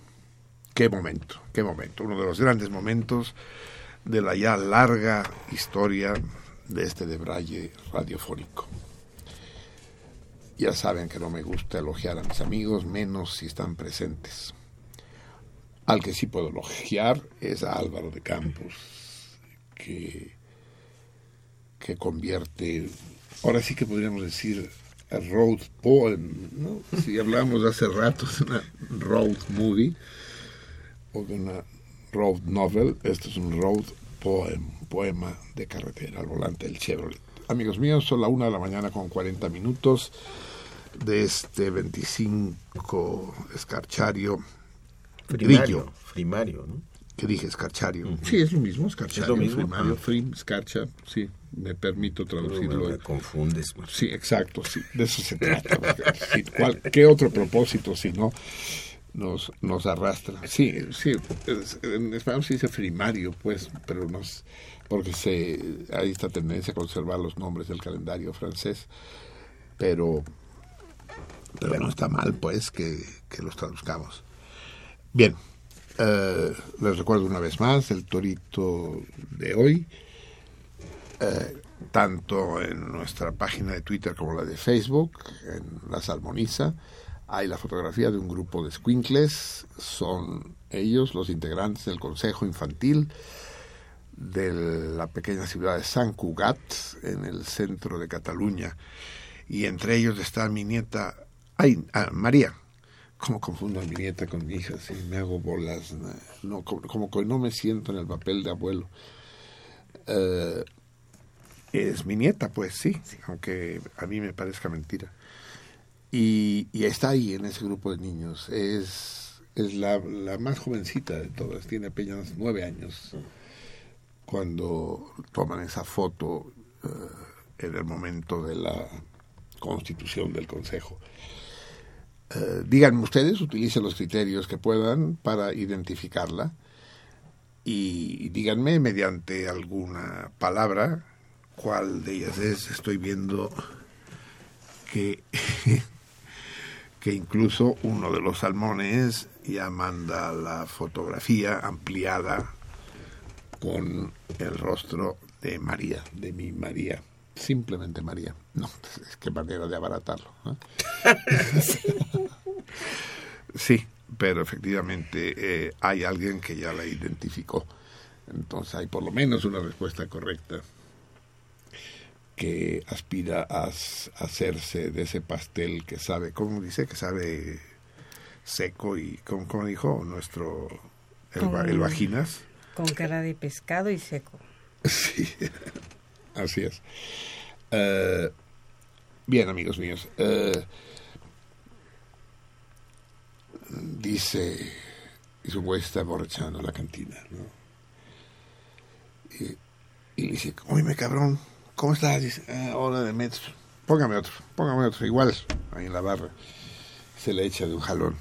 Qué momento, qué momento, uno de los grandes momentos de la ya larga historia de este debraye radiofónico. Ya saben que no me gusta elogiar a mis amigos, menos si están presentes. Al que sí puedo elogiar es a Álvaro de Campos, que, que convierte, ahora sí que podríamos decir, a road poem, ¿no? Si hablamos hace rato de una road movie o de una road novel, esto es un road poem, poema de carretera al volante del Chevrolet. Amigos míos, son la una de la mañana con 40 minutos de este 25 escarchario Primario, primario, ¿no? ¿Qué dije? Escarchario. Sí, es lo mismo, escarchario. Es lo mismo. Primario, Ah. frim, escarcha, sí, me permito traducirlo. Me confundes. Sí, exacto, sí, de eso se trata. porque, sí, ¿cuál- ¿Qué otro propósito si no nos, nos arrastra? Sí, sí, es- en español se dice primario, pues, pero nos, porque se, hay esta tendencia a conservar los nombres del calendario francés, pero, pero no está mal, pues, que, que los traduzcamos. Bien, eh, les recuerdo una vez más el torito de hoy eh, tanto en nuestra página de Twitter como la de Facebook, en La Salmoniza, hay la fotografía de un grupo de squinkles, son ellos los integrantes del Consejo Infantil de la pequeña ciudad de San Cugat, en el centro de Cataluña, y entre ellos está mi nieta, ay, ah, María, ¿Cómo confundo a mi nieta con mi hija? Si me hago bolas, no, como, que no me siento en el papel de abuelo. Eh, es mi nieta, pues sí, aunque a mí me parezca mentira. Y, y está ahí en ese grupo de niños. Es, es la, la más jovencita de todas, tiene apenas nueve años cuando toman esa foto eh, en el momento de la constitución del Consejo. Eh, díganme ustedes, utilicen los criterios que puedan para identificarla y díganme mediante alguna palabra cuál de ellas es. Estoy viendo que, que incluso uno de los salmones ya manda la fotografía ampliada con el rostro de María, de mi María. Simplemente María. No, es que manera de abaratarlo. ¿no? sí, pero efectivamente eh, hay alguien que ya la identificó. Entonces hay por lo menos una respuesta correcta que aspira a, hacerse de ese pastel que sabe, ¿cómo dice? Que sabe seco y, ¿cómo, cómo dijo nuestro, el, el vaginas? Con cara de pescado y seco. Sí, así es. Eh, bien, amigos míos. eh, dice, y su güey está borrachando la cantina, ¿no? Y, y dice, oye, cabrón, ¿cómo estás? Dice, ah, de metro. Póngame otro, póngame otro, igual, ahí en la barra. Se le echa de un jalón.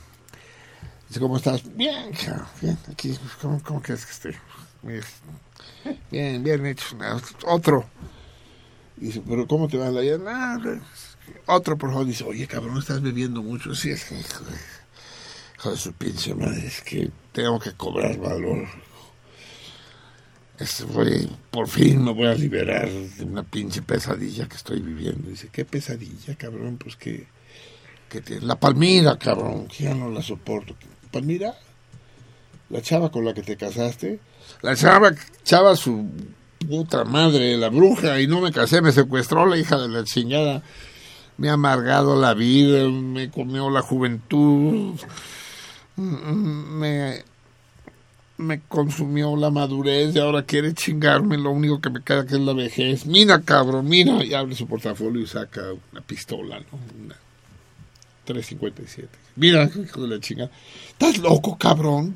Dice, ¿cómo estás? Bien, bien, aquí, ¿cómo, cómo quieres que esté? Bien, Bien, hecho. Otro. Dice, pero ¿cómo te va la vida? "Nah, pues, otro, por favor. Dice, oye, cabrón, estás bebiendo mucho. Sí, es que, hijo de, su pinche madre, es que tengo que cobrar valor. Es, voy- por fin me voy a liberar de una pinche pesadilla que estoy viviendo. Dice, ¿qué pesadilla, cabrón? Pues que, que te- la Palmira, cabrón, que ya no la soporto. ¿Palmira? La chava con la que te casaste. La chava, chava su puta madre, la bruja, y no me casé, me secuestró la hija de la chingada. Me ha amargado la vida, me comió la juventud. Mm, Me, me consumió la madurez y ahora quiere chingarme. Lo único que me queda que es la vejez. Mira, cabrón, mira. Y abre su portafolio y saca una pistola, ¿no? Una 357. Mira, hijo de la chingada. ¿Estás loco, cabrón?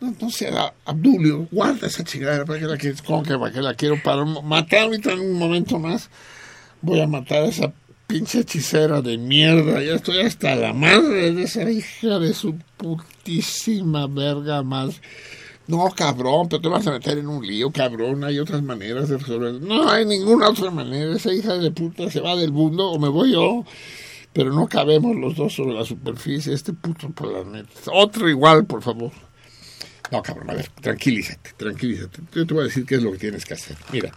No, no sé, Abdulio, guarda esa chingada. ¿Para qué la quieres? ¿Cómo que para qué la quiero? Para matar ahorita en un momento más. Voy a matar a esa pinche hechicera de mierda. Ya estoy hasta la madre de esa hija de su putísima verga más. No, cabrón, pero te vas a meter en un lío, cabrón. Hay otras maneras de resolver. No hay ninguna otra manera. Esa hija de puta se va del mundo o me voy yo. Pero no cabemos los dos sobre la superficie. Este puto planeta. Otro igual, por favor. No, cabrón, a ver, tranquilízate, tranquilízate. Yo te voy a decir qué es lo que tienes que hacer. Mira.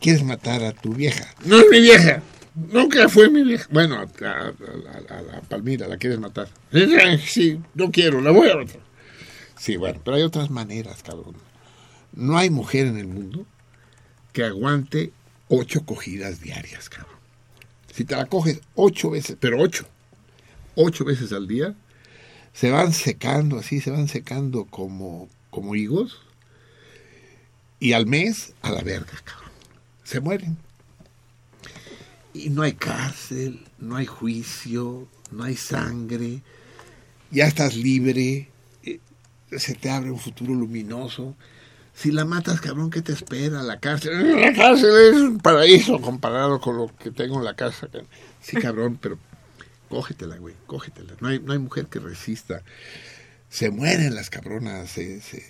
¿Quieres matar a tu vieja? No es mi vieja. Nunca fue mi vieja. Bueno, a, a- la Palmira la quieres matar. Sí, no quiero, la voy a matar. Sí, bueno, pero hay otras maneras, cabrón. No hay mujer en el mundo que aguante ocho cogidas diarias, cabrón. Si te la coges ocho veces, pero ocho, ocho veces al día, se van secando así, se van secando como, como higos, y al mes, a la verga, cabrón. Se mueren. Y no hay cárcel, no hay juicio, no hay sangre, ya estás libre, eh, se te abre un futuro luminoso. Si la matas, cabrón, ¿qué te espera? La cárcel. La cárcel es un paraíso comparado con lo que tengo en la casa. Sí, cabrón, pero cógetela, güey, cógetela. No hay, no hay mujer que resista. Se mueren las cabronas, se, se,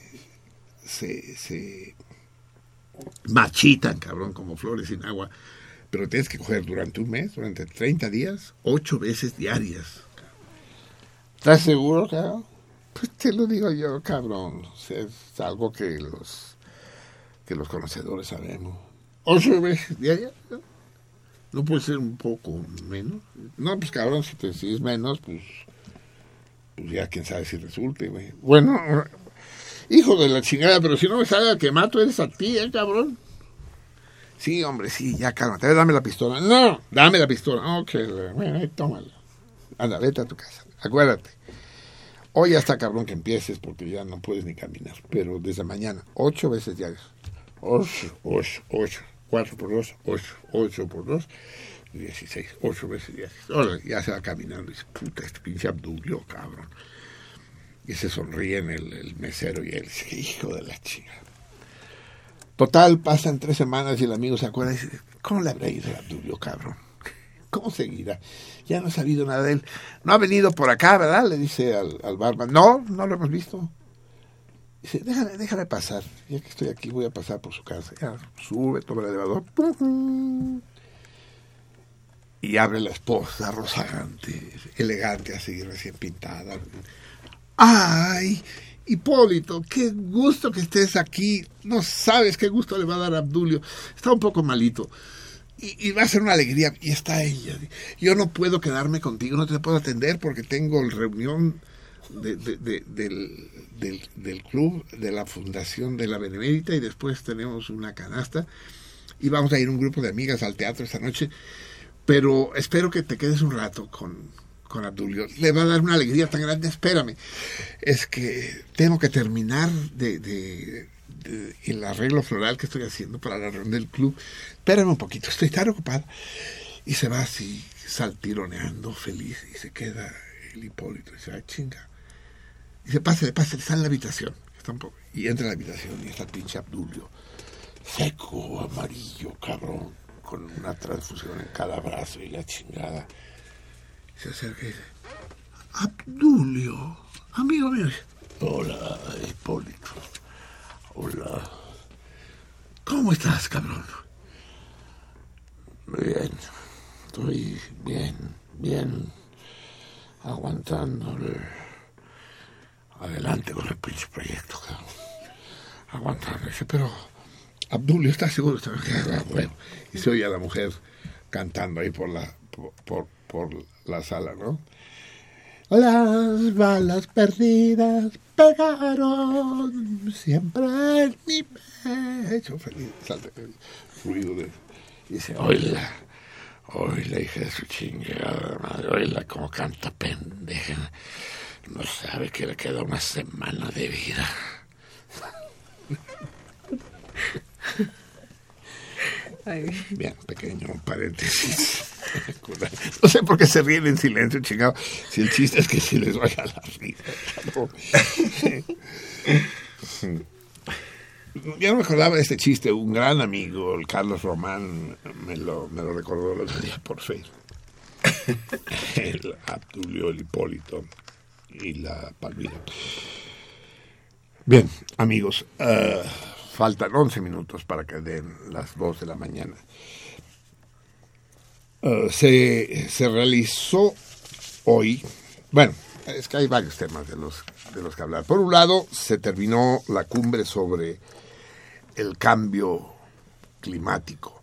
se, se machitan, cabrón, como flores sin agua. Pero tienes que coger durante un mes, durante 30 días, ocho veces diarias. ¿Estás seguro, cabrón? Pues te lo digo yo, cabrón. Es algo que los que los conocedores sabemos. ¿Ocho veces diarias? ¿No? ¿No puede ser un poco menos? No, pues cabrón, si, te, es menos, pues, pues ya quién sabe si resulte, güey. Bueno, hijo de la chingada, pero si no me sale que mato eres a ti, ¿eh, cabrón? Sí, hombre, sí, ya cálmate. Dame la pistola. No, dame la pistola. Ok, bueno, ahí tómala. Anda, vete a tu casa. Acuérdate. Hoy ya está cabrón que empieces porque ya no puedes ni caminar. Pero desde mañana, ocho veces diarias. Ocho, ocho, ocho. Cuatro por dos, ocho. Ocho por dos, dieciséis. Ocho veces diarias. Ahora ya se va caminando y dice, puta, este pinche Abdulio, cabrón. Y se sonríen el, el mesero y él dice, hijo de la chica. Total, pasan tres semanas y el amigo se acuerda y dice, ¿cómo le habrá ido a Abdulio, cabrón? ¿Cómo seguirá? Ya no ha sabido nada de él. No ha venido por acá, ¿verdad? Le dice al, al barman. No, no lo hemos visto. Dice, déjame, déjame pasar. Ya que estoy aquí, voy a pasar por su casa. Ya sube, toma el elevador. Y abre la esposa, rozagante, elegante, así, recién pintada. ¡Ay! Hipólito, qué gusto que estés aquí. No sabes qué gusto le va a dar a Abdulio. Está un poco malito. Y, va a ser una alegría. Y está ella. Yo no puedo quedarme contigo, no te puedo atender porque tengo reunión de- de- de- del, del, del club, de la fundación de la Benemérita y después tenemos una canasta. Y vamos a ir un grupo de amigas al teatro esta noche. Pero espero que te quedes un rato con, con Abdulio. Le va a dar una alegría tan grande. Espérame. Es que tengo que terminar de- el arreglo floral que estoy haciendo para la reunión del club. Espérame un poquito, estoy tan ocupada. Y se va así, saltironeando, feliz. Y se queda el Hipólito. Y dice, ay, chinga. Y se pasa, pasa, está en la habitación. Y entra en la habitación y está el pinche Abdulio. Seco, amarillo, cabrón. Con una transfusión en cada brazo y la chingada. Se acerca y dice, Abdulio, amigo mío. Hola, Hipólito. Hola. ¿Cómo estás, cabrón? Bien. Estoy bien, bien. Aguantando. el- Adelante con el pinche proyecto, cabrón. Aguantando. Dice, pero, Abdulio, ¿estás seguro? "Ah, bueno. Y se oye a la mujer cantando ahí por la, por, por, por la sala, ¿no? Las balas perdidas pegaron siempre en mi pecho. Feliz, salta el ruido de. Dice, hija de su chingada madre, oíla como canta pendeja. No sabe que le queda una semana de vida. Bien, pequeño paréntesis. No sé por qué se ríen en silencio, chingado. Si el chiste es que se les vaya la risa. Ya no me este chiste. Un gran amigo, el Carlos Román, me lo, me lo recordó el otro día por Facebook. El Abdulio, el Hipólito y la Palmira. Bien, amigos, eh, faltan 11 minutos para que den las 2 de la mañana. Eh, se, se realizó hoy, bueno, es que hay varios temas de los, de los que hablar. Por un lado, se terminó la cumbre sobre el cambio climático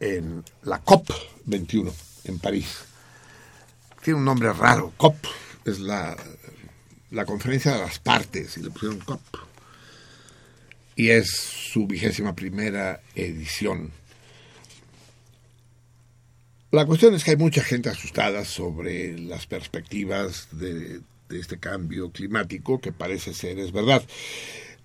en la COP21 en París. Tiene un nombre raro, COP, es la, la conferencia de las partes, y le pusieron COP. Y es su vigésima primera edición. La cuestión es que hay mucha gente asustada sobre las perspectivas de, de este cambio climático, que parece ser es verdad.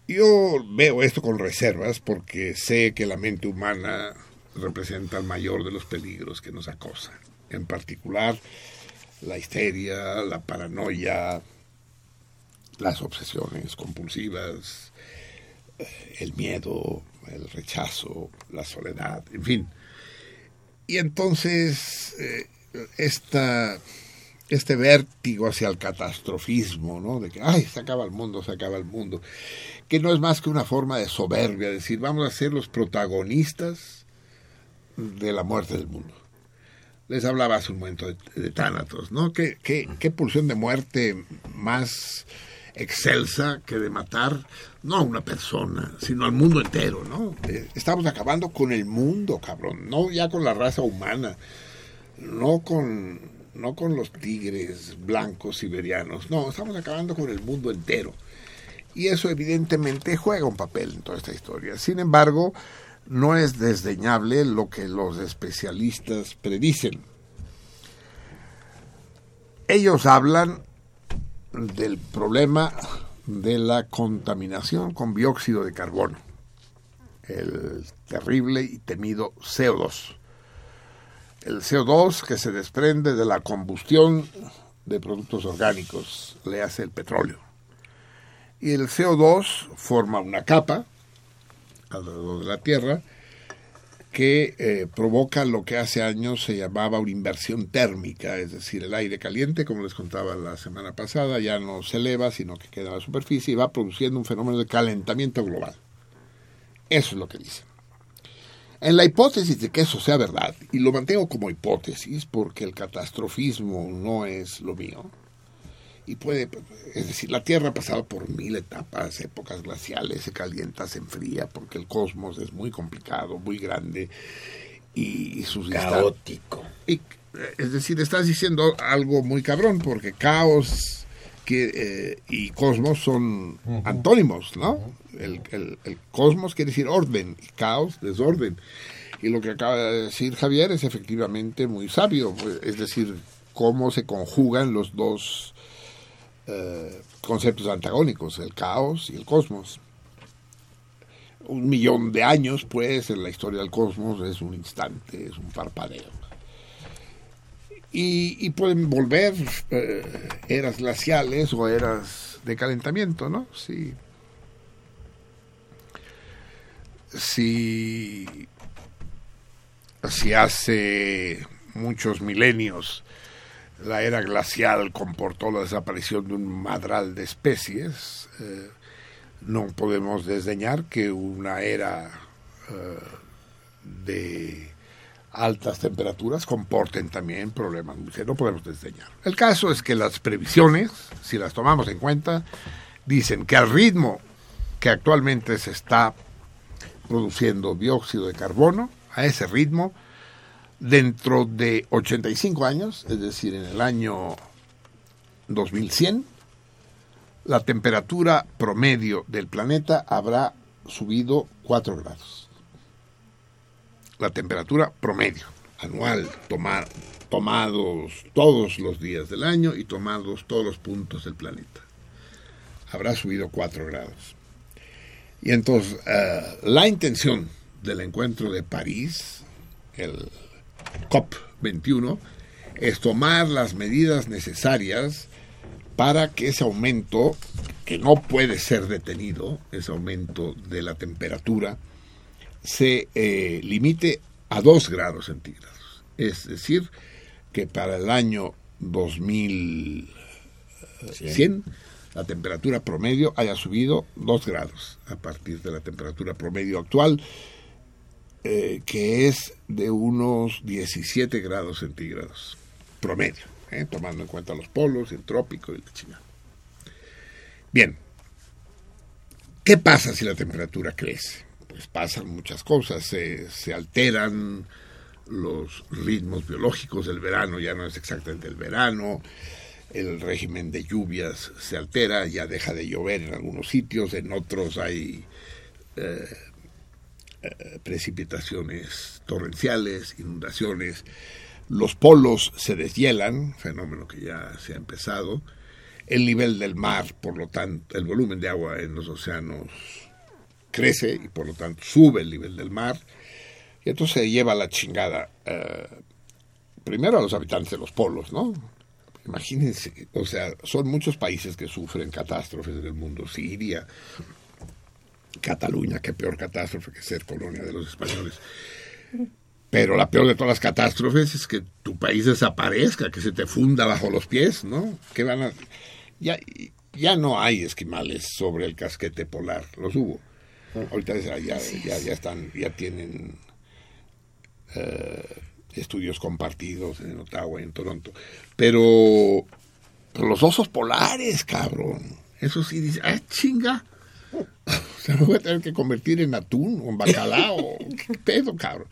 Yo veo esto con reservas porque sé que la mente humana representa el mayor de los peligros que nos acosan. En particular, la histeria, la paranoia, las obsesiones compulsivas, el miedo, el rechazo, la soledad, en fin. Y entonces, eh, esta, este vértigo hacia el catastrofismo, ¿no? De que, ay, se acaba el mundo, se acaba el mundo, que no es más que una forma de soberbia, decir, vamos a ser los protagonistas de la muerte del mundo. Les hablaba hace un momento de, de Tánatos, ¿no? ¿Qué, qué, qué pulsión de muerte más excelsa que de matar no a una persona, sino al mundo entero, ¿no? Eh, estamos acabando con el mundo, cabrón, no ya con la raza humana, no con, no con los tigres blancos siberianos, no, estamos acabando con el mundo entero. Y eso evidentemente juega un papel en toda esta historia. Sin embargo, no es desdeñable lo que los especialistas predicen. Ellos hablan del problema de la contaminación con dióxido de carbono, el terrible y temido CO2. El CO2 que se desprende de la combustión de productos orgánicos, le hace el petróleo. Y el CO2 forma una capa alrededor de la Tierra que eh, provoca lo que hace años se llamaba una inversión térmica, es decir, el aire caliente, como les contaba la semana pasada, ya no se eleva, sino que queda a la superficie y va produciendo un fenómeno de calentamiento global. Eso es lo que dicen. En la hipótesis de que eso sea verdad, y lo mantengo como hipótesis porque el catastrofismo no es lo mío, y puede, es decir, la Tierra ha pasado por mil etapas, épocas glaciales, se calienta, se enfría, porque el cosmos es muy complicado, muy grande y, y sus Caótico. y, es decir, estás diciendo algo muy cabrón, porque caos que, eh, y cosmos son antónimos, ¿no? el, el, el cosmos quiere decir orden, y caos, desorden. Y lo que acaba de decir Javier es efectivamente muy sabio, pues, es decir, cómo se conjugan los dos eh, conceptos antagónicos, el caos y el cosmos. Un millón de años, pues, en la historia del cosmos es un instante, es un parpadeo. Y, pueden volver eh, eras glaciales o eras de calentamiento, ¿no? Sí. Si, si hace muchos milenios la era glacial comportó la desaparición de un madral de especies, eh, no podemos desdeñar que una era eh, de altas temperaturas comporten también problemas no podemos desdeñar. El caso es que las previsiones, si las tomamos en cuenta, dicen que al ritmo que actualmente se está produciendo dióxido de carbono, a ese ritmo, dentro de 85 años, es decir, en el año 2100, la temperatura promedio del planeta habrá subido 4 grados. La temperatura promedio. anual, tomar, tomados todos los días del año y tomados todos los puntos del planeta. Habrá subido 4 grados. Y entonces, eh, la intención del encuentro de París, el COP21, es tomar las medidas necesarias para que ese aumento, que no puede ser detenido, ese aumento de la temperatura, se eh, limite a 2 grados centígrados. Es decir, que para el año 2100 la temperatura promedio haya subido 2 grados a partir de la temperatura promedio actual, eh, que es de unos 17 grados centígrados promedio, eh, tomando en cuenta los polos, el trópico y la chingada. Bien, ¿qué pasa si la temperatura crece? Pues pasan muchas cosas, se, se alteran los ritmos biológicos del verano, ya no es exactamente el verano, el régimen de lluvias se altera, ya deja de llover en algunos sitios, en otros hay eh, eh, precipitaciones torrenciales, inundaciones, los polos se deshielan, fenómeno que ya se ha empezado, el nivel del mar, por lo tanto, el volumen de agua en los océanos crece y por lo tanto sube el nivel del mar, y entonces se lleva la chingada eh, primero a los habitantes de los polos, ¿no? Imagínense, o sea, son muchos países que sufren catástrofes en el mundo. Siria, Cataluña, qué peor catástrofe que ser colonia de los españoles. Pero la peor de todas las catástrofes es que tu país desaparezca, que se te funda bajo los pies, ¿no? Que van a... Ya, ya no hay esquimales sobre el casquete polar, los hubo. Ahorita ya, ya, ya están, ya tienen eh, estudios compartidos en Ottawa y en Toronto. Pero, pero los osos polares, cabrón, eso sí dice, ah, chinga. O sea, me voy a tener que convertir en atún o en bacalao. ¿Qué pedo, cabrón?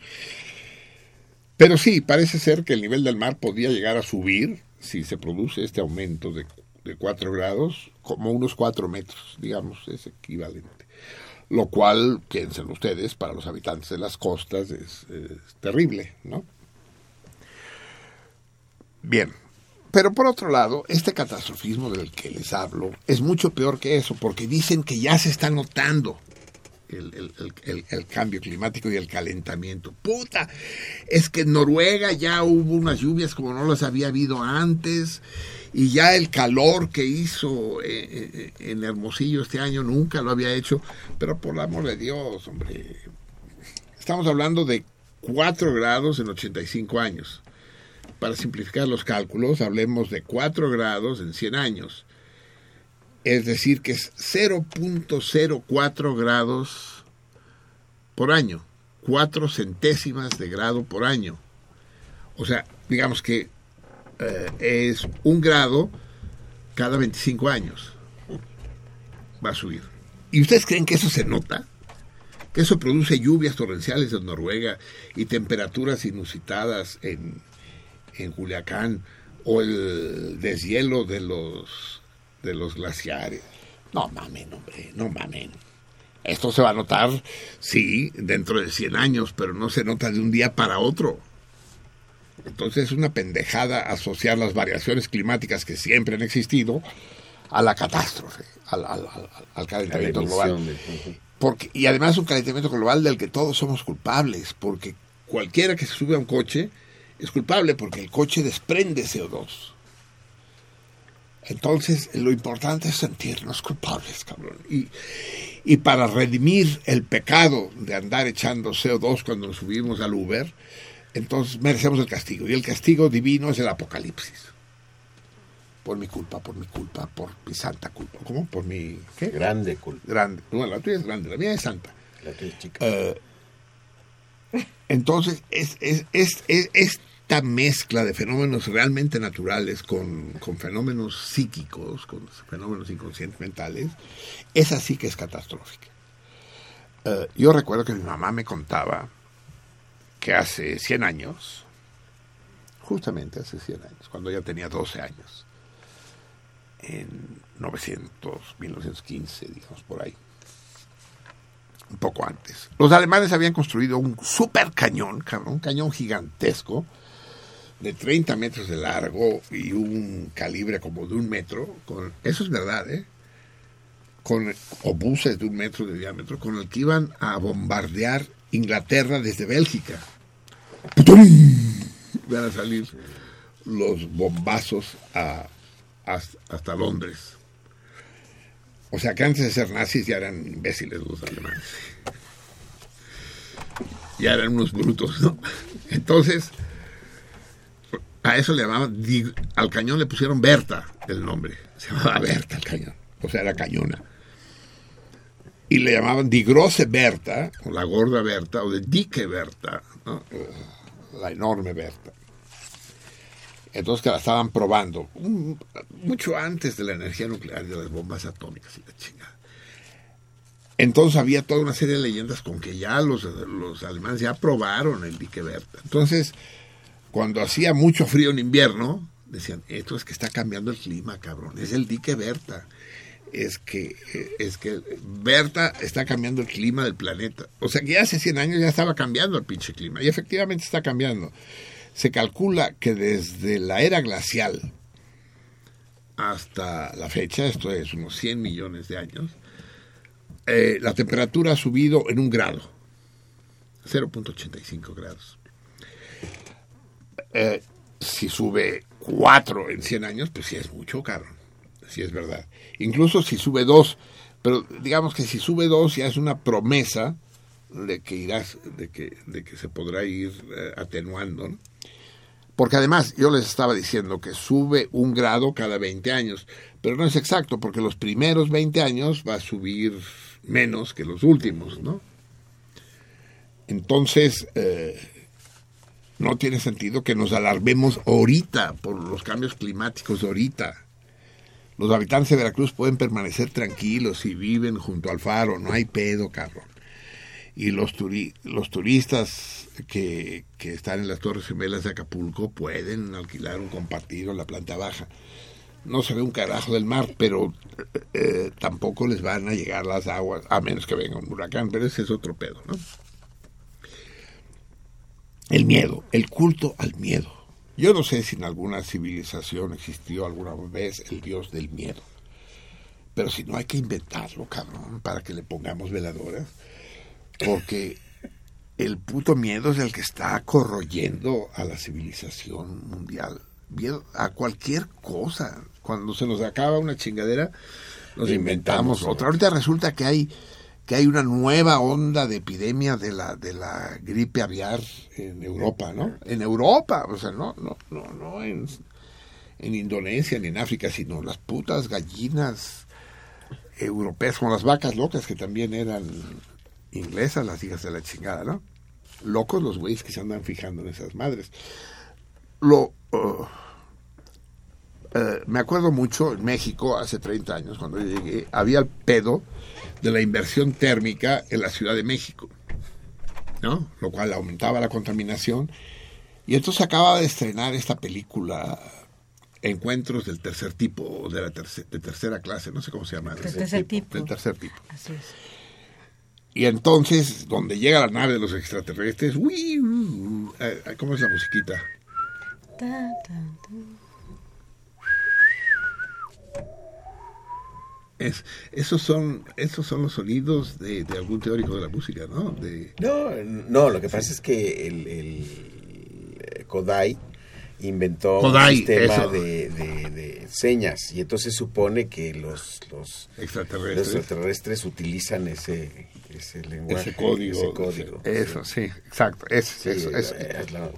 Pero sí, parece ser que el nivel del mar podría llegar a subir si se produce este aumento de, de 4 grados, como unos 4 metros, digamos, es equivalente. Lo cual, piensen ustedes, para los habitantes de las costas es, es terrible, ¿no? Bien, pero por otro lado, este catastrofismo del que les hablo es mucho peor que eso, porque dicen que ya se está notando el, cambio climático y el calentamiento. Puta, es que en Noruega ya hubo unas lluvias como no las había habido antes y ya el calor que hizo eh, eh, en Hermosillo este año nunca lo había hecho, pero por el amor de Dios, hombre, estamos hablando de 4 grados en 85 años. Para simplificar los cálculos, hablemos de 4 grados en 100 años es decir, que es 0.04 grados por año, 4 centésimas de grado por año. O sea, digamos que eh, es un grado cada 25 años. Va a subir. ¿Y ustedes creen que eso se nota? Que eso produce lluvias torrenciales en Noruega y temperaturas inusitadas en, en Culiacán o el deshielo de los de los glaciares. No mamen, hombre, no mamen. Esto se va a notar, sí, dentro de 100 años, pero no se nota de un día para otro. Entonces es una pendejada asociar las variaciones climáticas que siempre han existido a la catástrofe, al, al, calentamiento global. Porque, y además un calentamiento global del que todos somos culpables, porque cualquiera que se sube a un coche es culpable porque el coche desprende CO2. Entonces, lo importante es sentirnos culpables, cabrón. Y, y para redimir el pecado de andar echando CO2 cuando nos subimos al Uber, entonces merecemos el castigo. Y el castigo divino es el apocalipsis. Por mi culpa, por mi culpa, por mi santa culpa. ¿Cómo? Por mi... ¿Qué? Grande culpa. Grande. No, la tuya es grande, la mía es santa. La tuya es chica. Eh, entonces, es, es, es, es, esta mezcla de fenómenos realmente naturales con, con, fenómenos psíquicos, con fenómenos inconscientes mentales, es así que es catastrófica. Uh, yo recuerdo que mi mamá me contaba que hace 100 años, justamente hace 100 años, cuando ella tenía 12 años, en 900, 1915, digamos por ahí, un poco antes. Los alemanes habían construido un super cañón, un cañón gigantesco de 30 metros de largo y un calibre como de un metro. Con, eso es verdad, ¿eh? Con obuses de un metro de diámetro, con el que iban a bombardear Inglaterra desde Bélgica. ¡Putum! Van a salir los bombazos a, hasta Londres. O sea que antes de ser nazis ya eran imbéciles los alemanes. Ya eran unos brutos, ¿no? Entonces, a eso le llamaban, al cañón le pusieron Berta el nombre. Se llamaba Berta el cañón. O sea, era cañona. Y le llamaban Die Grosse Berta, o la gorda Berta, o de Dicke Berta, ¿no? la enorme Berta. Entonces que la estaban probando mucho antes de la energía nuclear y de las bombas atómicas y la chingada. Entonces había toda una serie de leyendas con que ya los, los alemanes ya probaron el dique Berta. Entonces, cuando hacía mucho frío en invierno, decían, esto es que está cambiando el clima, cabrón, es el dique Berta. Es que, eh, es que Berta está cambiando el clima del planeta. O sea que ya hace 100 años ya estaba cambiando el pinche clima. Y efectivamente está cambiando. Se calcula que desde la era glacial hasta la fecha, esto es unos 100 millones de años, eh, la temperatura ha subido en un grado, 0.85 grados. Eh, si sube 4 en 100 años, pues sí es mucho, cabrón. Sí es verdad. Incluso si sube 2, pero digamos que si sube 2 ya es una promesa de que irás, de que, de que se podrá ir eh, atenuando, ¿no? Porque además, yo les estaba diciendo que sube un grado cada 20 años, pero no es exacto, porque los primeros 20 años va a subir menos que los últimos, ¿no? Entonces, eh, no tiene sentido que nos alarmemos ahorita por los cambios climáticos de ahorita. Los habitantes de Veracruz pueden permanecer tranquilos si viven junto al faro, no hay pedo, cabrón. Y los, turi- los turistas que, que están en las Torres Gemelas de Acapulco pueden alquilar un compartido en la planta baja. No se ve un carajo del mar, pero eh, tampoco les van a llegar las aguas, a menos que venga un huracán, pero ese es otro pedo, ¿no? El miedo, el culto al miedo. Yo no sé si en alguna civilización existió alguna vez el dios del miedo. Pero si no hay que inventarlo, cabrón, para que le pongamos veladoras. Porque el puto miedo es el que está corroyendo a la civilización mundial. Miedo a cualquier cosa. Cuando se nos acaba una chingadera, nos inventamos, Inventamos otra. Ahorita resulta que hay que hay una nueva onda de epidemia de la de la gripe aviar en Europa, ¿no? En Europa, o sea, no no no no en en Indonesia ni en África, sino las putas gallinas europeas como las vacas locas que también eran inglesas, las hijas de la chingada, ¿no? Locos los güeyes que se andan fijando en esas madres. Lo uh, eh, me acuerdo mucho en México hace 30 años cuando yo llegué, había el pedo de la inversión térmica en la Ciudad de México, ¿no? Lo cual aumentaba la contaminación. Y entonces acaba de estrenar esta película Encuentros del tercer tipo o de la terce- de tercera clase, no sé cómo se llama. Del tercer tipo. Del tercer tipo. Así es. Y entonces, donde llega la nave de los extraterrestres, ¡uy! eh, eh, ¿cómo es la musiquita? Ta, ta, ta. Es, esos son esos son los sonidos de, de algún teórico de la música, ¿no? De, No, no, lo que pasa es que el, el, eh, Kodai inventó Kodai, un sistema eso. de, de- de señas y entonces supone que los, los, los extraterrestres. extraterrestres utilizan ese, ese lenguaje, ese código. ese código. Eso, sí, exacto. Es, Sí, eso, es- eso. es la-.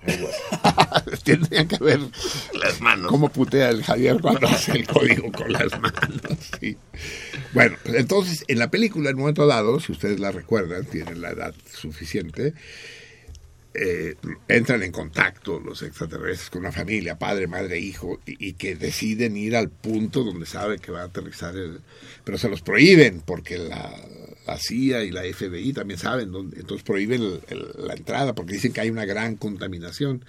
Tendrían que ver las manos. Cómo putea el Javier cuando hace el código con las manos. sí. Bueno, pues entonces en la película, en un momento dado, si ustedes la recuerdan, tienen la edad suficiente, eh, entran en contacto los extraterrestres con una familia, padre, madre, hijo, y, y que deciden ir al punto donde saben que va a aterrizar el... Pero se los prohíben porque la, la CIA y la FBI también saben dónde, entonces prohíben el- el- la entrada porque dicen que hay una gran contaminación.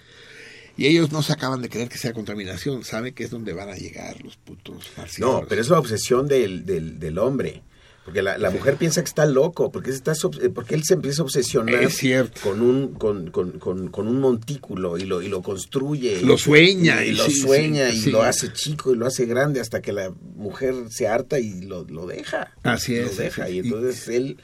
Y ellos no se acaban de creer que sea contaminación, saben que es donde van a llegar los putos marcianos. No, pero es la obsesión del, del, del hombre. Porque la, la mujer piensa que está loco, porque, está, eh, porque él se empieza a obsesionar Es cierto. con un con, con, con, con un montículo y lo, y lo construye. Lo y- sueña, Y, y lo sí, sueña sí, y sí. lo hace chico y lo hace grande hasta que la mujer se harta y lo, lo deja. Así Lo es, deja. sí, Y entonces él,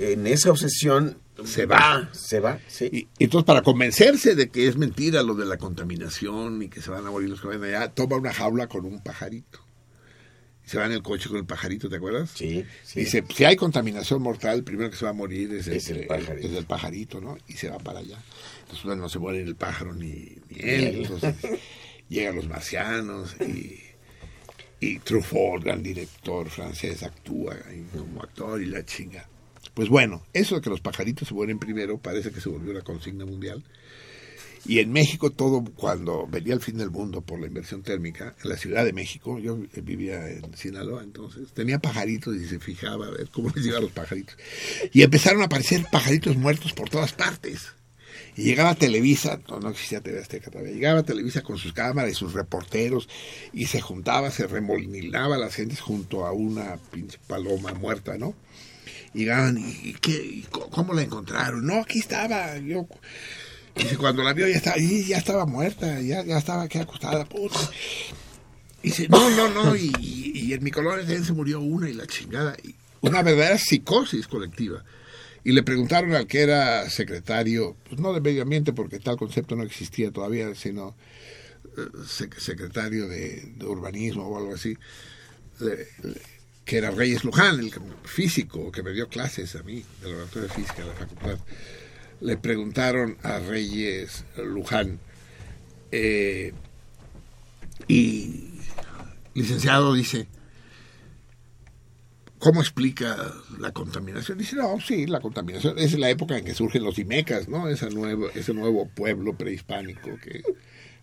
en esa obsesión, Se va. Se va, sí. Y, y entonces, para convencerse de que es mentira lo de la contaminación y que se van a morir los que vayan allá, toma una jaula con un pajarito. Y se va en el coche con el pajarito, ¿te acuerdas? Sí, sí. Dice, si hay contaminación mortal, el primero que se va a morir es, Es el el, pajarito. es el pajarito, ¿no? Y se va para allá. Entonces, bueno, no se muere el pájaro ni, él. Entonces, llegan los marcianos y, y Truffaut, gran director francés, actúa como actor y la chinga. Pues bueno, eso de que los pajaritos se mueren primero parece que se volvió una consigna mundial. Y en México todo, cuando venía el fin del mundo por la inversión térmica, en la Ciudad de México, yo vivía en Sinaloa entonces, tenía pajaritos y se fijaba a ver cómo les iban los pajaritos. Y empezaron a aparecer pajaritos muertos por todas partes. Y llegaba Televisa, no, no existía TV Azteca todavía, llegaba Televisa con sus cámaras y sus reporteros y se juntaba, se remolinaba las gentes junto a una pinche paloma muerta, ¿no? Llegaban, ¿y, qué, y cómo la encontraron? No, aquí estaba, yo... Dice, cuando la vio ya estaba, y ya estaba muerta, ya, ya estaba aquí acostada, puta. Y dice, no, no, no, y, y- y en mi también se murió una y la chingada. Y una verdadera psicosis colectiva. Y le preguntaron al que era secretario, pues no de medio ambiente, porque tal concepto no existía todavía, sino eh, sec- secretario de, urbanismo o algo así, que era Reyes Luján, el físico, que me dio clases a mí, del laboratorio de física de la facultad. Le preguntaron a Reyes Luján, eh, y licenciado dice, ¿cómo explica la contaminación? Dice, no, sí, la contaminación es la época en que surgen los Imecas, ¿no? Ese nuevo, ese nuevo pueblo prehispánico que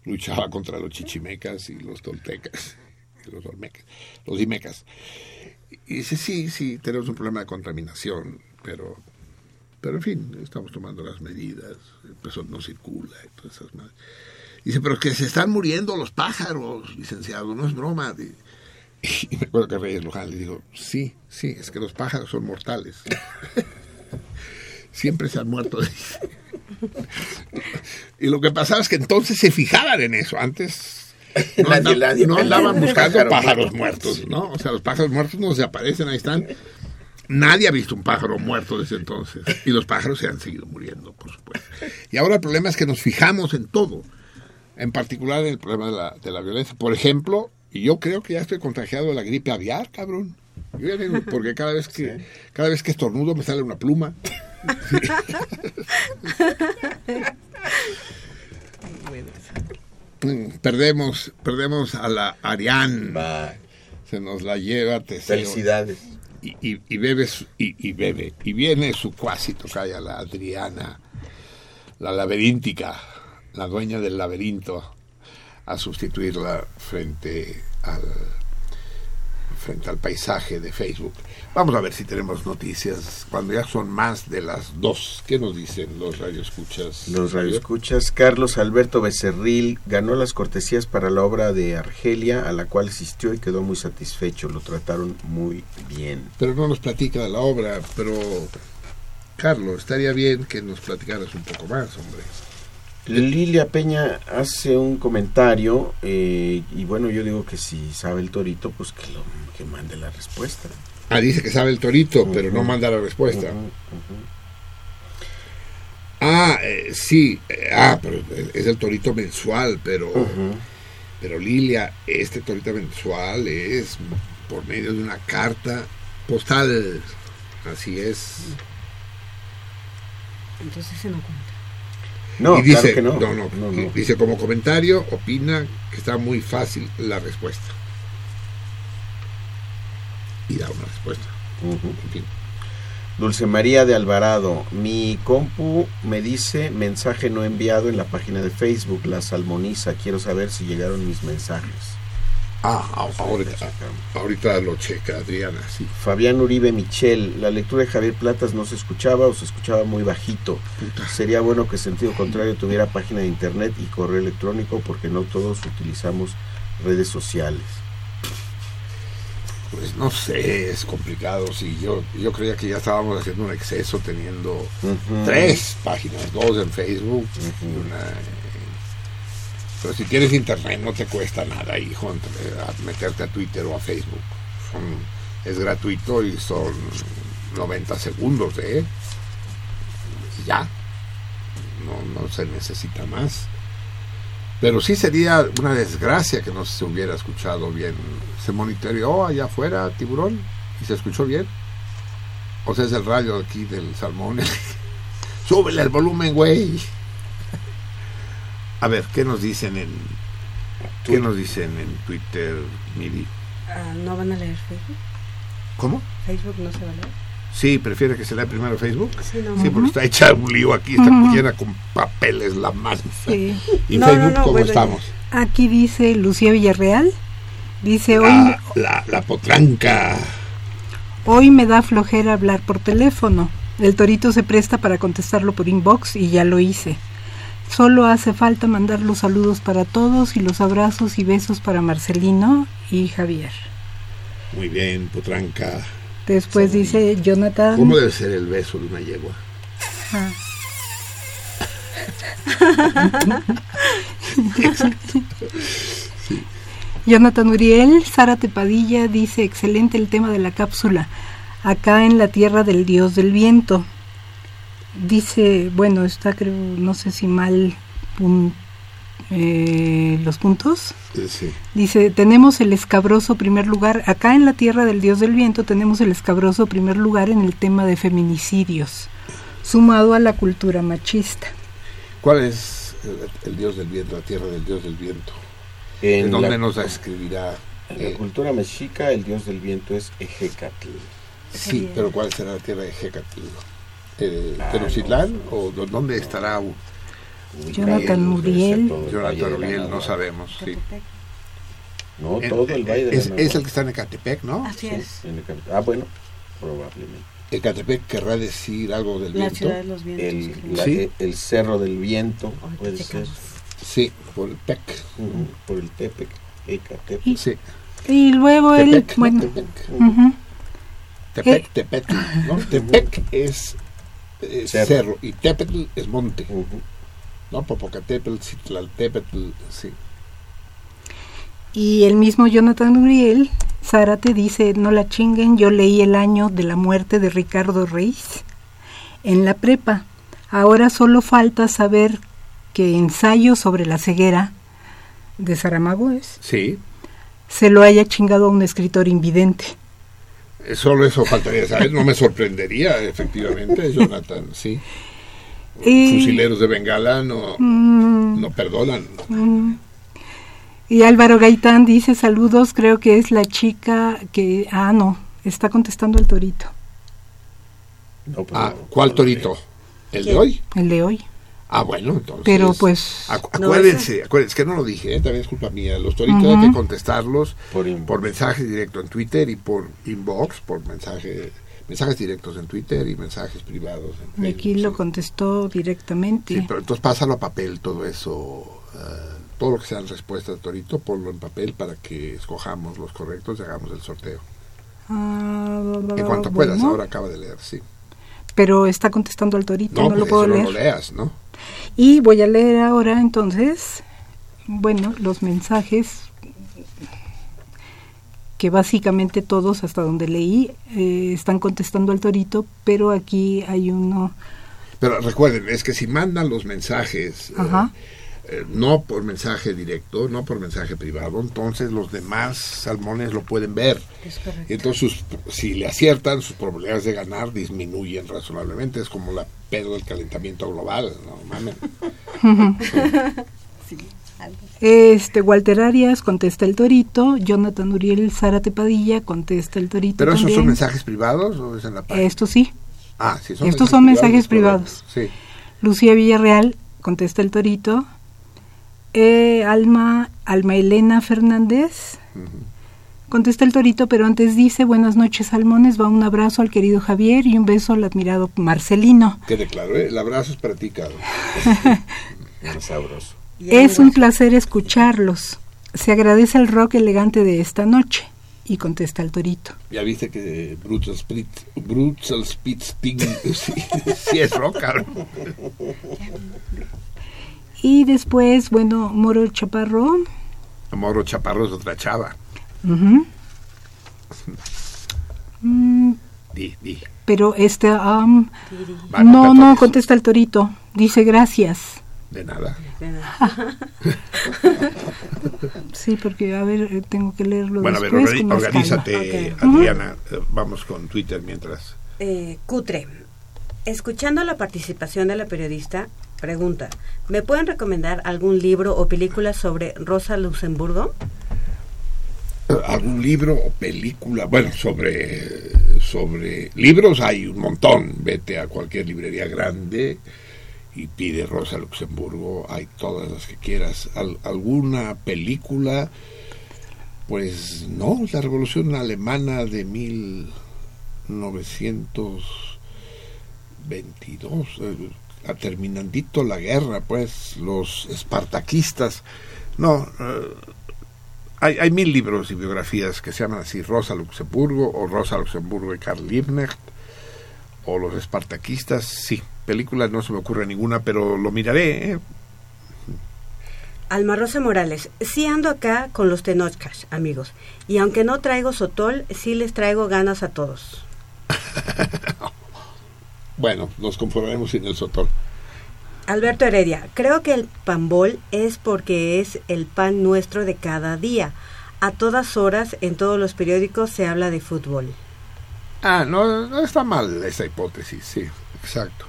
luchaba contra los chichimecas y los toltecas, y los olmecas, los Imecas. Y dice, sí, sí, tenemos un problema de contaminación, pero, pero en fin, estamos tomando las medidas, el peso no circula y todas esas madres. Dice, pero que se están muriendo los pájaros, licenciado, no es broma. Y y me acuerdo que Reyes Luján le dijo, sí, sí, es que los pájaros son mortales. Siempre se han muerto. y lo que pasaba es que entonces se fijaban en eso. Antes no, Nadie- andab- nadie no pelea andaban buscando pájaro pájaros muerto. muertos, ¿no? O sea, los pájaros muertos no se aparecen, ahí están. Nadie ha visto un pájaro muerto desde entonces. Y los pájaros se han seguido muriendo, por supuesto. Y ahora el problema es que nos fijamos en todo. En particular en el problema de la, de la violencia. Por ejemplo, y yo creo que ya estoy contagiado de la gripe aviar, cabrón. Yo ya tengo- porque cada vez que cada vez que estornudo me sale una pluma. Perdemos, perdemos a la Arián. Se nos la lleva Teseo. Felicidades. Y, y, y bebe y bebe. Y viene su cuasi tocaya, la Adriana, la laberíntica, la dueña del laberinto, a sustituirla frente al frente al paisaje de Facebook. Vamos a ver si tenemos noticias cuando ya son más de las dos. ¿Qué nos dicen los radioescuchas? Los radioescuchas, Carlos Alberto Becerril ganó las cortesías para la obra de Argelia, a la cual asistió y quedó muy satisfecho. Lo trataron muy bien. Pero no nos platica de la obra, pero Carlos, estaría bien que nos platicaras un poco más, hombre. Lilia Peña hace un comentario eh, y bueno, yo digo que si sabe el torito, pues que lo que mande la respuesta. Ah, dice que sabe el torito, pero no manda la respuesta. Ah, eh, sí. eh, ah, pero es el torito mensual, pero, pero Lilia, este torito mensual es por medio de una carta postal. Así es. Entonces se no cuenta. No, y dice, claro que no. no, no, No, no. dice como comentario, opina que está muy fácil la respuesta. Y da una respuesta. Ujú. En fin. Dulce María de Alvarado, mi compu me dice mensaje no enviado en la página de Facebook, La Salmoniza. Quiero saber si llegaron mis mensajes. Ah, a- ahorita, ahorita lo checa Adriana, sí. Fabián Uribe Michel, la lectura de Javier Platas no se escuchaba o se escuchaba muy bajito. Puta. Sería bueno que sentido contrario tuviera página de internet y correo electrónico porque no todos utilizamos redes sociales. Pues no sé, es complicado. Sí, yo, yo creía que ya estábamos haciendo un exceso teniendo tres páginas, dos en Facebook una. Pero si tienes internet no te cuesta nada, hijo, meterte a Twitter o a Facebook. Son- es gratuito y son 90 segundos, ¿eh? Y ya. No, no se necesita más. Pero sí sería una desgracia que no se hubiera escuchado bien. Se monitoreó allá afuera, tiburón, y se escuchó bien. O sea, es el radio aquí del salmón. Súbele el volumen, güey. A ver, ¿qué nos dicen en qué nos dicen en Twitter, Miri? Ah, ¿No van a leer Facebook? ¿Cómo? ¿Facebook no se va a leer? Sí, prefiere que se lea primero Facebook. Sí, no. Sí, porque está hecha un lío aquí, está llena con papeles la mano. Sí. ¿Y No, Facebook no, no, cómo bueno, estamos? Aquí dice Lucía Villarreal. Dice, hoy, La, potranca. hoy me da flojera hablar por teléfono. El torito se presta para contestarlo por inbox y ya lo hice. Solo hace falta mandar los saludos para todos y los abrazos y besos para Marcelino y Javier. Muy bien, potranca. Después dice Jonathan. ¿Cómo debe ser el beso de una yegua? Jonathan Uriel, Sara Tepadilla dice, excelente el tema de la cápsula, acá en la tierra del dios del viento. Dice, bueno, está creo, no sé si mal pun- eh, los puntos. Sí. Dice, tenemos el escabroso primer lugar, acá en la tierra del dios del viento tenemos el escabroso primer lugar en el tema de feminicidios, sumado a la cultura machista. ¿Cuál es el, el dios del viento, la tierra del dios del viento? En ¿En dónde la, nos escribirá? en la Eh, cultura mexica, el dios del viento es Ejecatl. sí, pero ¿cuál será la tierra de Hecatl? Eh, Ah, ¿Tenochtitlán? no. ¿O dó- dónde estará u- Jonathan Uriel. Jonathan Uriel? No sabemos. Sí. No, En- todo el valle de es, la es el que está en Ecatepec, ¿no? Así Sí, es. en Ecatepec. Ah, bueno, probablemente. Ecatepec querrá decir algo del La viento. ciudad de los vientos. El, la- Sí. el cerro del viento puede ser. Sí, por el PEC. Ujú, Por el Tepec, Ecatepec. Y- Sí. Y luego Tepec, ¿no? bueno, Tepec. ujú, Tepec, Eh. Tepetl, ¿no? Tepec es eh, Cerro. cerro. y Tepetl es monte, Ujú. ¿no? Popocatépetl, Citlaltépetl, sí. Y el mismo Jonathan Uriel, Zárate dice, no la chinguen, yo leí el año de la muerte de Ricardo Reis en la prepa. Ahora solo falta saber que ensayo sobre la ceguera de Saramago es, Sí, se lo haya chingado a un escritor invidente. solo eso faltaría saber, no me sorprendería, efectivamente, Jonathan, sí. Fusileros de Bengala no, Mm, no perdonan. mm. Y Álvaro Gaitán dice, saludos, creo que es la chica que... Ah, no, está contestando el torito, No, pero- Ah, ¿cuál torito? ¿El de hoy? el de hoy. Ah, bueno, entonces. Pero pues... Acu- No, acuérdense, acuérdense que no lo dije, ¿eh? también es culpa mía. Los toritos hay Ujú. que contestarlos Por por mensaje directo en Twitter y por inbox, por mensaje, mensajes directos en Twitter y mensajes privados en Y Facebook. aquí lo sí. contestó directamente. Sí, pero entonces pásalo a papel todo eso, eh, todo lo que sean respuestas de Torito, ponlo en papel para que escojamos los correctos y hagamos el sorteo. Ah, En cuanto bueno, puedas, ahora acaba de leer, sí. Pero está contestando al torito, no, No, lo pues puedo eso leer. no lo leas, ¿no? Y voy a leer ahora entonces, bueno, los mensajes que básicamente todos hasta donde leí eh, están contestando al torito, pero aquí hay uno, Pero recuerden, es que si mandan los mensajes, Ajá. eh, no por mensaje directo, no por mensaje privado, entonces los demás salmones lo pueden ver. Entonces, sus- si le aciertan, sus probabilidades de ganar disminuyen razonablemente. Es como la pedo del calentamiento global, no mames. Sí, este Walter Arias contesta el torito, Jonathan Uriel Zárate Padilla contesta el torito ¿Pero esos son mensajes privados o es en la página? Esto sí, Ah, sí, estos son mensajes privados. Sí. Lucía Villarreal contesta el torito. Eh, Alma, Alma Elena Fernández contesta el torito, pero antes dice, buenas noches salmones, va un abrazo al querido Javier y un beso al admirado Marcelino. Quede claro, ¿eh? el abrazo es para ti, Carlos. Más sabroso. Es un placer escucharlos. Se agradece el rock elegante de esta noche. Y contesta el torito. Ya viste que Brutal Split, Brutal Spitz Pig sí, sí es roca. Y después, bueno, Moro el Chaparro. Moro Chaparro es otra chava. Mm, Di, di. pero este, Va, no, contesta no, contesta el torito. Dice gracias. De nada. Sí, porque, a ver, eh, tengo que leerlo Bueno, a ver, organízate. Adriana. Eh, Vamos con Twitter mientras. Eh, Cutre, escuchando la participación de la periodista, pregunta, ¿me pueden recomendar algún libro o película sobre Rosa Luxemburgo? ¿Algún libro o película? Bueno, sobre, sobre libros hay un montón. Vete a cualquier librería grande y pide Rosa Luxemburgo. Hay todas las que quieras. Al- ¿Alguna película? Pues no, la Revolución Alemana de 1922. Terminandito la guerra, pues los espartaquistas. No, eh, hay, hay mil libros y biografías que se llaman así, Rosa Luxemburgo o Rosa Luxemburgo y Karl Liebknecht o los espartaquistas, sí, películas no se me ocurre ninguna, pero lo miraré. ¿eh? Alma Rosa Morales, sí ando acá con los Tenochcas, amigos, y aunque no traigo sotol, sí les traigo ganas a todos. Bueno, nos conformaremos sin el sotol. Alberto Heredia, creo que el pambol es porque es el pan nuestro de cada día. A todas horas en todos los periódicos se habla de fútbol. Ah, no, no está mal esa hipótesis, sí, exacto.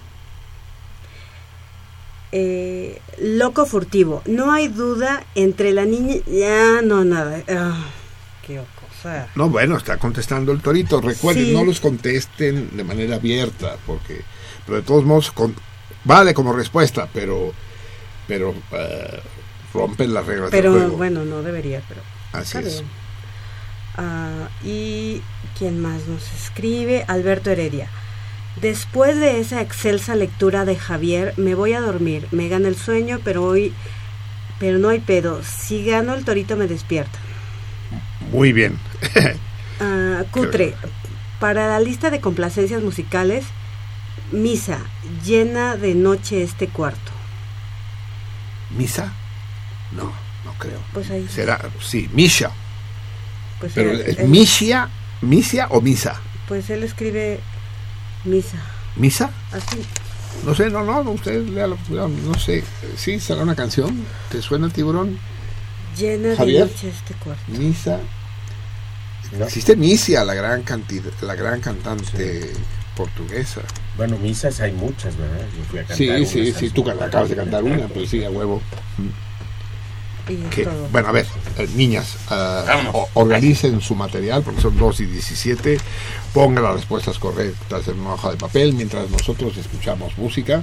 Eh, loco furtivo, no hay duda entre la niña... Ya, no, nada. Ah, qué No, bueno, está contestando el torito. Recuerden, Sí. no los contesten de manera abierta, porque, pero de todos modos, con- vale como respuesta, pero, pero eh, rompen las reglas Pero del juego. bueno, no debería, pero... Así está es. bien. Ah, y quién más nos escribe, Alberto Heredia. Después de esa excelsa lectura de Javier, me voy a dormir. Me gana el sueño, pero hoy, pero no hay pedo. Si gano el torito me despierta. Muy bien. Ah, Cutre, para la lista de complacencias musicales, Misa, llena de noche este cuarto. ¿Misa? No, no creo. Pues ahí. Será, sí, Misha. Pues, Pero él, ¿es él- Misia, Misia o Misa? pues él escribe Misa. ¿Misa? Así. No sé, no, no, usted léalo, no, sé. Sí, será una canción. ¿Te suena tiburón? Llena Javier. de noche este cuarto. Misa. Existe Misia, la gran cantidad, la gran cantante portuguesa. Bueno, misas hay muchas, ¿verdad? Yo fui a cantar Sí, sí, sí, tú acabas de cantar una, pues sí, a huevo. Que, bueno, a ver, eh, niñas, o- organicen su material, porque son 2 y 17, pongan las respuestas correctas en una hoja de papel mientras nosotros escuchamos música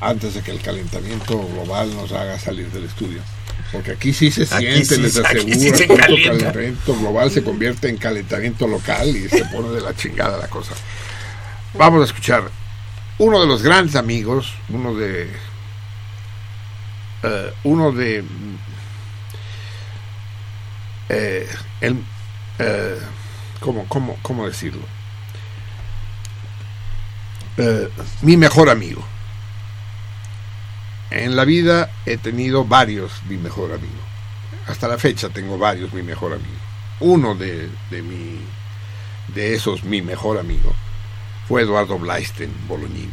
antes de que el calentamiento global nos haga salir del estudio. Porque aquí sí se Aquí siente, sí- les aseguro, sí se calentamiento global se convierte en calentamiento local y se pone de la chingada la cosa. Vamos a escuchar uno de los grandes amigos, uno de eh, uno de eh, el eh, ¿cómo, cómo, cómo decirlo? Eh, mi mejor amigo. En la vida he tenido varios mi mejor amigo. Hasta la fecha tengo varios mi mejor amigo. Uno de, de, mi, de esos mi mejor amigo fue Eduardo Blaisten Bolognini,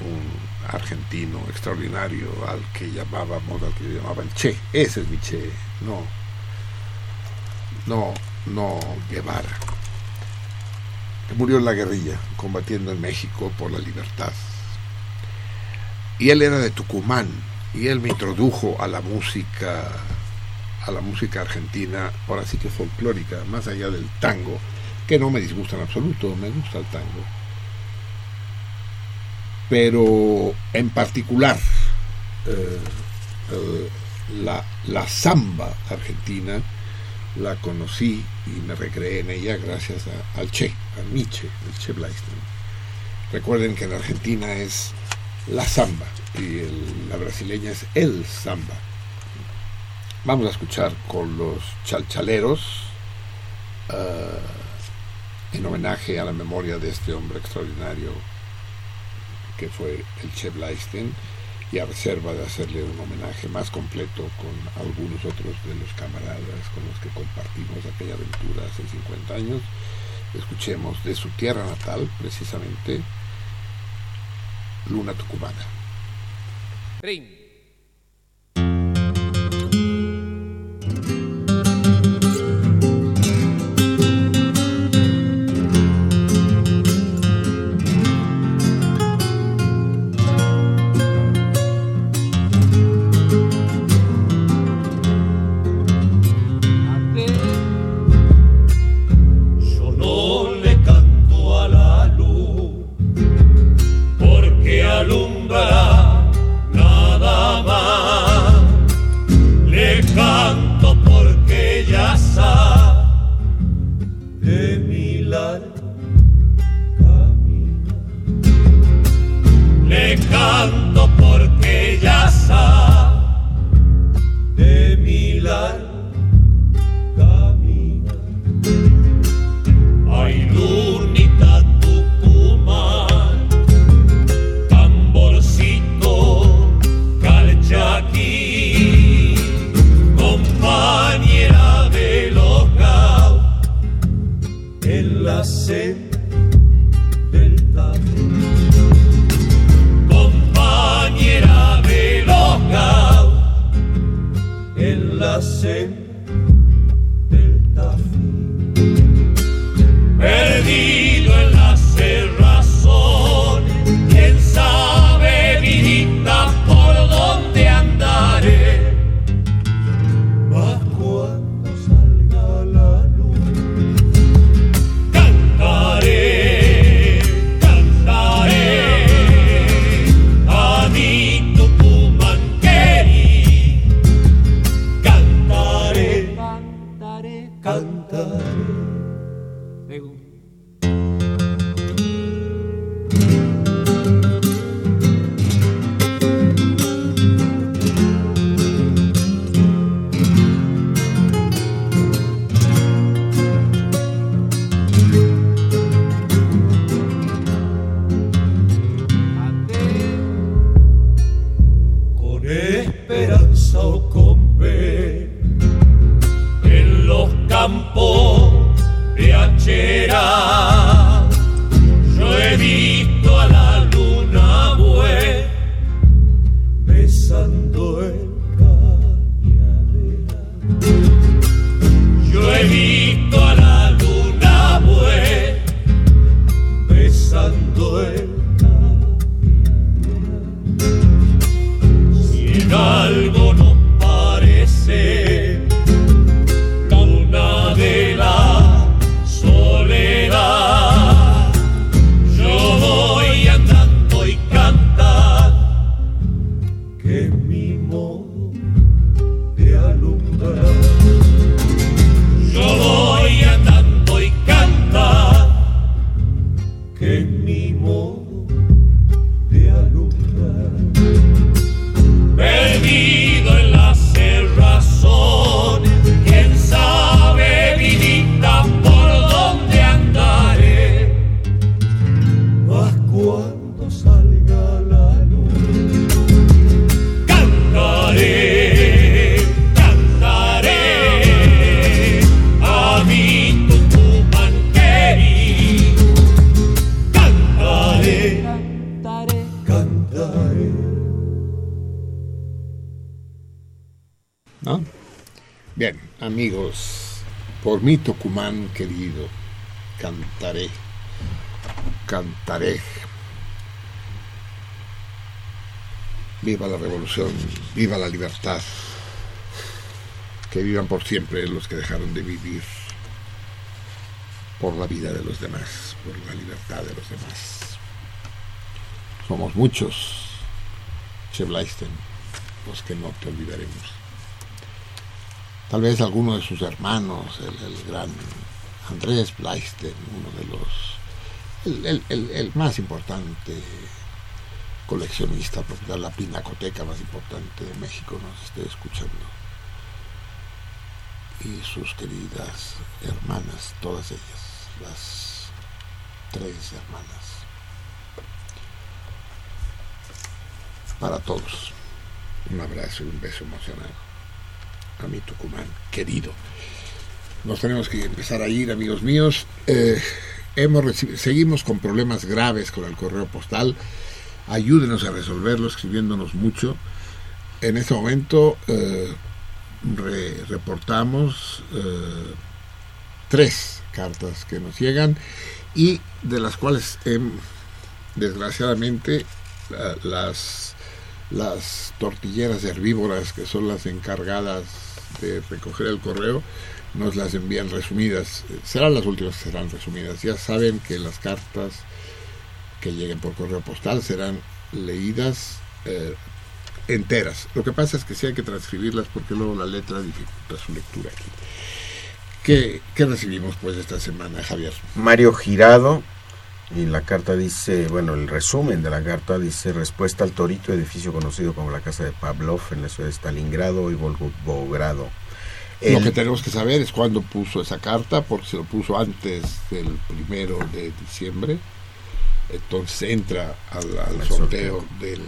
un argentino extraordinario al que llamábamos, al que llamaban Che. Ese es mi Che, no, no, no Guevara, que murió en la guerrilla, combatiendo en México por la libertad. Y él era de Tucumán, y él me introdujo a la música, a la música argentina, ahora sí que folclórica, más allá del tango, que no me disgusta en absoluto, me gusta el tango. Pero en particular, eh, la, la samba argentina la conocí y me recreé en ella gracias a- al Che, al Miche, el Che Blaisten. Recuerden que en Argentina es la samba y la brasileña es el samba. Vamos a escuchar con los chalchaleros eh, en homenaje a la memoria de este hombre extraordinario que fue el Chef Leisten y a reserva de hacerle un homenaje más completo con algunos otros de los camaradas con los que compartimos aquella aventura hace 50 años, escuchemos de su tierra natal, precisamente, Luna Tucumana. Yo viva la libertad. Que vivan por siempre los que dejaron de vivir por la vida de los demás, por la libertad de los demás. Somos muchos, Cheblaisten, los que no te olvidaremos. Tal vez alguno de sus hermanos, el, gran Andrés Blaisten, uno de los, el- el- el más importante coleccionista, propietario de la pinacoteca más importante de México, nos esté escuchando. y sus queridas hermanas, todas ellas, las tres hermanas. Para todos, un abrazo y un beso emocional. A mi Tucumán, querido. Nos tenemos que empezar a ir, amigos míos. Eh, hemos seguimos con problemas graves con el correo postal. Ayúdenos a resolverlo escribiéndonos mucho. En este momento eh, re- reportamos eh, tres cartas que nos llegan y de las cuales desgraciadamente la- las las tortilleras herbívoras que son las encargadas de recoger el correo nos las envían resumidas serán las últimas que serán resumidas ya saben que las cartas que lleguen por correo postal serán leídas eh, enteras lo que pasa es que sí hay que transcribirlas porque luego la letra dificulta su lectura aquí ¿Qué, qué recibimos pues esta semana Javier? Mario Girado, y la carta dice, bueno, el resumen de la carta dice, respuesta al Torito, edificio conocido como la casa de Pavlov en la ciudad de Stalingrado y Volgogrado. Lo El- que tenemos que saber es cuándo puso esa carta, porque se lo puso antes del primero de diciembre. Entonces entra al, sorteo sorteo. del,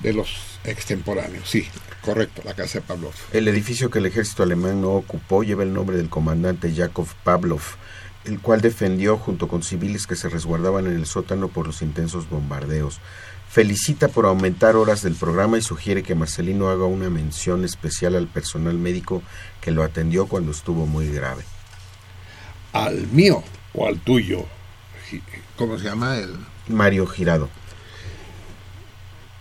de los extemporáneos. Sí, correcto, la casa de Pavlov. El edificio que el ejército alemán no ocupó lleva el nombre del comandante Yakov Pavlov, el cual defendió junto con civiles que se resguardaban en el sótano por los intensos bombardeos. Felicita por aumentar horas del programa y sugiere que Marcelino haga una mención especial al personal médico que lo atendió cuando estuvo muy grave. Al mío o al tuyo. ¿Cómo se llama? El Mario Girado.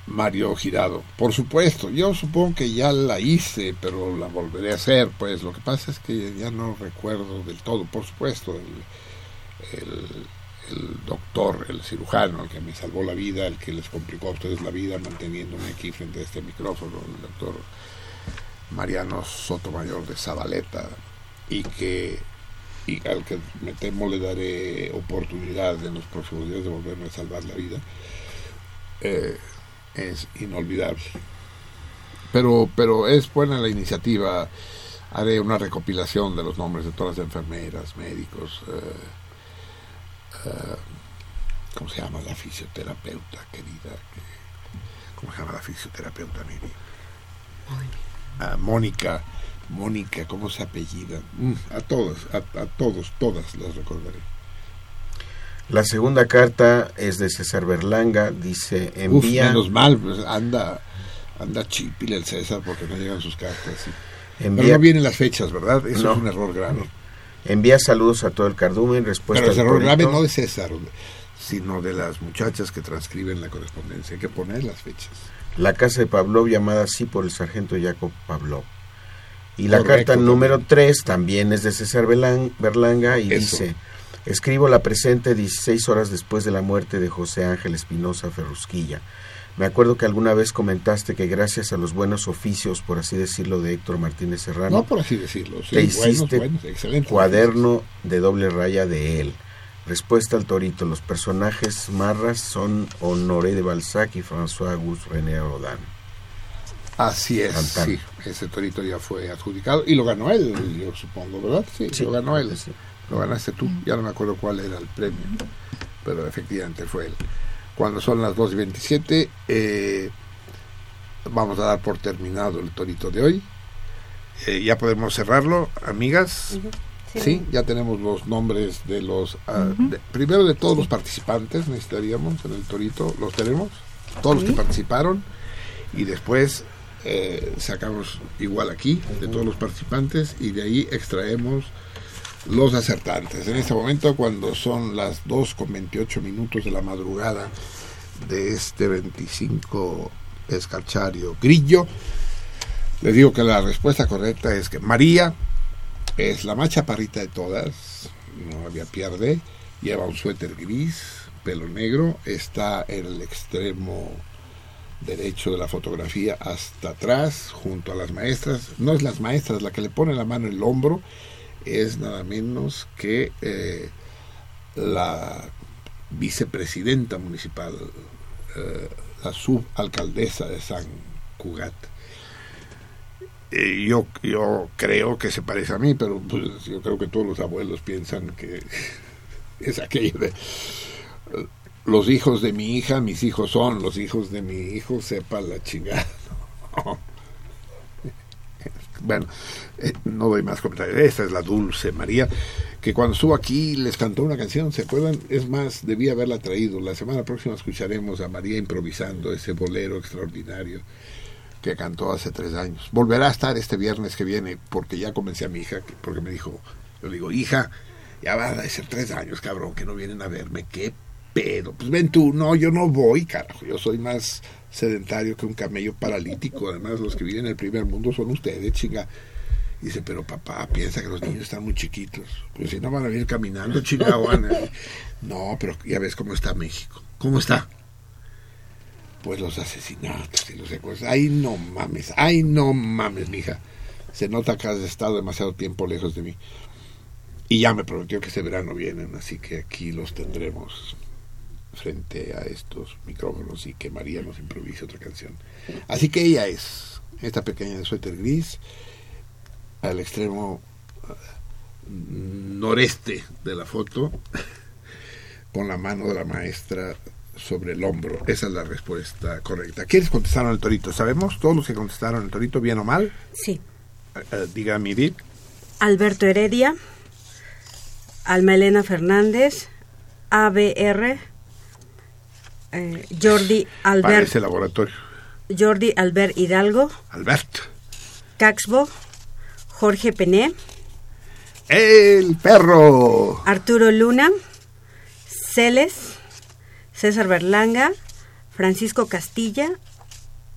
Mario Girado. Por supuesto, yo supongo que ya la hice, pero la volveré a hacer. Pues lo que pasa es que ya no recuerdo del todo. Por supuesto, el, el- el doctor, el cirujano, el que me salvó la vida, el que les complicó a ustedes la vida manteniéndome aquí frente a este micrófono, el doctor Mariano Sotomayor de Zabaleta, y que y al que me temo le daré oportunidad en los próximos días de volverme a salvar la vida. Eh, es inolvidable. Pero, pero es buena la iniciativa. Haré una recopilación de los nombres de todas las enfermeras, médicos. eh, eh, ¿Cómo se llama la fisioterapeuta, querida? ¿Cómo se llama la fisioterapeuta, Miri? Ah, Mónica. Mónica, ¿cómo se apellida? Mm, a todas, a, a todos, todas las recordaré. La segunda carta es de César Berlanga, dice, Uf, envía... menos mal, pues, anda, anda chipil el César porque no llegan sus cartas. sí. Pero no vienen las fechas, ¿verdad? Eso No. es un error grave. Envía saludos a todo el cardumen, respuesta Pero es al error grave no de César, sino de las muchachas que transcriben la correspondencia. Hay que poner las fechas. La casa de Pavlov llamada así por el sargento Jacob Pavlov. Y la Correcto, carta número 3 también es de César Berlanga y Eso. dice, escribo la presente 16 horas después de la muerte de José Ángel Espinosa Ferrusquilla. Me acuerdo que alguna vez comentaste que gracias a los buenos oficios, por así decirlo, de Héctor Martínez Serrano, No por así decirlo. Sí, te hiciste buenos, cuaderno de doble raya de él. Respuesta al Torito, los personajes marras son Honoré de Balzac y François Auguste René Rodin. Así es, sí. Ese torito ya fue adjudicado y lo ganó él, yo supongo, ¿verdad? Sí, Sí, lo ganó él. sí. Lo ganaste tú. Ya no me acuerdo cuál era el premio, pero efectivamente fue él. Cuando son las 2 y 27, eh, vamos a dar por terminado el torito de hoy. Eh, ya podemos cerrarlo, amigas. Sí. ya tenemos los nombres de los... ah, de- primero de todos los participantes necesitaríamos en el torito. ¿Los tenemos? Todos los que participaron. Y después eh, sacamos igual aquí de todos los participantes y de ahí extraemos los acertantes. En este momento, cuando son las 2 con 28 minutos de la madrugada de este 25 escarchario grillo, les digo que la respuesta correcta es que María es la más chaparrita de todas, no había pierde, lleva un suéter gris, pelo negro, está en el extremo derecho de la fotografía hasta atrás, junto a las maestras. No es las maestras la que le pone la mano en el hombro, es nada menos que eh, la vicepresidenta municipal, eh, la subalcaldesa de San Cugat. eh, yo, yo creo que se parece a mí, pero pues, yo creo que todos los abuelos piensan que es aquello de los hijos de mi hija, mis hijos son, los hijos de mi hijo, sepa la chingada. Bueno, eh, no doy más comentarios. Esta es la Dulce María, que cuando estuvo aquí les cantó una canción, ¿se acuerdan? Es más, debía haberla traído. La semana próxima escucharemos a María improvisando ese bolero extraordinario que cantó hace tres años. Volverá a estar este viernes que viene, porque ya comencé a mi hija, que- porque me dijo, yo le digo, hija, ya va a ser tres años, cabrón, que no vienen a verme, qué pedo. Pues ven tú, no, yo no voy, carajo, yo soy más sedentario que un camello paralítico, además los que viven en el primer mundo son ustedes, chinga. Dice, pero papá, piensa que los niños están muy chiquitos. Pues si no van a venir caminando, chinga, van a- No, pero ya ves cómo está México. ¿Cómo está? Pues los asesinatos y los secuestros. Ay, no mames, ay, no mames, mija. Se nota que has estado demasiado tiempo lejos de mí. Y ya me prometió que este verano vienen, así que aquí los tendremos frente a estos micrófonos y que María nos improvise otra canción. Así que ella es esta pequeña de suéter gris al extremo eh, noreste de la foto con la mano de la maestra sobre el hombro. Esa es la respuesta correcta. ¿Quiénes contestaron el torito? ¿Sabemos? ¿Todos los que contestaron el torito, bien o mal? Sí. Eh, eh, diga mi Edith. Alberto Heredia, Alma Elena Fernández, ABR, eh, Jordi Albert, Parece laboratorio. Jordi Albert Hidalgo, Albert. Caxbo, Jorge Pené, El perro. Arturo Luna, Celes, César Berlanga, Francisco Castilla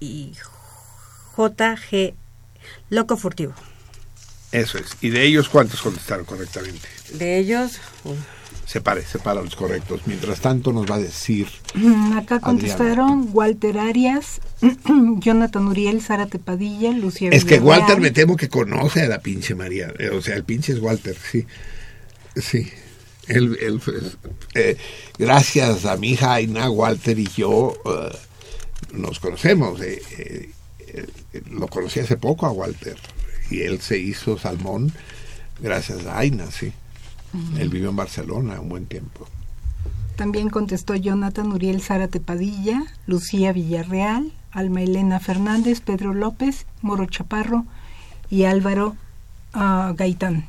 y JG Loco Furtivo. Eso es. ¿Y de ellos cuántos contestaron correctamente? De ellos, uh, Separe, separa los correctos. Mientras tanto nos va a decir... Mm, Acá contestaron Walter Arias, Jonathan Uriel, Zárate Padilla, Lucía Es que. Walter me temo que conoce a la pinche María. Eh, O sea, el pinche es Walter, sí. Sí. Él, él, pues, eh, gracias a mi hija Aina, Walter y yo eh, nos conocemos. eh, eh, eh, lo conocí hace poco a Walter. Y él se hizo salmón gracias a Aina, sí. Él vivió en Barcelona un buen tiempo. También contestó Jonathan Uriel Zárate Padilla, Lucía Villarreal, Alma Elena Fernández, Pedro López, Moro Chaparro y Álvaro ah, Gaitán.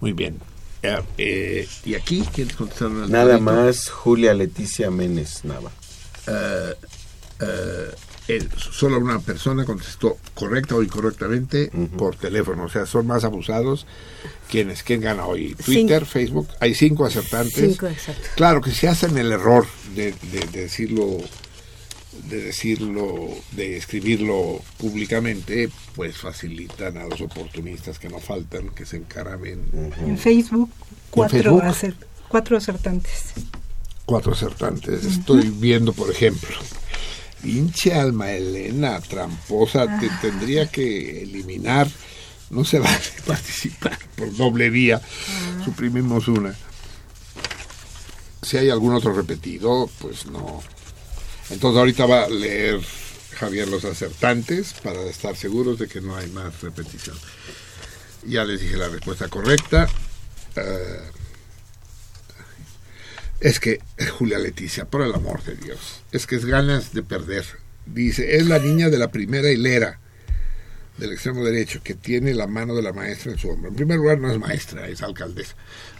Muy bien. Eh, eh, ¿Y aquí quiénes contestaron? Nada más Julia Leticia Menes Nava. Eh, eh, solo una persona contestó correcta o incorrectamente por teléfono. O sea, son más abusados quienes. ¿Quién gana hoy? Twitter, Facebook. Hay cinco acertantes. Cinco. Claro que si hacen el error de, de- de decirlo de decirlo, de escribirlo públicamente, pues facilitan a los oportunistas que no faltan, que se encaraben. En Facebook, cuatro, Facebook? acer- cuatro acertantes. cuatro acertantes. Estoy viendo, por ejemplo, pinche Alma Elena, tramposa, te tendría que eliminar. No se va a participar por doble vía. Suprimimos una. Si hay algún otro repetido, pues no. Entonces ahorita va a leer Javier los acertantes para estar seguros de que no hay más repetición. Ya les dije la respuesta correcta. Eh, es que, eh, Julia Leticia, por el amor de Dios, es que es ganas de perder. Dice, es la niña de la primera hilera del extremo derecho que tiene la mano de la maestra en su hombro. En primer lugar, no es maestra, es alcaldesa.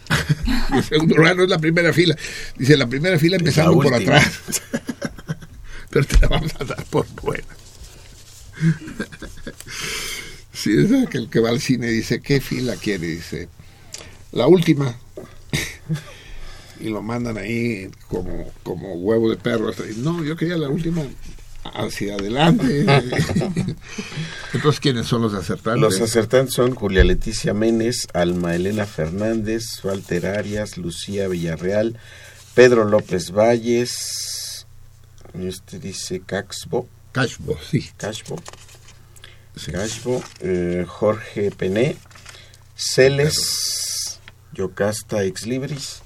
en segundo lugar, no es la primera fila. Dice, la primera fila empezando por atrás. Pero te la vamos a dar por buena. Sí, es aquel que va al cine dice, ¿qué fila quiere? Dice, la última. Y lo mandan ahí como, como huevo de perro. hasta ahí. No, yo quería la última hacia adelante. Entonces, ¿quiénes son los acertantes? Los acertantes son Julia Leticia Menes, Alma Elena Fernández, Walter Arias, Lucía Villarreal, Pedro López Valles, este dice Caxbo, Cashbo, sí. Cashbo, Cashbo, eh, Jorge Pené, Celes, Yocasta Ex Libris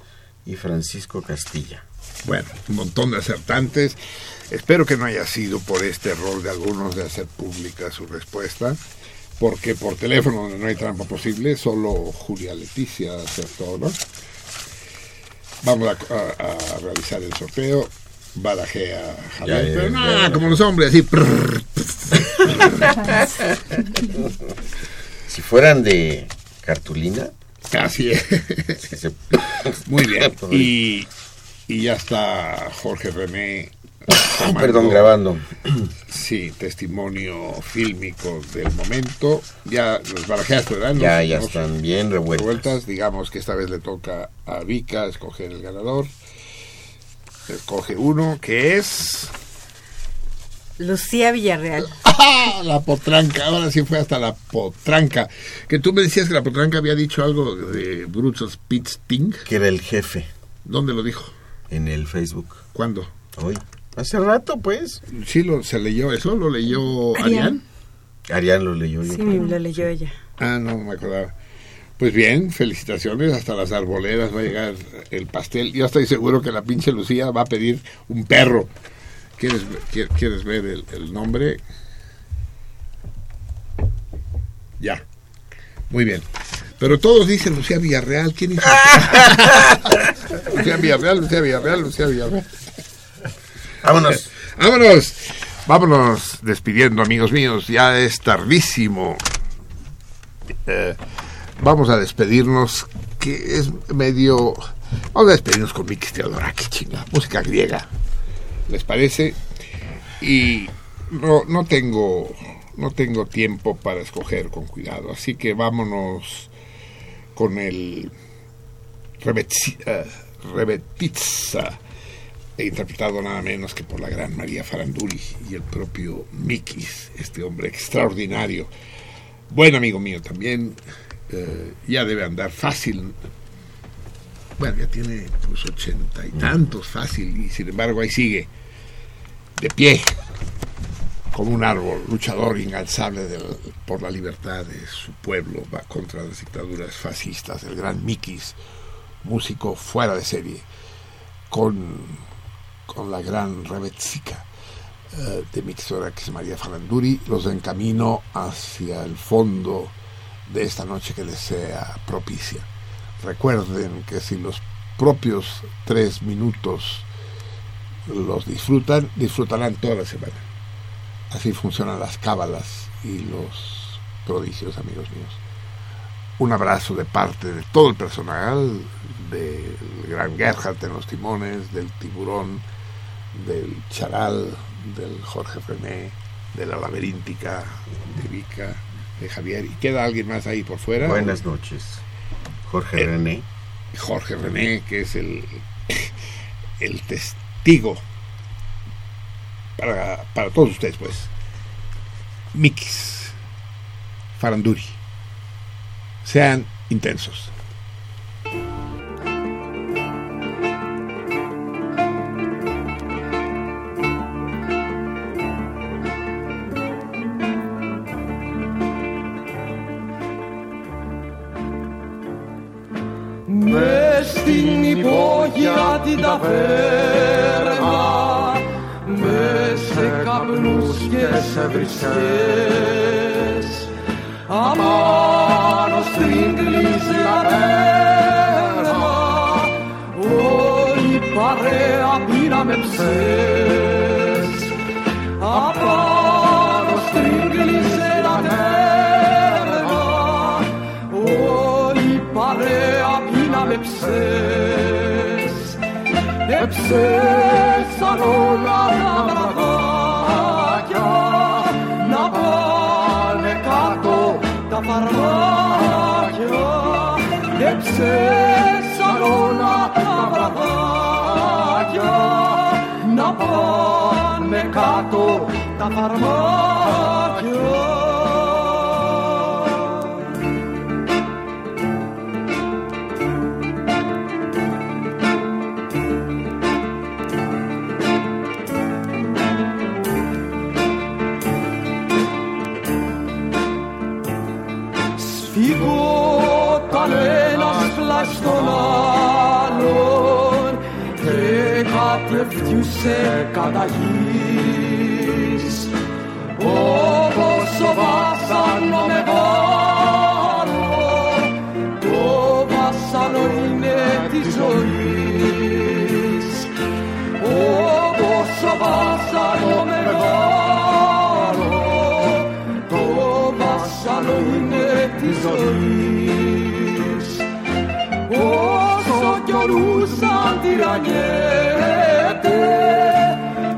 y Francisco Castilla. Bueno, un montón de acertantes. Espero que no haya sido por este error de algunos de hacer pública su respuesta. porque por teléfono donde no hay trampa posible, solo Julia Leticia acertó, ¿no? Vamos a, a- a realizar el sorteo. Barajé a Javier, Ya, ya, pero nada, ya. como los hombres, así. prrr. Si fueran de cartulina, Así es. Muy bien. Y, y ya está Jorge René. tomando, perdón, grabando. Sí, testimonio fílmico del momento. Ya los barajeaste, ¿verdad? Los- Ya, ya los están bien revueltas. revueltas. Digamos que esta vez le toca a Vika escoger el ganador. Escoge uno, que es... Lucía Villarreal. ¡Ah! La potranca. Ahora sí fue hasta la potranca. Que tú me decías que la potranca había dicho algo de Brutus Pittsting. Que era el jefe ¿Dónde lo dijo? en el Facebook. ¿Cuándo? Hoy. Hace rato, pues. Sí, lo, se leyó eso, lo leyó Arián. Arián lo leyó yo. Sí, creo. lo leyó ella. Ah, no me acordaba. Pues bien, felicitaciones, hasta las arboledas va a llegar el pastel. Yo estoy seguro que la pinche Lucía va a pedir un perro. ¿Quieres, quie- quieres ver el, el nombre? Ya. Muy bien. Pero todos dicen Lucía Villarreal. ¿Quién hizo? Lucía Villarreal, Lucía Villarreal, Lucía Villarreal. Vámonos. Vámonos, vámonos despidiendo, amigos míos. Ya es tardísimo. Eh, vamos a despedirnos, que es medio. Vamos a despedirnos con Miki Teodoraki, chinga, música griega. ¿Les parece? Y no, no tengo no tengo tiempo para escoger con cuidado, así que vámonos con el eh, Rebetitza e interpretado nada menos que por la gran María Faranduri y el propio Mikis, este hombre extraordinario. Buen amigo mío también, eh, ya debe andar fácil. Bueno, ya tiene pues ochenta y tantos fácil y sin embargo ahí sigue, de pie, como un árbol, luchador incansable del- por la libertad de su pueblo, va contra las dictaduras fascistas, el gran Mikis, músico fuera de serie, con con la gran Rebetsica eh, de Mixora, que es María Faranduri, los encamino hacia el fondo de esta noche que les sea propicia. Recuerden que si los propios tres minutos los disfrutan, disfrutarán toda la semana. Así funcionan las cábalas y los prodigios, amigos míos. Un abrazo de parte de todo el personal, del gran Gerhardt en los timones, del tiburón, del charal, del Jorge René, de la laberíntica, de Vika, de Javier. ¿Y queda alguien más ahí por fuera? Buenas noches. Jorge Eh, René. Jorge René, que es el, el testigo para, para todos ustedes, pues. Mikis, Faranduri. Sean intensos. με στην υπόγεια την ταβέρνα με σε καπνούς και σε βρισκές. Απάνω στην κλίση ταβέρνα όλη η παρέα πήραμε ψες απάνω στην κλίση ταβέρνα όλη η παρέα πίναμε ψες Εψέσαν όλα τα Εψέσαν όλα τα βραδάκια να πάνε κάτω τα φαρμάκια σε καταγείς. Όπως το βάσανο με βάρος το βάσανο είναι της ζωής. Όπως το βάσανο με βάρος το βάσανο είναι της ζωής. Όσο κι όλους αν τυραννιές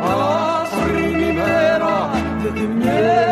άσπρη ημέρα και τη μια